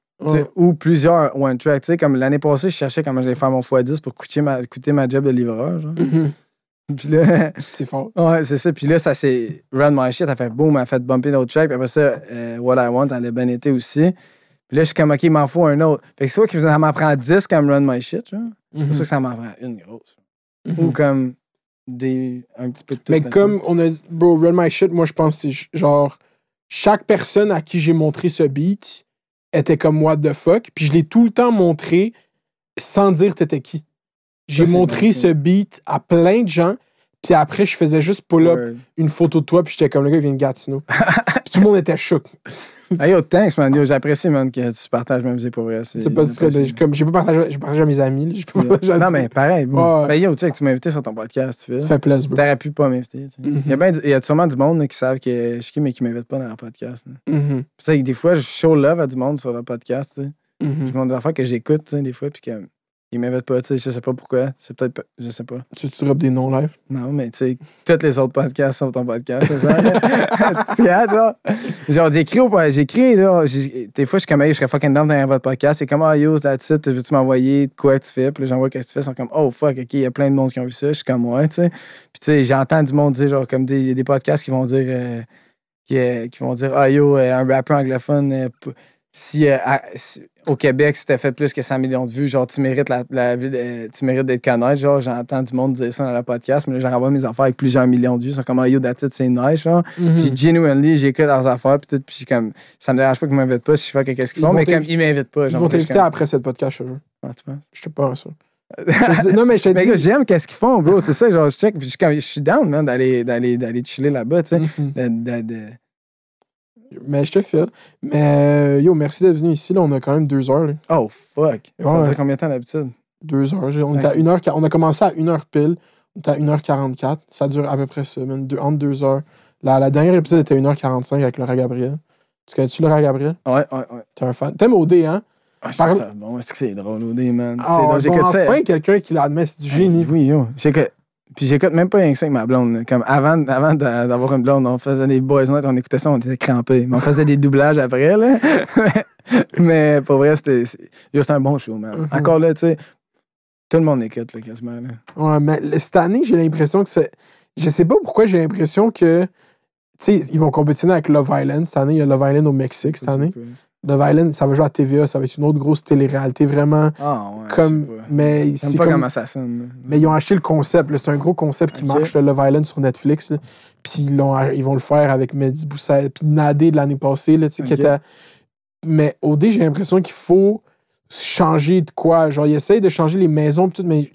Ou plusieurs one track. Tu sais, comme l'année passée, je cherchais comment j'allais faire mon x10 pour coûter ma, coûter ma job de livreur. Mhm. (laughs) Puis là, C'est fort. ouais, c'est ça. Puis là, ça s'est run my shit. A fait boom, elle a fait bumper d'autres tracks. Puis après ça, euh, What I Want, elle a bien été aussi. Puis là, je suis comme, OK, il m'en faut un autre. Fait que soit que ça m'en prend 10 comme run my shit, genre. Mhm. soit que ça m'en prend une grosse. Mhm. Ou comme, des, un petit peu de tout. Mais comme on a. Bro, Run My Shit, moi, je pense que c'est genre. Chaque personne à qui j'ai montré ce beat était comme what the fuck. Puis je l'ai tout le temps montré sans dire t'étais qui. J'ai Ça, montré ce beat à plein de gens. Puis après, je faisais juste pull-up Word. une photo de toi. Puis j'étais comme le gars, il vient de Gatineau. (laughs) puis tout le monde était choc. (laughs) Hey, yo, thanks, man. J'apprécie, man, que tu partages ma musique pour vrai. C'est pas que- comme j'ai pas partagé, j'ai partagé à mes amis. là. Pas Non, mais pareil. bro. Ouais. Ben, yo, tu sais, que tu m'as invité sur ton podcast, tu fais. Ça fait plaisir. T'aurais pu pas m'inviter. Mhm. Il y a, ben y a sûrement du monde là, qui savent que je suis qui, mais qui m'invite pas dans leur podcast. Mhm, Tu sais, des fois, je show love à du monde sur leur podcast. tu sais. mhm. Je montre des affaires que j'écoute, tu sais, des fois, puis que ils m'invitent pas, tu sais, je sais pas pourquoi. C'est peut-être pas, je sais pas. Tu tu drops des noms live? Non, mais tu sais, tous les autres podcasts sont ton podcast, c'est ça? (laughs) tu sais, genre, genre j'écris au j'écris, là, des fois, je suis comme, hey, je serais fucking down dans votre podcast, c'est comme, ah, yo, that's it, veux-tu m'envoyer de quoi tu fais? Puis là, j'envoie qu'est-ce que tu fais, ils sont comme, oh, fuck, ok, il y a plein de monde qui ont vu ça, je suis comme, ouais, tu sais. Puis tu sais, j'entends du monde dire, genre, comme des, des podcasts qui vont dire, euh, qui, euh, qui vont dire, ah, yo, euh, un rappeur anglophone, euh, si, euh, si- au Québec, si t'as fait plus que 100 millions de vues, genre, tu mérites, la, la euh, tu mérites d'être connaître. Genre, j'entends du monde dire ça dans le podcast, mais là, j'envoie mes affaires avec plusieurs millions de vues. Ils sont comme, ah, yo, that's c'est nice, genre. Mhm. Puis, genuinely, j'écoute leurs affaires, puis tout, puis comme, ça me dérange pas qu'ils m'invitent pas si je fais qu'est-ce qu'ils Ils font, mais comme, ils m'invitent pas. Ils vont t'inviter comme, après cette podcast, je te jure. Ah, tu penses? Je te pas sûr. (laughs) Non, mais je te j'aime qu'est-ce qu'ils font, bro. C'est ça, genre, je check, puis je suis comme, je suis down, man, d'aller, d'aller, d'aller chiller là-bas, tu sais. Mhm. De- de- de- Mais je te fais. Mais euh, yo, merci d'être venu ici. Là, on a quand même deux heures. là. Oh, fuck. Ça Ouais, c'est- combien de temps d'habitude? Deux heures. On, est Ok. à une heure, on a commencé à 1h pile. On est à 1h44. Ça dure à peu près ça, man. Deux- entre deux heures. La, la dernière épisode était 1h45 avec Laura Gabriel. Tu connais-tu Laura Gabriel? Ouais, ouais, ouais. T'es un fan. T'aimes OD, hein? Ah, je Par- trouve ça bon. Est-ce que c'est drôle, OD, man? C'est Ah, drôle. bon, enfin, quelqu'un qui l'admet, c'est du génie. Oui, yo. J'écoute- Puis j'écoute même pas rien que ça avec ma blonde. Comme avant, avant d'a- d'avoir une blonde, on faisait des boys on écoutait ça, on était crampés. Mais on faisait des doublages après, là. (laughs) Mais pour vrai, c'était c'était un bon show, man. Mhm. Encore là, tu sais, tout le monde écoute, là, quasiment. Là. Ouais, mais cette année, j'ai l'impression que c'est. Je sais pas pourquoi j'ai l'impression que. Tu sais, ils vont compétitionner avec Love Island cette année. Il y a Love Island au Mexique cette année. Love Island, ça va jouer à TVA. Ça va être une autre grosse télé-réalité vraiment. Ah, ouais. comme. je sais pas. Mais c'est pas comme. comment ça sonne. Mais ils ont acheté le concept. C'est un gros concept qui marche, le Love Island sur Netflix. là. Puis ils, vont le faire avec Mehdi Boussaïd. Puis Nadé de l'année passée. Là, qui était... Mais OD, j'ai l'impression qu'il faut changer de quoi. Genre, ils essayent de changer les maisons, tout, mais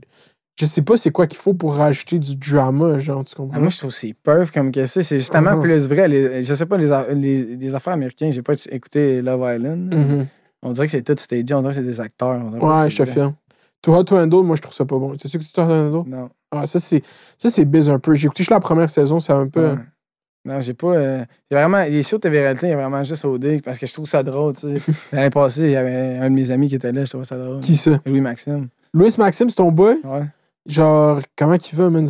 je sais pas c'est quoi qu'il faut pour rajouter du drama. Genre, tu comprends? Ah, moi, je trouve que c'est perf comme que c'est. C'est justement Mhm. plus vrai. Les- je sais pas, les, les, les affaires américaines, j'ai pas écouté Love Island. Mhm. On dirait que c'est tout stagé, on dirait que c'est des acteurs. on Ouais, je filme. Too Hot to Handle, moi, je trouve ça pas bon. Tu sais que tu Hot to Handle? Non. Ah, ça, c'est ça, c'est biz un peu. J'ai écouté juste la première saison, c'est un peu. Ouais. Non, j'ai pas. euh, il y a vraiment. Les shows de télé-réalité, il y a vraiment juste OD parce que je trouve ça drôle, tu sais. (laughs) L'année passée, il y avait un de mes amis qui était là, je trouvais ça drôle. Qui ça? Louis Maxime. Louis Maxime, c'est ton boy? Ouais. Genre, comment qu'il va, man?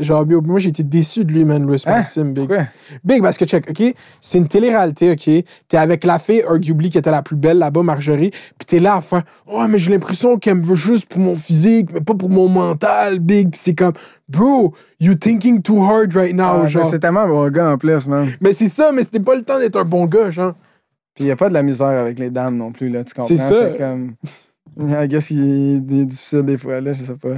Genre, moi, j'ai été déçu de lui, man, Louis Hein? Maxime, big. Pourquoi? Big, parce que, check, OK? C'est une télé-réalité, OK? T'es avec la fille, arguably, qui était la plus belle là-bas, Marjorie, puis t'es là à faire « Ouais, mais j'ai l'impression qu'elle me veut juste pour mon physique, mais pas pour mon mental, big. » Puis c'est comme « Bro, you thinking too hard right now, Ah, genre. c'est tellement un bon gars en plus, man. Mais c'est ça, mais c'était pas le temps d'être un bon gars, genre. Puis il n'y a pas de la misère avec les dames non plus, là, tu comprends? C'est ça. Fait comme. (laughs) I guess qu'il est difficile des fois, là, je sais pas.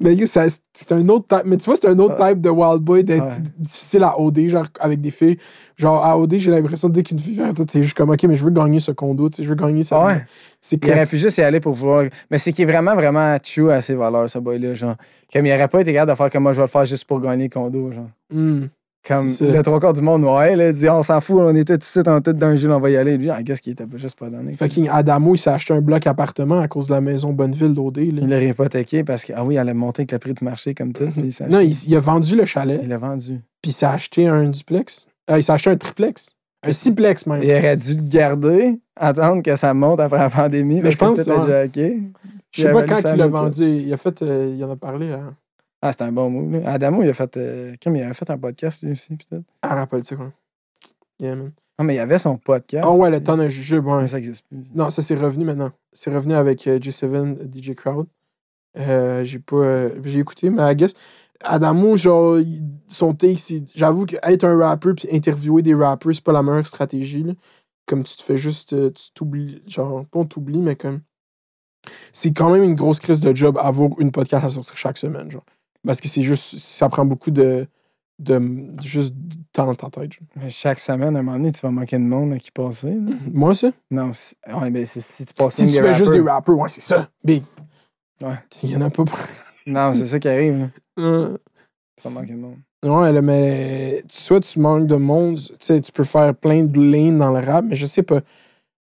Mais c'est un autre type. Mais tu vois, c'est un autre type de wild boy d'être Ouais. difficile à OD, genre avec des filles. Genre à OD, j'ai l'impression dès qu'une fille vient toi, t'es juste comme ok, mais je veux gagner ce condo, tu sais, je veux gagner ça. Ah ouais. C'est Il aurait pu juste y aller pour vouloir. Mais c'est qu'il est vraiment, vraiment true à ses valeurs, ce boy-là. Genre, comme il aurait pas été capable de faire comme moi, je vais le faire juste pour gagner le condo. Genre. Hmm. Comme le trois quarts du monde, ouais, là, dit on s'en fout, on est tous ici, on est tous d'un jeu, on va y aller. Lui, I guess qu'il était juste pas donné. Fucking Adamo, il s'est acheté un bloc appartement à cause de la maison Bonneville d'OD. Il l'a hypothéqué parce que, ah oui, elle a monté avec le prix du marché comme tout. il Non, il, il a vendu le chalet, il l'a vendu. puis il s'est acheté un duplex. Euh, il s'est acheté un triplex. Un sixplex même. Il aurait dû le garder, attendre que ça monte après la pandémie. Mais je pense, que. Je sais pas quand il l'a vendu. Il a fait. euh, il en a parlé à. Ah, c'était un bon move. Là. Adamo, il a fait. euh, Comme il avait fait un podcast lui aussi, peut-être. Tu sais quoi. Yeah, man. Ah, mais il y avait son podcast. Oh ouais, le temps d'un jujube, ouais. Mais ça existe plus. Non, ça c'est revenu maintenant. C'est revenu avec euh, J7 DJ Crowd. Euh, j'ai pas. euh, j'ai écouté, mais I guess. Adamo, genre, son take, c'est. J'avoue qu'être un rappeur puis interviewer des rappers, c'est pas la meilleure stratégie. là. Comme tu te fais juste. tu t'oublies. Genre, pas on t'oublie, mais comme. C'est quand même une grosse crise de job avoir une podcast à sortir chaque semaine, genre. Parce que c'est juste, ça prend beaucoup de, de, juste temps dans ta tête. Mais chaque semaine, à un moment donné, tu vas manquer de monde à qui passer. là. Moi, ça? Non, si, ouais, ben, si tu passes Si tu fais juste des rappers, ouais, c'est ça. Big. Ouais. Il y en a pas. Non, c'est ça qui arrive. (laughs) Tu vas manquer de monde. Ouais, là, mais soit tu manques de monde, tu sais, tu peux faire plein de lignes dans le rap, mais je sais pas.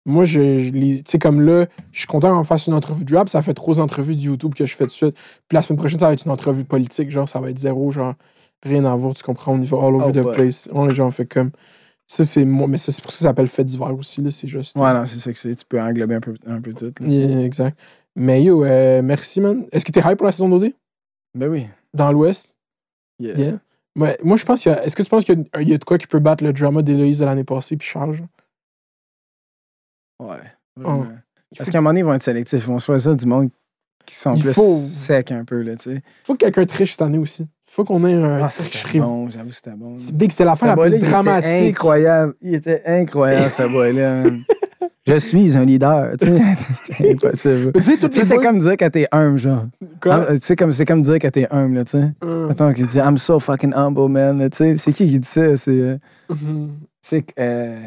Moi, je, tu sais, comme là, je suis content qu'on fasse une entrevue de rap. Ça fait trois entrevues de YouTube que je fais tout de suite. Puis la semaine prochaine, ça va être une entrevue politique. Genre, ça va être zéro, genre, rien à voir, tu comprends? On y va all over Oh, the place. On les gens fait comme. Ça, c'est moi, mais c'est pour ça que ça s'appelle fait d'hiver aussi, là. C'est juste. Ouais, non, c'est ça que c'est. Tu peux englober un peu, un peu tout. là. Yeah, exact. Mais yo, euh, merci, man. Est-ce que t'es hype pour la saison d'OD? Ben oui. Dans l'Ouest? Yeah. Yeah. Ouais, moi, je pense qu'il y a. Est-ce que tu penses qu'il y a- il y, a de quoi qui peut battre le drama d'Héloïse de l'année passée puis Charles? Ouais. Parce faut- qu'à un moment donné, ils vont être sélectifs. Ils vont choisir du monde qui sont Il plus faut- secs un peu, là, tu sais. Faut que quelqu'un triche cette année aussi. Faut qu'on ait un Ah, ça, triche c'était bon. J'avoue, c'était bon. C'est big, c'était la fin la plus il était dramatique. incroyable. Il était incroyable, ce boy-là. man. (laughs) Je suis un leader, tu sais. (laughs) C'était impossible. Tu sais, c'est boys- comme dire que t'es humble, genre. Quoi? Ah, tu sais, comme, c'est comme dire que t'es humble, là, tu sais. Attends, qui dit I'm so fucking humble, man. Tu sais, c'est qui qui dit ça? C'est. euh, mhm. c'est que, euh,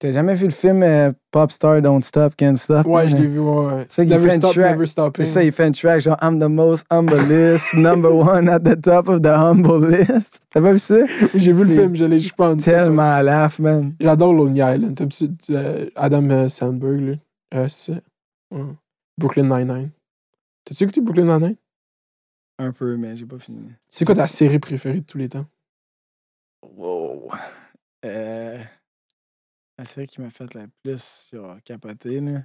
T'as jamais vu le film euh, Pop Star Don't Stop, Can't Stop? Ouais, je l'ai vu, ouais. Tu sais, Never stop, track. never stopping. C'est ça, il fait une track genre I'm the most humblest, (laughs) number one at the top of the humble list. T'as pas vu ça? J'ai vu le film, je l'ai juste pas en Tellement laugh, man. J'adore Lonely Island. T'as petit- euh, Adam euh, Sandberg, là? Euh, c'est ça. Ouais. Brooklyn Nine-Nine. T'as-tu écouté Brooklyn Nine-Nine? Un peu, mais j'ai pas fini. C'est quoi ta série préférée de tous les temps? Wow. Euh, la série qui m'a fait la plus genre, capoter, là.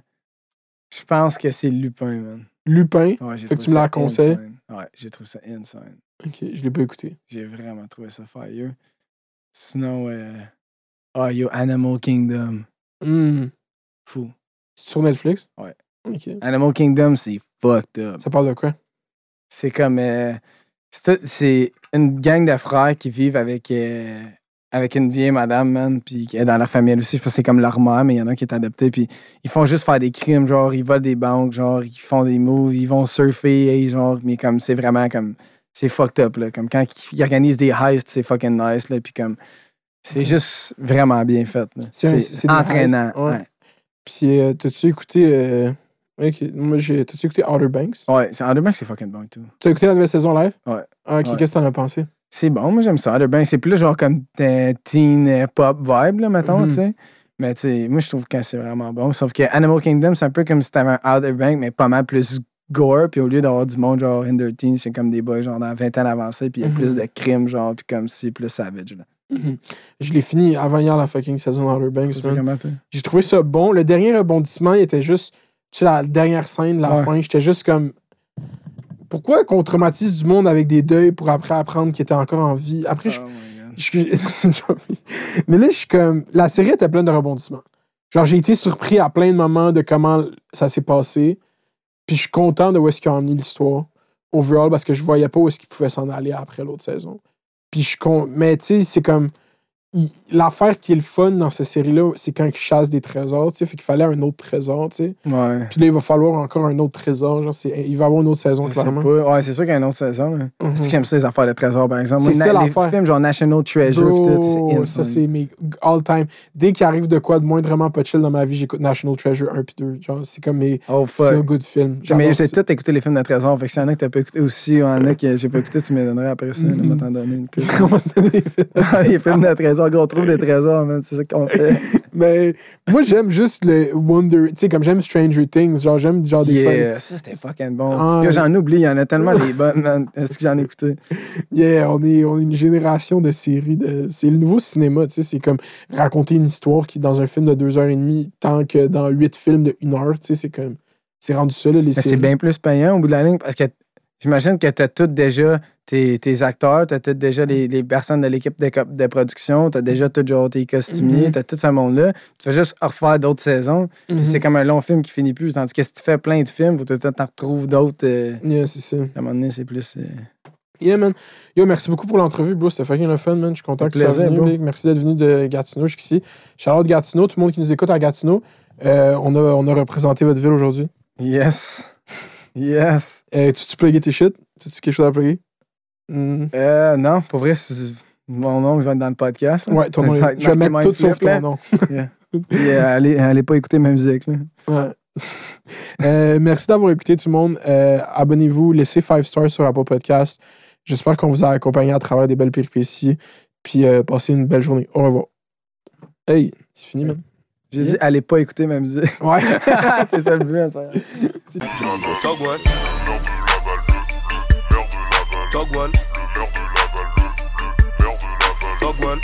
Je pense que c'est Lupin, man. Lupin? Ouais, j'ai Fait que tu me la conseilles? Ouais, j'ai trouvé ça insane. Ok, je l'ai pas écouté. J'ai vraiment trouvé ça fire. Sinon, euh... oh, yo, Animal Kingdom. Hmm. Fou. C'est sur Netflix? Ouais. Ok. Animal Kingdom, c'est fucked up. Ça parle de quoi? C'est comme. euh, c'est une gang de frères qui vivent avec, euh, avec une vieille madame, man, puis qui est dans la famille aussi. Je pense que c'est comme leur mère, mais il y en a qui est adopté. Puis ils font juste faire des crimes, genre, ils volent des banques, genre, ils font des moves, ils vont surfer, et genre, mais comme, c'est vraiment comme. C'est fucked up, là. Comme quand ils organisent des heists, c'est fucking nice, là. Puis comme. C'est juste vraiment bien fait, là. C'est entraînant. heists, ouais. ouais. Puis, euh, t'as-tu écouté. euh, Ok, moi, j'ai. T'as-tu écouté Outer Banks? Ouais, Outer Banks, c'est fucking bon et tout. T'as écouté la nouvelle saison live? Ouais. Ah, ok, qu'est-ce que t'en as pensé? C'est bon, moi j'aime ça. Banks, c'est plus genre comme teen pop vibe, là, mettons, Mhm. tu sais. Mais tu sais, moi je trouve que c'est vraiment bon. Sauf que Animal Kingdom, c'est un peu comme si t'avais un Outer Banks, mais pas mal plus gore. Puis au lieu d'avoir du monde genre Hinder Teen, c'est comme des boys genre dans la vingtaine avancée, puis il y a Mhm. plus de crimes, genre, puis comme c'est plus savage, là. Mhm. Je l'ai fini avant hier la fucking saison Outer Banks? J'ai trouvé ça bon. Le dernier rebondissement, il était juste. Tu sais, la dernière scène, la Ouais. fin, j'étais juste comme. Pourquoi qu'on traumatise du monde avec des deuils pour après apprendre qu'il était encore en vie? Après, je- Oh je- (laughs) Mais là, je suis comme. La série était pleine de rebondissements. Genre, j'ai été surpris à plein de moments de comment ça s'est passé. Puis je suis content de où est-ce qu'ils ont amené l'histoire. Overall, parce que je voyais pas où est-ce qu'ils pouvaient s'en aller après l'autre saison. Puis je suis con... Mais tu sais, c'est comme. Il- L'affaire qui est le fun dans cette série-là, c'est quand ils chassent des trésors, tu sais. Fait qu'il fallait un autre trésor, tu sais. Ouais. Puis là, il va falloir encore un autre trésor. Genre, il va y avoir une autre saison, clairement. pas. Ouais, c'est sûr qu'il y a une autre saison. là. C'est que j'aime ça, les affaires de trésors, par exemple. C'est ça, les l'affaire. films genre National Treasure, pis tout, Bro, insane. ça c'est mes all-time. Dès qu'il arrive de quoi de moindrement pas chill dans ma vie, j'écoute National Treasure 1 puis 2. Genre, c'est comme mes Oh fuck. feel good films. Mais j'ai tout écouté les films de trésors. Fait que s'il y en a que t'as pas écouté aussi, il y en a que j'ai pas écouté, tu me donnerais après ça. (laughs) Donner des films. (laughs) les films de trésors, on trouve des trésors, man. C'est ça qu'on fait. (laughs) Mais moi, j'aime juste le Wonder. Tu sais, comme j'aime Stranger Things. Genre, j'aime genre des Yeah, ça c'était fucking bon. Ah, j'en oublie, il y en a tellement des bonnes, man. (laughs) Est-ce que j'en ai écouté? Yeah, on est, on est une génération de séries. De... C'est le nouveau cinéma. Tu sais, c'est comme raconter une histoire qui, dans un film de deux heures et demie, tant que dans huit films de une heure. Tu sais, c'est comme. C'est rendu ça, là, les Mais séries. c'est bien plus payant au bout de la ligne parce que j'imagine que t'as tout déjà tes, tes acteurs, t'as tout déjà les, les personnes de l'équipe de, production, t'as déjà tout genre tes costumiers, Mhm. t'as tout ce monde-là. Tu fais juste refaire d'autres saisons. Puis Mhm. c'est comme un long film qui finit plus. Tandis que si tu fais plein de films, faut tu t'en retrouves d'autres. euh, Yeah, c'est ça. à un moment donné, c'est plus. euh, Yeah, man. Yo, merci beaucoup pour l'entrevue, bro. C'était fucking le fun, man. Je suis content que tu sois venu, bro. Merci d'être venu de Gatineau jusqu'ici. Charlotte Gatineau, tout le monde qui nous écoute à Gatineau. Euh, on, a, on a représenté votre ville aujourd'hui. Yes. Yes. Euh, tu, tu plugué tes shit? Tu tu quelque chose à plugger? Hmm. Euh, non, pour vrai, mon nom il va être dans le podcast. là. Ouais, ton nom. Je vais mettre tout sauf ton nom. (laughs) Puis euh, allez, allez pas écouter ma musique. Là. Ouais. (laughs) Euh, merci d'avoir écouté tout le monde. Euh, Abonnez-vous, laissez 5 stars sur Apple Podcast. J'espère qu'on vous a accompagné à travers des belles péripéties. Puis euh, passez une belle journée. Au revoir. Hey, c'est fini, man. J'ai dit, allez pas écouter ma musique. Ouais. (laughs) c'est ça le but. ça. Togwall. Togwall. Togwall.